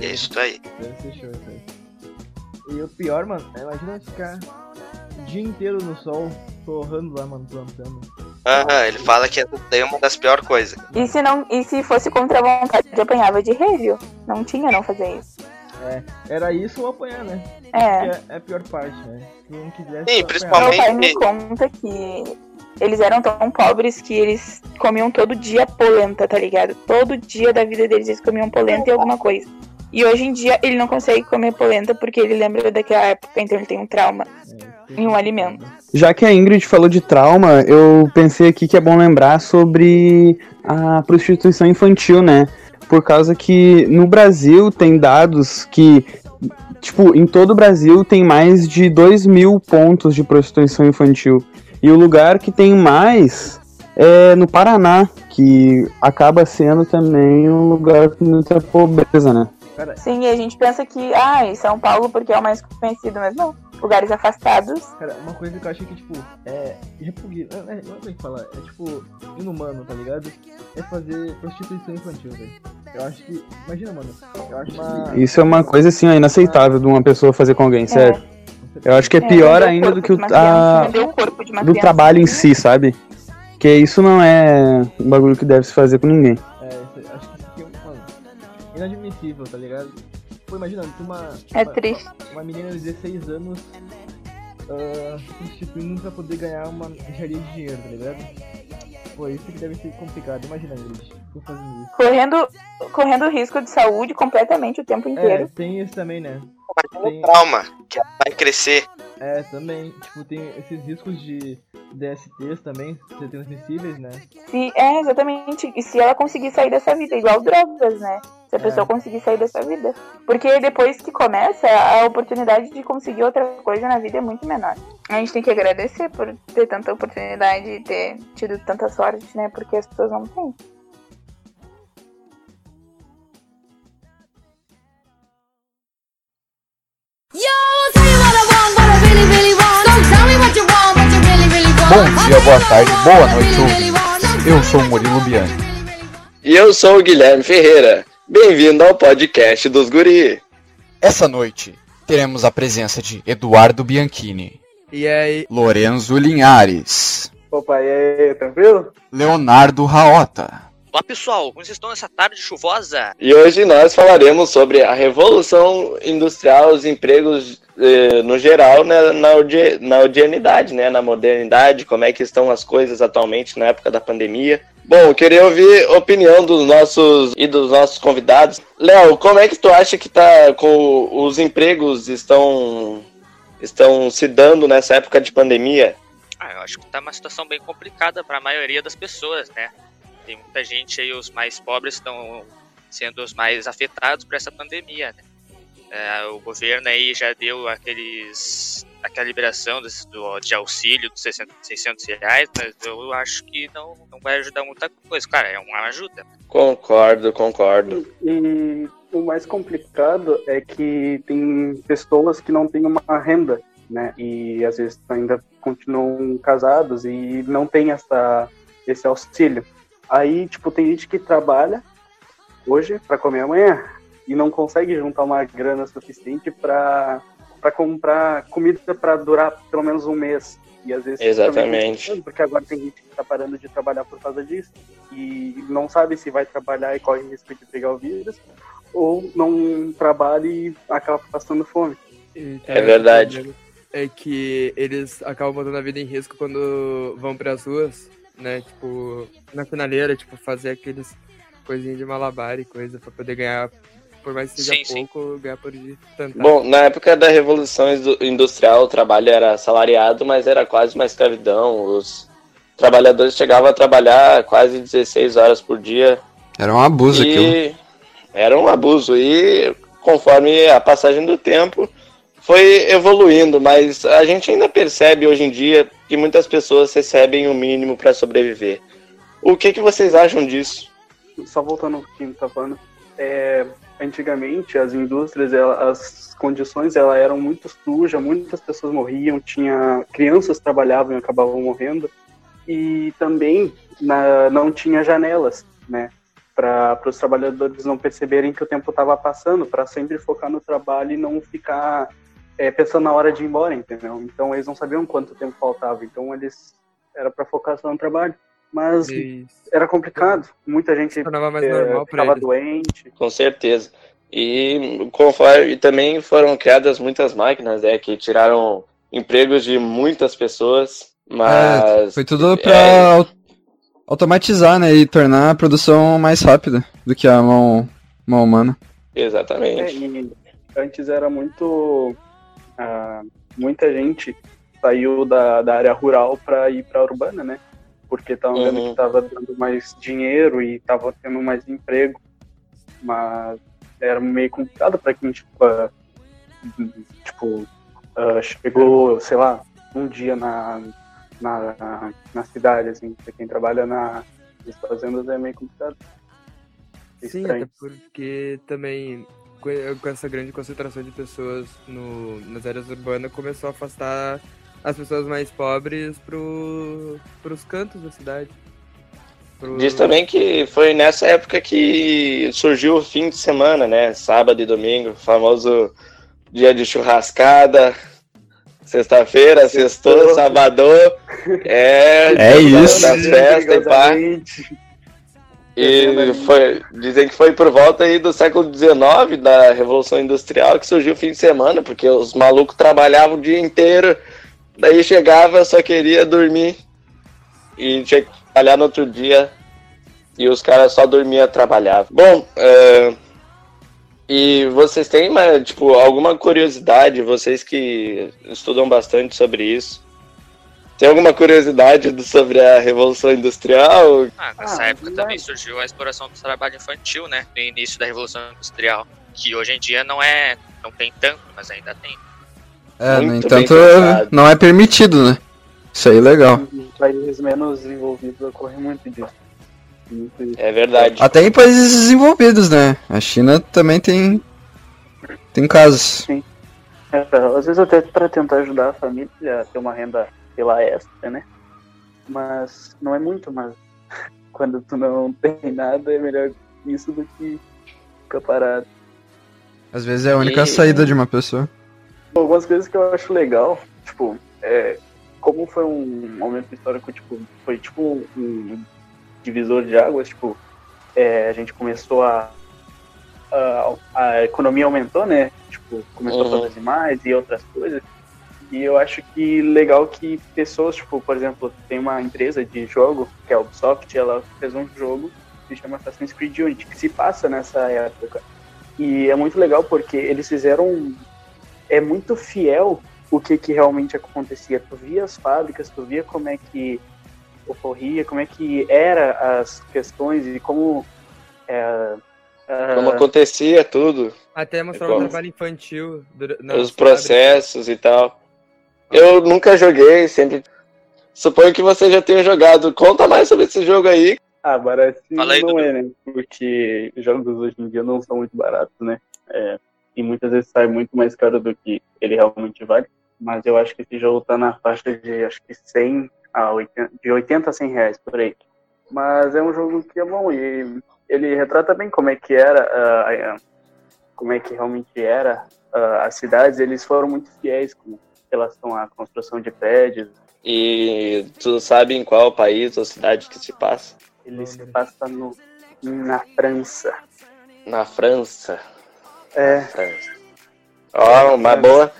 É isso aí. Deve ser show isso aí. E o pior, mano, é imagina ficar o dia inteiro no sol, torrando lá, mano, plantando. Aham, ele fala que é uma das piores coisas. E se, não, e se fosse contra a vontade, eu apanhava de relho. Não tinha não fazer isso. É, era isso ou apanhar, né? É. Que é a pior parte, né? Se não quisesse Sim, principalmente- Meu pai me conta que eles eram tão pobres que eles comiam todo dia polenta, tá ligado? Todo dia da vida deles eles comiam polenta e alguma coisa. E hoje em dia ele não consegue comer polenta porque ele lembra daquela época, então ele tem um trauma. em um alimento. Já que a Ingrid falou de trauma, eu pensei aqui que é bom lembrar sobre a prostituição infantil, né? Por causa que no Brasil tem dados que, tipo, em todo o Brasil tem mais de 2 mil pontos de prostituição infantil. E o lugar que tem mais é no Paraná, que acaba sendo também um lugar com muita pobreza, né? Sim, e a gente pensa que, ah, em São Paulo porque é o mais conhecido, mas não. Lugares afastados. Cara, uma coisa que eu achei que, tipo, é repugnante. Não, é, não é como falar, é tipo, inumano, tá ligado? É fazer prostituição infantil, velho. Eu acho que. Imagina, mano. Eu acho uma. Isso é uma coisa assim, ó, inaceitável de uma pessoa fazer com alguém, sério. Eu acho que é É, pior o ainda do que o, a, vender o corpo de uma do trabalho em si, sabe? Que isso não é um bagulho que deve se fazer com ninguém. É, acho que isso aqui é, mano, inadmissível, tá ligado? Pô, imagina, uma. É uma, triste. Uma menina de 16 anos prostituindo pra poder ganhar uma engenharia de dinheiro, tá ligado? Pô, isso que deve ser complicado. Imagina, Ingrid, tô fazendo isso. Correndo, correndo risco de saúde completamente o tempo É, inteiro. tem isso também, né? Tem trauma, que vai crescer. É, também, tipo, tem esses riscos de DSTs também, ser transmissíveis, né? Se, é, exatamente. E se ela conseguir sair dessa vida, igual drogas, né? Se a É. pessoa conseguir sair dessa vida. Porque depois que começa, a oportunidade de conseguir outra coisa na vida é muito menor. A gente tem que agradecer por ter tanta oportunidade e ter tido tanta sorte, né? Porque as pessoas não têm. Bom dia, boa tarde, boa noite, ouvintes. Eu sou o Murilo Bianchi. E eu sou o Guilherme Ferreira. Bem-vindo ao podcast dos Guri. Essa noite teremos a presença de Eduardo Bianchini, E aí? Lorenzo Linhares, Opa, e aí, tranquilo? Leonardo Raota, Olá pessoal, como vocês estão nessa tarde chuvosa? E hoje nós falaremos sobre a revolução industrial, os empregos eh, no geral né, na, odi- na odianidade, né, na modernidade, como é que estão as coisas atualmente na época da pandemia. Bom, eu queria ouvir a opinião dos nossos e dos nossos convidados. Léo, como é que tu acha que tá com os empregos estão estão se dando nessa época de pandemia? Ah, eu acho que tá uma situação bem complicada para a maioria das pessoas, né? Tem muita gente aí, os mais pobres estão sendo os mais afetados por essa pandemia, né? É, o governo aí já deu aqueles aquela liberação desse- do, de auxílio dos 600, 600 reais, mas eu acho que não, não vai ajudar muita coisa. Cara, é uma ajuda. Concordo, concordo. E o mais complicado é que tem pessoas que não têm uma renda, né? E às vezes ainda continuam casados e não tem essa, esse auxílio. Aí, tipo, tem gente que trabalha hoje para comer amanhã e não consegue juntar uma grana suficiente para para comprar comida para durar pelo menos um mês. E às vezes Exatamente. também- porque agora tem gente que está parando de trabalhar por causa disso e não sabe se vai trabalhar e corre risco de pegar o vírus ou não trabalha e acaba passando fome. É verdade. É que eles acabam botando a vida em risco quando vão pras ruas, né? Tipo, na finaleira, tipo, fazer aqueles coisinhas de malabar e coisa pra poder ganhar, por mais que seja Sim, sim. pouco, ganhar por dia. Tentar. Bom, na época da Revolução Indu- Industrial, o trabalho era salariado, mas era quase uma escravidão. Os trabalhadores chegavam a trabalhar quase 16 horas por dia. Era um abuso aquilo. e era um abuso. E conforme a passagem do tempo, foi evoluindo. Mas a gente ainda percebe hoje em dia que muitas pessoas recebem o mínimo para sobreviver. O que, que vocês acham disso? Só voltando ao que gente tá falando, é, antigamente as indústrias, ela- as condições ela eram muito sujas, muitas pessoas morriam, tinha crianças trabalhavam e acabavam morrendo e também na- não tinha janelas, né, para os trabalhadores não perceberem que o tempo estava passando, para sempre focar no trabalho e não ficar é, pensando na hora de ir embora, entendeu? Então eles não sabiam quanto tempo faltava, então eles era para focar só no trabalho. Mas Isso. era complicado, muita gente é, ficava doente. Com certeza. E conforme e também foram criadas muitas máquinas, né, que tiraram empregos de muitas pessoas, mas É, foi tudo pra é, au- automatizar, né? E tornar a produção mais rápida do que a mão, mão humana. É, exatamente. e antes era muito. Ah, muita gente saiu da, da área rural para ir para a urbana, né? Porque estavam vendo Uhum. que estava dando mais dinheiro e estava tendo mais emprego. Mas era meio complicado para quem, tipo, ah, tipo ah, chegou, sei lá, um dia na, na, na cidade, assim, pra quem trabalha na, nas fazendas é meio complicado. Sim, Estranho. até porque também com essa grande concentração de pessoas no, nas áreas urbanas começou a afastar as pessoas mais pobres pro, pros cantos da cidade. Pro- Diz também que foi nessa época que surgiu o fim de semana, né? Sábado e domingo, o famoso dia de churrascada. Sexta-feira, sextou, sabadão. É, É isso. Das festas e pá. E foi, dizem que foi por volta aí do século XIX, da Revolução Industrial, que surgiu o fim de semana, porque os malucos trabalhavam o dia inteiro, daí chegava, só queria dormir e tinha que trabalhar no outro dia, e os caras só dormiam e trabalhavam. Bom, é, e vocês têm, tipo, alguma curiosidade, vocês que estudam bastante sobre isso, tem alguma curiosidade sobre a Revolução Industrial? Ah, nessa época também surgiu a exploração do trabalho infantil, né? No início da Revolução Industrial. Que hoje em dia não é. não tem tanto, mas ainda tem. É, no Muito entanto, bem pensado. não é permitido, né? Isso aí é legal. Em países menos desenvolvidos ocorre muito disso. Muito isso. É verdade. Até em países desenvolvidos, né? A China também tem. Tem casos. Sim. É, às vezes até para tentar ajudar a família a ter uma renda, lá, extra, né? Mas não é muito, mas quando tu não tem nada é melhor isso do que ficar parado. Às vezes é a única E- saída de uma pessoa. Algumas coisas que eu acho legal, tipo, é, como foi um momento histórico, tipo, foi tipo um divisor de águas, tipo, é, a gente começou a, a. a economia aumentou, né? Tipo, começou Uhum. a produzir mais e outras coisas. E eu acho que legal que pessoas, tipo, por exemplo, tem uma empresa de jogo, que é a Ubisoft, ela fez um jogo que se chama Assassin's Creed Unity, que se passa nessa época. E é muito legal porque eles fizeram. um, É muito fiel o que, que realmente acontecia. Tu via as fábricas, tu via como é que ocorria, como é que era as questões e como. É, é, Como acontecia tudo. Até mostrar Como- o trabalho infantil. os processos e tal. Eu nunca joguei, sempre. Suponho que você já tenha jogado. Conta mais sobre esse jogo aí. Ah, barato não é, né? Porque jogos hoje em dia não são muito baratos, né? É, e muitas vezes sai muito mais caro do que ele realmente vale. Mas eu acho que esse jogo tá na faixa de acho que 100 a 80, de 80 a 100 reais por aí. Mas é um jogo que é bom e ele retrata bem como é que era, ah, como é que realmente era ah, as cidades. Eles foram muito fiéis com relação à construção de prédios. E tu sabe em qual país ou cidade que se passa? Ele se passa no, na França. Na França. É. França. Ó, uma boa.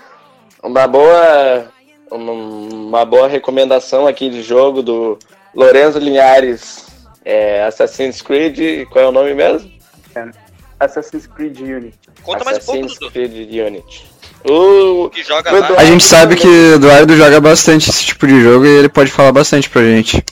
Uma boa. Uma, boa recomendação aqui de jogo do Lorenzo Linhares. É Assassin's Creed. Qual é o nome mesmo? Assassin's Creed Unity. Conta mais um pouco, Assassin's. Creed Unity. Uh, Que joga o Eduardo- A gente sabe que o Eduardo joga bastante esse tipo de jogo e ele pode falar bastante pra gente.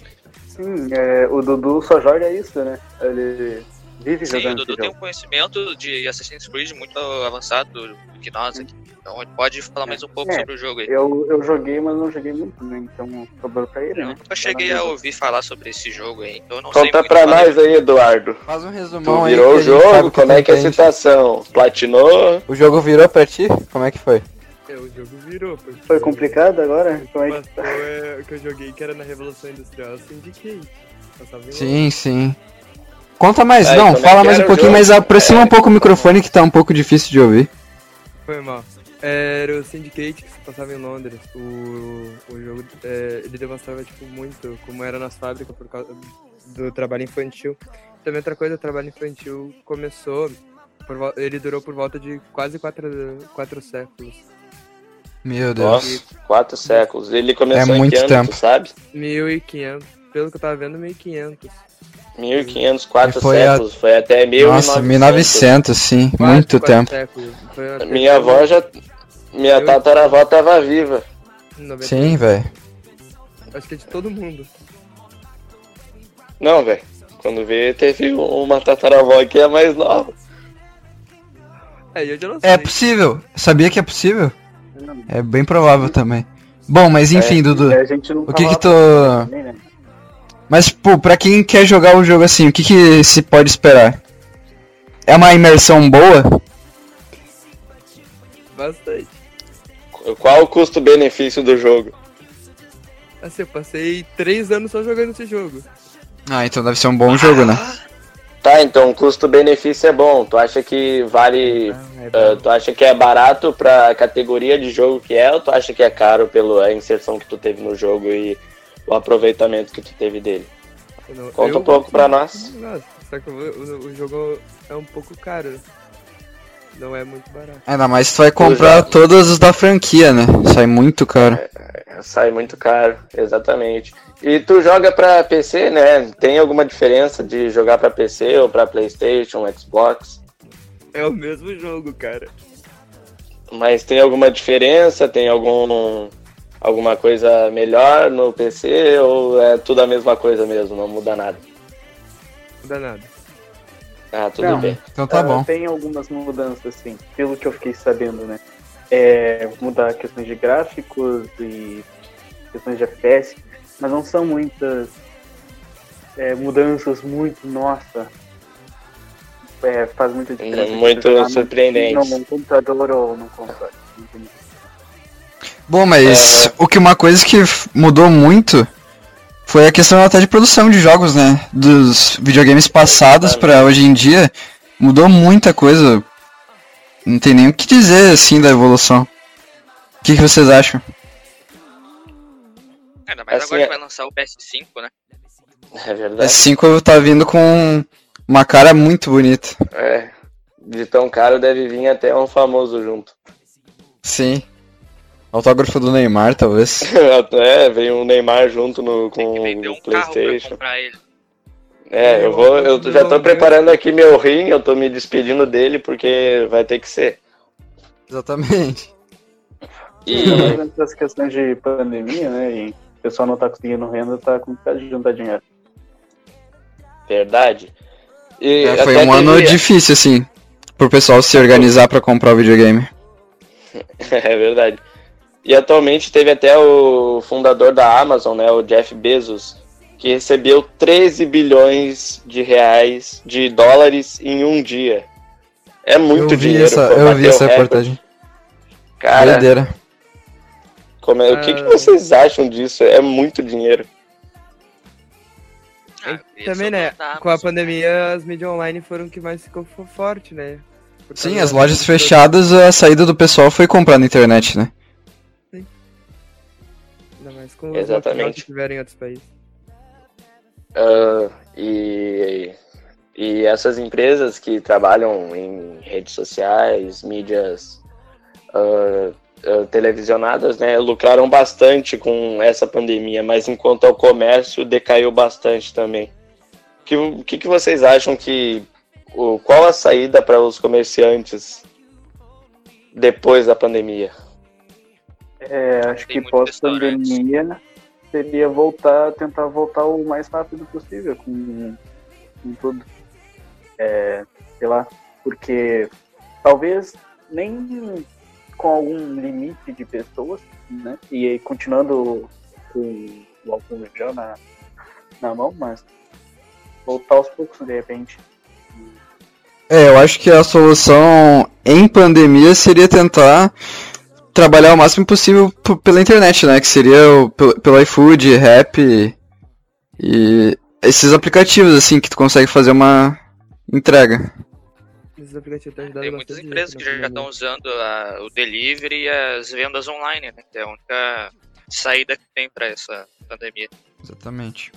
Sim, é, o Dudu só joga isso, né? Ele vive Sim, o Dudu tem um conhecimento de Assassin's Creed muito avançado do que nós aqui. Então ele pode falar mais um pouco É, sobre o jogo aí. Eu, eu joguei, mas não joguei muito, né? Então sobrou pra ele, né? Eu cheguei a ouvir falar sobre esse jogo aí, então eu não sei Conta muito pra nós aí, Eduardo. Faz um Tu resumão aí virou o jogo? que Como é tu que é a situação? Platinou? O jogo virou pra ti? Como é que foi? É, o jogo virou. Porque Foi complicado agora? Como é que é, o que eu joguei que era na Revolução Industrial, eu indiquei. Sim, sim. Conta mais, Aí, não, como é fala mais um pouquinho, jogo? mas aproxima um pouco o microfone que tá um pouco difícil de ouvir. Foi mal. Era o Syndicate que se passava em Londres. O, o jogo é, ele demonstrava tipo, muito como era nas fábricas por causa do trabalho infantil. Também outra coisa, o trabalho infantil começou. por ele durou por volta de quase quatro, quatro séculos. Meu Deus. Nossa, quatro séculos. Ele começou É em muito que ano, tempo. tu sabe? 1500. Pelo que eu tava vendo, 1500. 1500, quatro E foi a- séculos. Foi até 1900. Nossa, 1900, sim, Quase muito quatro tempo. séculos. Minha avó já. Minha Eu- tataravó tava viva. Sim, velho. Acho que é de todo mundo. Não, velho. Quando vê, teve uma tataravó que é mais nova. É, eu já não sei. É possível. Sabia que é possível? É bem provável também. Bom, mas enfim, É, Dudu. a gente não O que que tu. também, né? Mas, pô, pra quem quer jogar um jogo assim, o que, que se pode esperar? É uma imersão boa? Bastante. Qual o custo-benefício do jogo? Assim, eu passei três anos só jogando esse jogo. Ah, então deve ser um bom jogo, né? Tá, então o custo-benefício é bom. Tu acha que vale. ah, tu acha que é barato pra categoria de jogo que é, ou tu acha que é caro pela inserção que tu teve no jogo e o aproveitamento que tu teve dele? Não- Conta eu- um pouco pra nós. Nossa, só que o, o- o jogo é um pouco caro. Não é muito barato. Ainda mais tu vai comprar todos os da franquia, né? Sai muito caro. Sai muito caro, exatamente. E tu joga pra PC, né? Tem alguma diferença de jogar pra PC ou pra PlayStation, Xbox? É o mesmo jogo, cara. Mas tem alguma diferença? Tem algum alguma coisa melhor no PC ou é tudo a mesma coisa mesmo, não muda nada? Não dá nada. Ah, tudo Não, bem. Então tá ah, bom. Tem algumas mudanças, sim, pelo que eu fiquei sabendo, né? É, mudar questões de gráficos e questões de FPS, mas não são muitas é, mudanças muito, nossa. É, faz muita diferença. Muito surpreendente. Num computador ou no console. Bom, mas o que uma coisa que mudou muito foi a questão até de produção de jogos, né? Dos videogames passados pra hoje em dia. Mudou muita coisa. Não tem nem o que dizer, assim, da evolução. O que, que vocês acham? Ainda mais Assim, agora é- que vai lançar o PS5, né? É verdade. S5 tá vindo com uma cara muito bonita. É. De tão caro deve vir até um famoso junto. Sim. Autógrafo do Neymar, talvez. Até vem o Neymar junto no, com o Carro pra Playstation. É, eu vou. Eu já tô preparando aqui meu rim, eu tô me despedindo dele porque vai ter que ser. Exatamente. E Essas questões de pandemia, né? E o pessoal não tá conseguindo renda, tá complicado de juntar dinheiro. verdade. E É, foi um ano teve- difícil, assim, pro pessoal se organizar pra comprar o videogame. É verdade. E atualmente teve até o fundador da Amazon, né, o Jeff Bezos, que recebeu 13 bilhões de reais, de dólares em um dia. É muito eu dinheiro. essa, eu vi essa reportagem. Cara, Doideira. como é- o que, que Ah. vocês acham disso? É muito dinheiro. Também, né? Com a pandemia, as mídias online foram o que mais ficou fo- forte, né? Sim, as lojas fechadas, a saída do pessoal foi comprar na internet, né? Com os Exatamente. que tiveram em outros países. Ah, e, e essas empresas que trabalham em redes sociais, mídias ah, ah, televisionadas, né, lucraram bastante com essa pandemia, mas enquanto ao comércio decaiu bastante também. O que, que, que vocês acham que o, qual a saída para os comerciantes depois da pandemia? É, acho que pós-pandemia seria voltar, tentar voltar o mais rápido possível com, com tudo. É, sei lá, porque talvez nem com algum limite de pessoas, né? E aí, continuando com o álcool gel na, na mão, mas voltar aos poucos de repente. É, eu acho que a solução em pandemia seria tentar trabalhar o máximo possível pela internet, né? Que seria o, pelo, pelo iFood, Rap e esses aplicativos, assim, que tu consegue fazer uma entrega. Esses aplicativos têm ajudado Tem muitas empresas gente que já estão usando a- o delivery e as vendas online, né? Que é a única saída que tem para essa pandemia. Exatamente.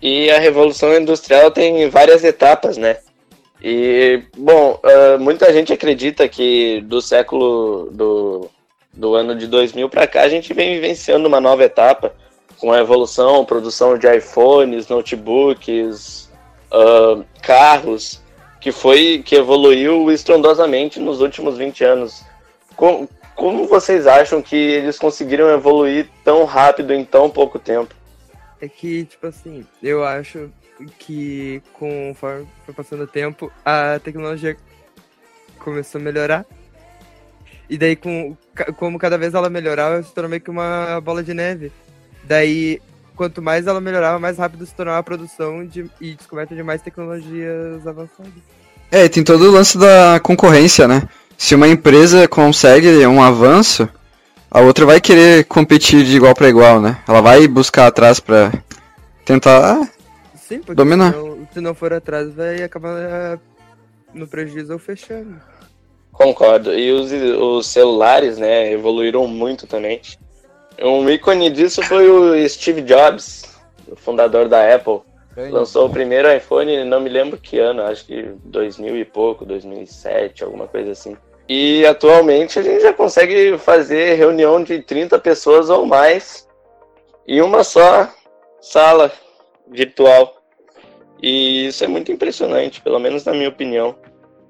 E a Revolução Industrial tem várias etapas, né? E, bom, ah, muita gente acredita que do século do, do ano de 2000 para cá a gente vem vivenciando uma nova etapa com a evolução, produção de iPhones, notebooks, ah, carros, que foi que evoluiu estrondosamente nos últimos 20 anos. Com- como vocês acham que eles conseguiram evoluir tão rápido em tão pouco tempo? É que, tipo assim, eu acho que conforme foi passando o tempo, a tecnologia começou a melhorar. E daí, com, como cada vez ela melhorava, se tornou meio que uma bola de neve. Daí, quanto mais ela melhorava, mais rápido se tornava a produção de, e descoberta de mais tecnologias avançadas. É, tem todo o lance da concorrência, né? Se uma empresa consegue um avanço, a outra vai querer competir de igual para igual, né? Ela vai buscar atrás pra tentar Sim, dominar. Se não, se não for atrás, vai acabar eh, no prejuízo ou fechando. Concordo. E os, os celulares, né, evoluíram muito também. Um ícone disso foi o Steve Jobs, o fundador da Apple. Bem, Lançou o primeiro iPhone, não me lembro que ano, acho que 2000 e pouco, 2007, alguma coisa assim. E atualmente a gente já consegue fazer reunião de 30 pessoas ou mais em uma só sala virtual. E isso é muito impressionante, pelo menos na minha opinião.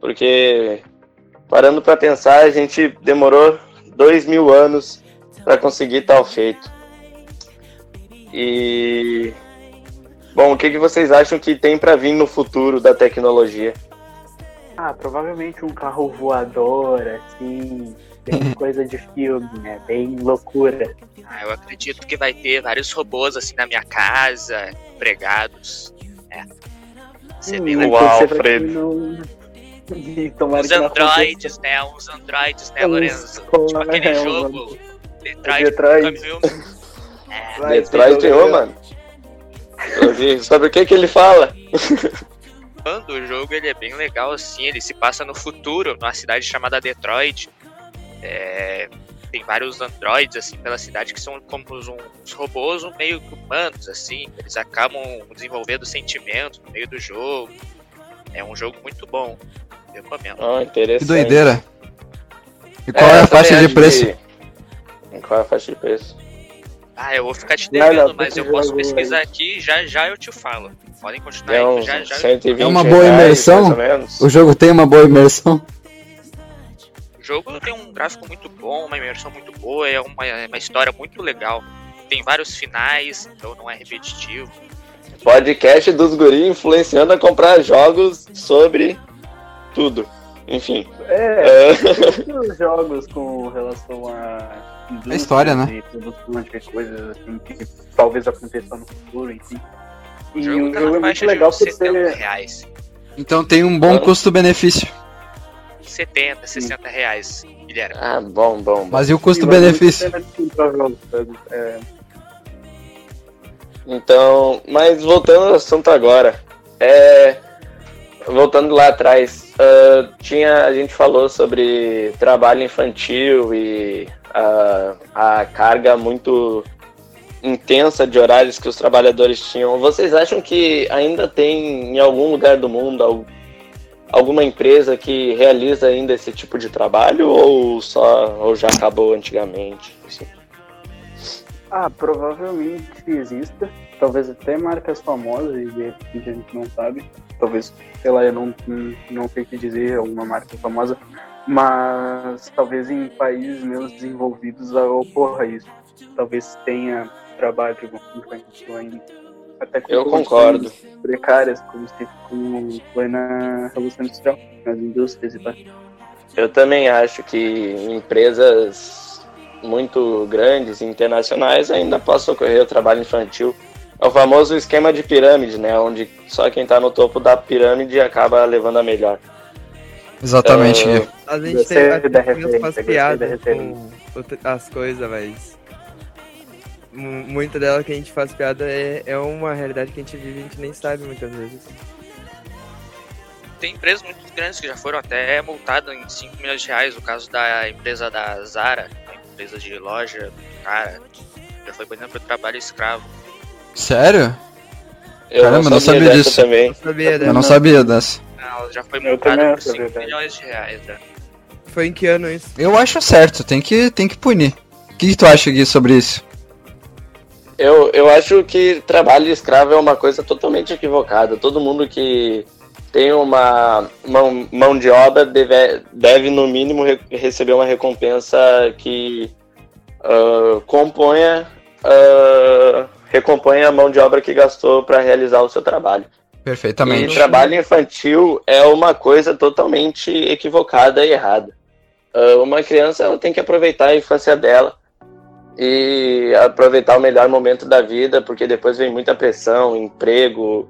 Porque, parando para pensar, a gente demorou dois mil anos para conseguir tal feito. E. Bom, o que, que vocês acham que tem para vir no futuro da tecnologia? Ah, provavelmente um carro voador, assim, bem coisa de filme, né? Bem loucura. Ah, eu acredito que vai ter vários robôs assim na minha casa, empregados. É. Ser bem Hum, legal. então E Uns que não androids, né? Uns androids, né, Lorenzo? Tipo aquele é, jogo Detroit, Detroit. É. Detroit. Eu vi Sobre o que, que ele fala? Quando o jogo ele é bem legal assim, ele se passa no futuro, numa cidade chamada Detroit. É, tem vários androids assim pela cidade que são como uns, uns robôs meio que humanos assim. Eles acabam desenvolvendo sentimentos no meio do jogo. É um jogo muito bom. Recomendo. Ah, interessante. Que doideira. E qual é, a eu faixa de preço? que- Qual é a faixa de preço? Ah, eu vou ficar te Vai lá, devendo, mas eu posso pesquisar aí. aqui já já eu te falo. Podem continuar É aí, já já. eu- 120 É uma boa reais, imersão? O jogo tem uma boa imersão? O jogo tem um gráfico muito bom, uma imersão muito boa, é uma, é uma história muito legal. Tem vários finais, então não é repetitivo. Podcast dos guri influenciando a comprar jogos sobre tudo. Enfim. É, muitos jogos com relação a. indústrias história, né? E produção de coisas assim que talvez aconteçam no futuro, enfim. E O jogo o tá jogo é muito legal por uns 70 ser. reais. Então tem um bom custo-benefício. 70, 60 reais, Guilherme. Ah, bom, bom. Mas e o custo-benefício? É, Então, mas voltando ao assunto agora, é, voltando lá atrás, ah, tinha a gente falou sobre trabalho infantil e a, a carga muito intensa de horários que os trabalhadores tinham. Vocês acham que ainda tem em algum lugar do mundo al- alguma empresa que realiza ainda esse tipo de trabalho ou só ou já acabou antigamente? assim? Ah, provavelmente exista. Talvez até marcas famosas e a gente não sabe. Talvez, sei lá, eu não, não sei o que dizer, alguma marca famosa. Mas talvez em países menos desenvolvidos ocorra isso. Talvez tenha trabalho infantil ainda. Até com Eu concordo. Precárias, como, se, como foi na Revolução Industrial, nas indústrias e tal. Eu também acho que empresas muito grandes, internacionais, ainda possa ocorrer o trabalho infantil. É o famoso esquema de pirâmide, né? Onde só quem tá no topo da pirâmide acaba levando a melhor. Exatamente, Gui. A gente tem, da piadas com as coisas, mas. mu- Muita dela que a gente faz piada é, é uma realidade que a gente vive e a gente nem sabe muitas vezes. Tem empresas muito grandes que já foram até multadas em 5 milhões de reais. O caso da empresa da Zara, uma empresa de loja, cara, já foi banida por trabalho escravo. Sério? Eu Caramba, não não sabia sabia dessa disso. também. Não sabia Eu dessa. não sabia dessa. Ela já foi Eu multada por acho, é 5 verdade. milhões de reais. Já. Foi em que ano isso? Eu acho certo, tem que, tem que punir. O que, que tu acha, Gui, sobre isso? Eu, eu acho que trabalho escravo é uma coisa totalmente equivocada. Todo mundo que tem uma mão, mão de obra, deve, deve no mínimo re, receber uma recompensa que uh, componha, uh, recomponha a mão de obra que gastou para realizar o seu trabalho. Perfeitamente. E trabalho infantil é uma coisa totalmente equivocada e errada. Uh, uma criança ela tem que aproveitar a infância dela e aproveitar o melhor momento da vida, porque depois vem muita pressão, emprego,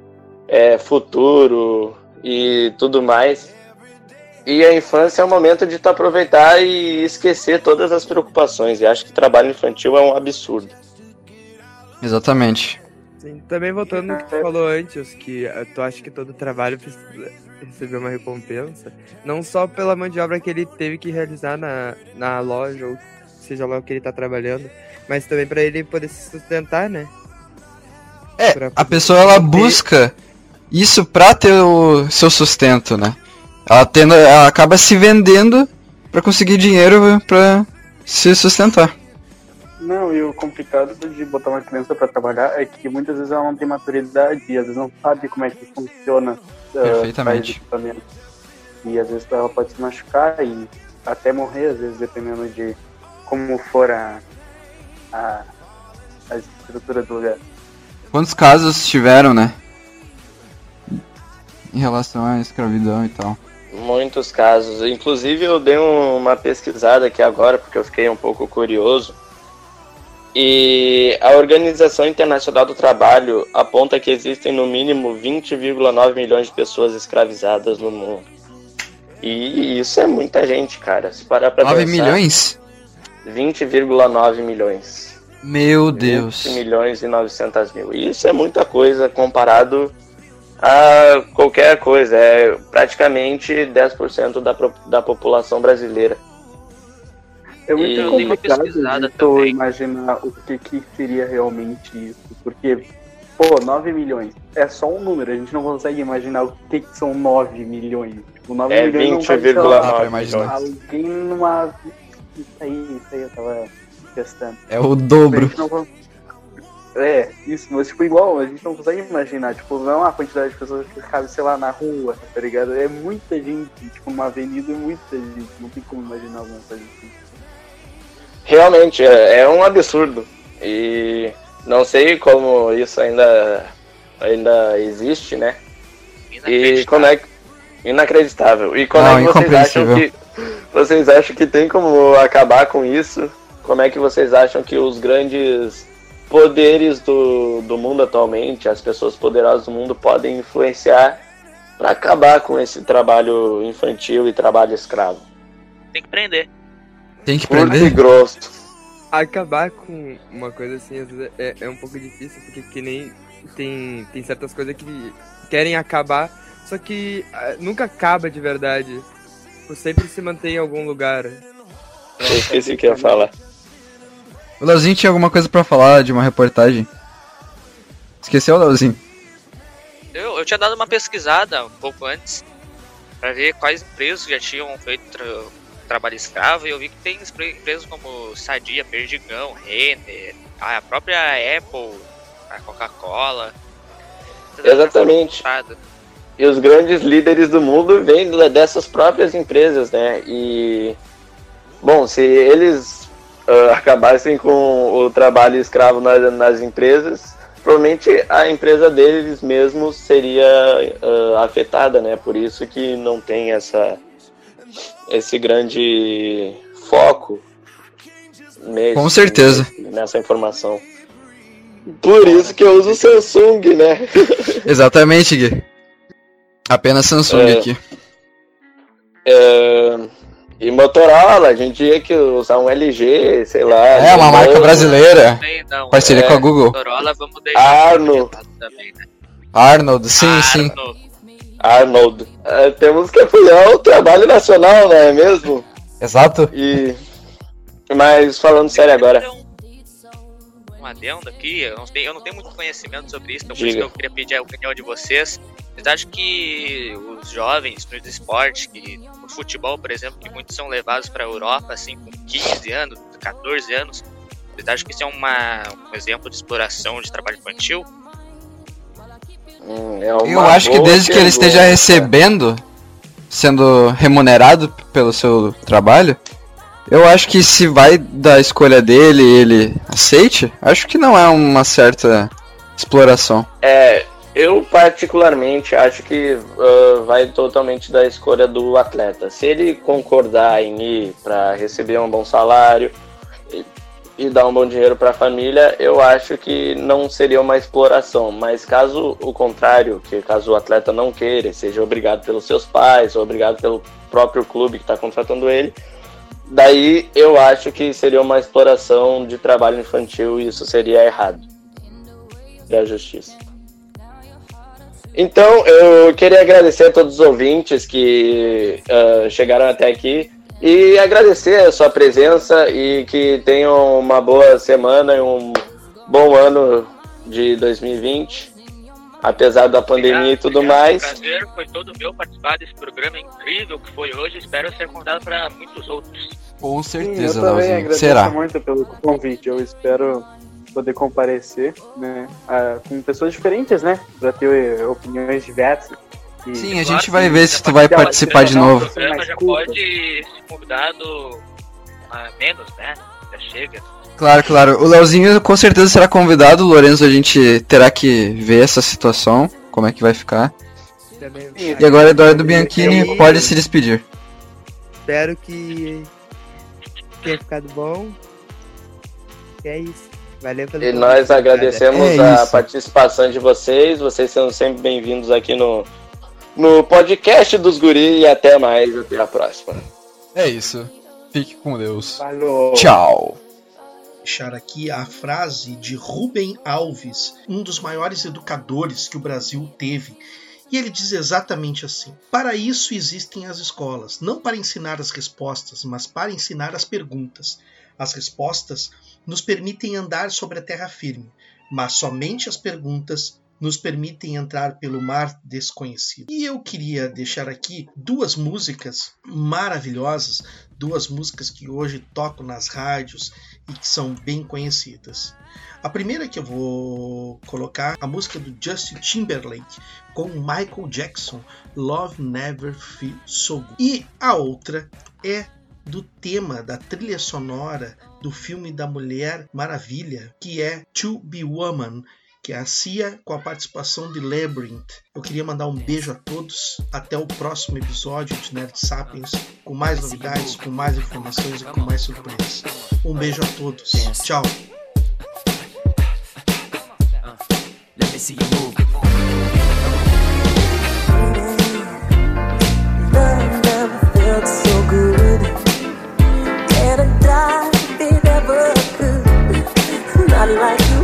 é, futuro e tudo mais. E a infância é o momento de tu aproveitar e esquecer todas as preocupações. E acho que trabalho infantil é um absurdo. Exatamente. Sim, também voltando no que tu falou antes, que eh, tu acha que todo trabalho precisa receber uma recompensa, não só pela mão de obra que ele teve que realizar na, na loja, ou seja lá o que ele tá trabalhando, mas também para ele poder se sustentar, né? É, a pessoa ela busca isso pra ter o seu sustento, né? Ela, tendo, ela acaba se vendendo para conseguir dinheiro para se sustentar. Não, e o complicado de botar uma criança para trabalhar é que muitas vezes ela não tem maturidade e às vezes não sabe como é que funciona uh, Perfeitamente. equipamento. E às vezes ela pode se machucar e até morrer, às vezes, dependendo de como for a, a, a estrutura do lugar. Quantos casos tiveram, né? Em relação à escravidão e tal. Muitos casos. Inclusive, eu dei uma pesquisada aqui agora, porque eu fiquei um pouco curioso. E a Organização Internacional do Trabalho aponta que existem no mínimo 20,9 milhões de pessoas escravizadas no mundo. E isso é muita gente, cara. Se parar pra 9 pensar, milhões? 20,9 milhões. Meu Deus. 20 milhões e 900 mil. E isso é muita coisa comparado a qualquer coisa. É praticamente 10% da, da população brasileira. É muito E- complicado de tu imaginar o que, que seria realmente isso. Porque, pô, 9 milhões é só um número. A gente não consegue imaginar o que, que são 9 milhões. Tipo, 9 É milhões não vai 20,9 ser lá, milhões. Alguém numa. Isso aí, isso aí eu tava testando. É o dobro. Não É, isso, mas tipo, igual, a gente não consegue imaginar, tipo, não é uma quantidade de pessoas que cabe, sei lá, na rua, tá ligado? É muita gente, tipo, numa avenida é muita gente, não tem como imaginar alguma coisa assim. Realmente, é, é um absurdo. E não sei como isso ainda, ainda existe, né? E como é que. Inacreditável. E como Não, é que vocês acham que. Vocês acham que tem como acabar com isso? Como é que vocês acham que os grandes poderes do, do mundo atualmente, as pessoas poderosas do mundo, podem influenciar para acabar com esse trabalho infantil e trabalho escravo? Tem que prender. Tem que Curto e grosso. Acabar com uma coisa assim às vezes, é, é um pouco difícil, porque que nem tem, tem certas coisas que querem acabar, só que ah, nunca acaba de verdade. Tipo, sempre se mantém em algum lugar. Eu esqueci o que ia falar. O Leozinho tinha alguma coisa pra falar de uma reportagem. Esqueceu, Leozinho? Eu, eu tinha dado uma pesquisada um pouco antes para ver quais empresas já tinham feito trabalho escravo e eu vi que tem empresas como Sadia, Perdigão, Renner, a própria Apple, a Coca-Cola. Exatamente. E os grandes líderes do mundo vêm dessas próprias empresas, né? E bom, se eles ah, acabassem com o trabalho escravo nas, nas empresas, provavelmente a empresa deles mesmos seria ah, afetada, né? Por isso que não tem essa esse grande foco nesse- Com certeza. nessa informação. Por isso que eu uso o Samsung, né? Exatamente, Gui. Apenas Samsung É. aqui. É, e Motorola, a gente tinha que usar um LG, sei lá. É, uma marca brasileira. Parceria É. com a Google. Motorola, vamos deixar Arno. também, né? Arnold, sim, sim. Arnold. É, temos que apoiar o trabalho nacional, não é mesmo? Exato. E... Mas falando sério agora. um adendo aqui, eu não, tenho, eu não tenho muito conhecimento sobre isso, então por isso que eu queria pedir a opinião de vocês. Vocês acham que os jovens no esporte, que no futebol, por exemplo, que muitos são levados para a Europa assim com 15 anos, 14 anos, vocês acham que isso é uma, um exemplo de exploração de trabalho infantil? Hum, é Eu acho que desde que ele esteja recebendo, sendo remunerado pelo seu trabalho, eu acho que se vai da escolha dele e ele aceite, acho que não é uma certa exploração. É, eu particularmente acho que uh, vai totalmente da escolha do atleta. Se ele concordar em ir para receber um bom salário e, dar um bom dinheiro para a família, eu acho que não seria uma exploração. Mas caso o contrário, que caso o atleta não queira, seja obrigado pelos seus pais ou obrigado pelo próprio clube que está contratando ele, daí eu acho que seria uma exploração de trabalho infantil e isso seria errado da justiça. Então, eu queria agradecer a todos os ouvintes que uh, chegaram até aqui e agradecer a sua presença e que tenham uma boa semana e um bom ano de 2020, apesar da pandemia obrigado, e tudo obrigado, mais. prazer foi todo meu participar desse programa incrível que foi hoje. Espero ser convidado para muitos outros. Com Sim, eu certeza, também Leozinho. agradeço Será? muito pelo convite. Eu espero poder comparecer, né, ah, com pessoas diferentes, né, para ter eh, opiniões diversas. E- Sim, a gente vai ver se tu vai participar de novo. O já pode ser convidado a menos, né? Já chega. Claro, claro. O Leozinho com certeza será convidado. O Lourenço a gente terá que ver essa situação, como é que vai ficar. E agora Eduardo Bianchini pode se despedir. Espero que tenha ficado bom. E é isso. Valeu pelo E convite, nós agradecemos É a isso. participação de vocês. Vocês são sempre bem-vindos aqui no, no podcast dos Guri e até mais. Até a próxima. É isso. Fique com Deus. Falou. Tchau. deixar aqui a frase de Rubem Alves, um dos maiores educadores que o Brasil teve. E ele diz exatamente assim: Para isso existem as escolas, não para ensinar as respostas, mas para ensinar as perguntas. As respostas nos permitem andar sobre a terra firme, mas somente as perguntas nos permitem entrar pelo mar desconhecido. E eu queria deixar aqui duas músicas maravilhosas, duas músicas que hoje tocam nas rádios e que são bem conhecidas. A primeira que eu vou colocar, a música do Justin Timberlake com Michael Jackson, Love Never Feels So Good. E a outra é do tema da trilha sonora do filme da Mulher Maravilha, que é To Be Woman, que é a Cia com a participação de Labyrinth. Eu queria mandar um beijo a todos. Até o próximo episódio de Nerd Sapiens, com mais novidades, com mais informações e com mais surpresas. Um beijo a todos. Tchau. Let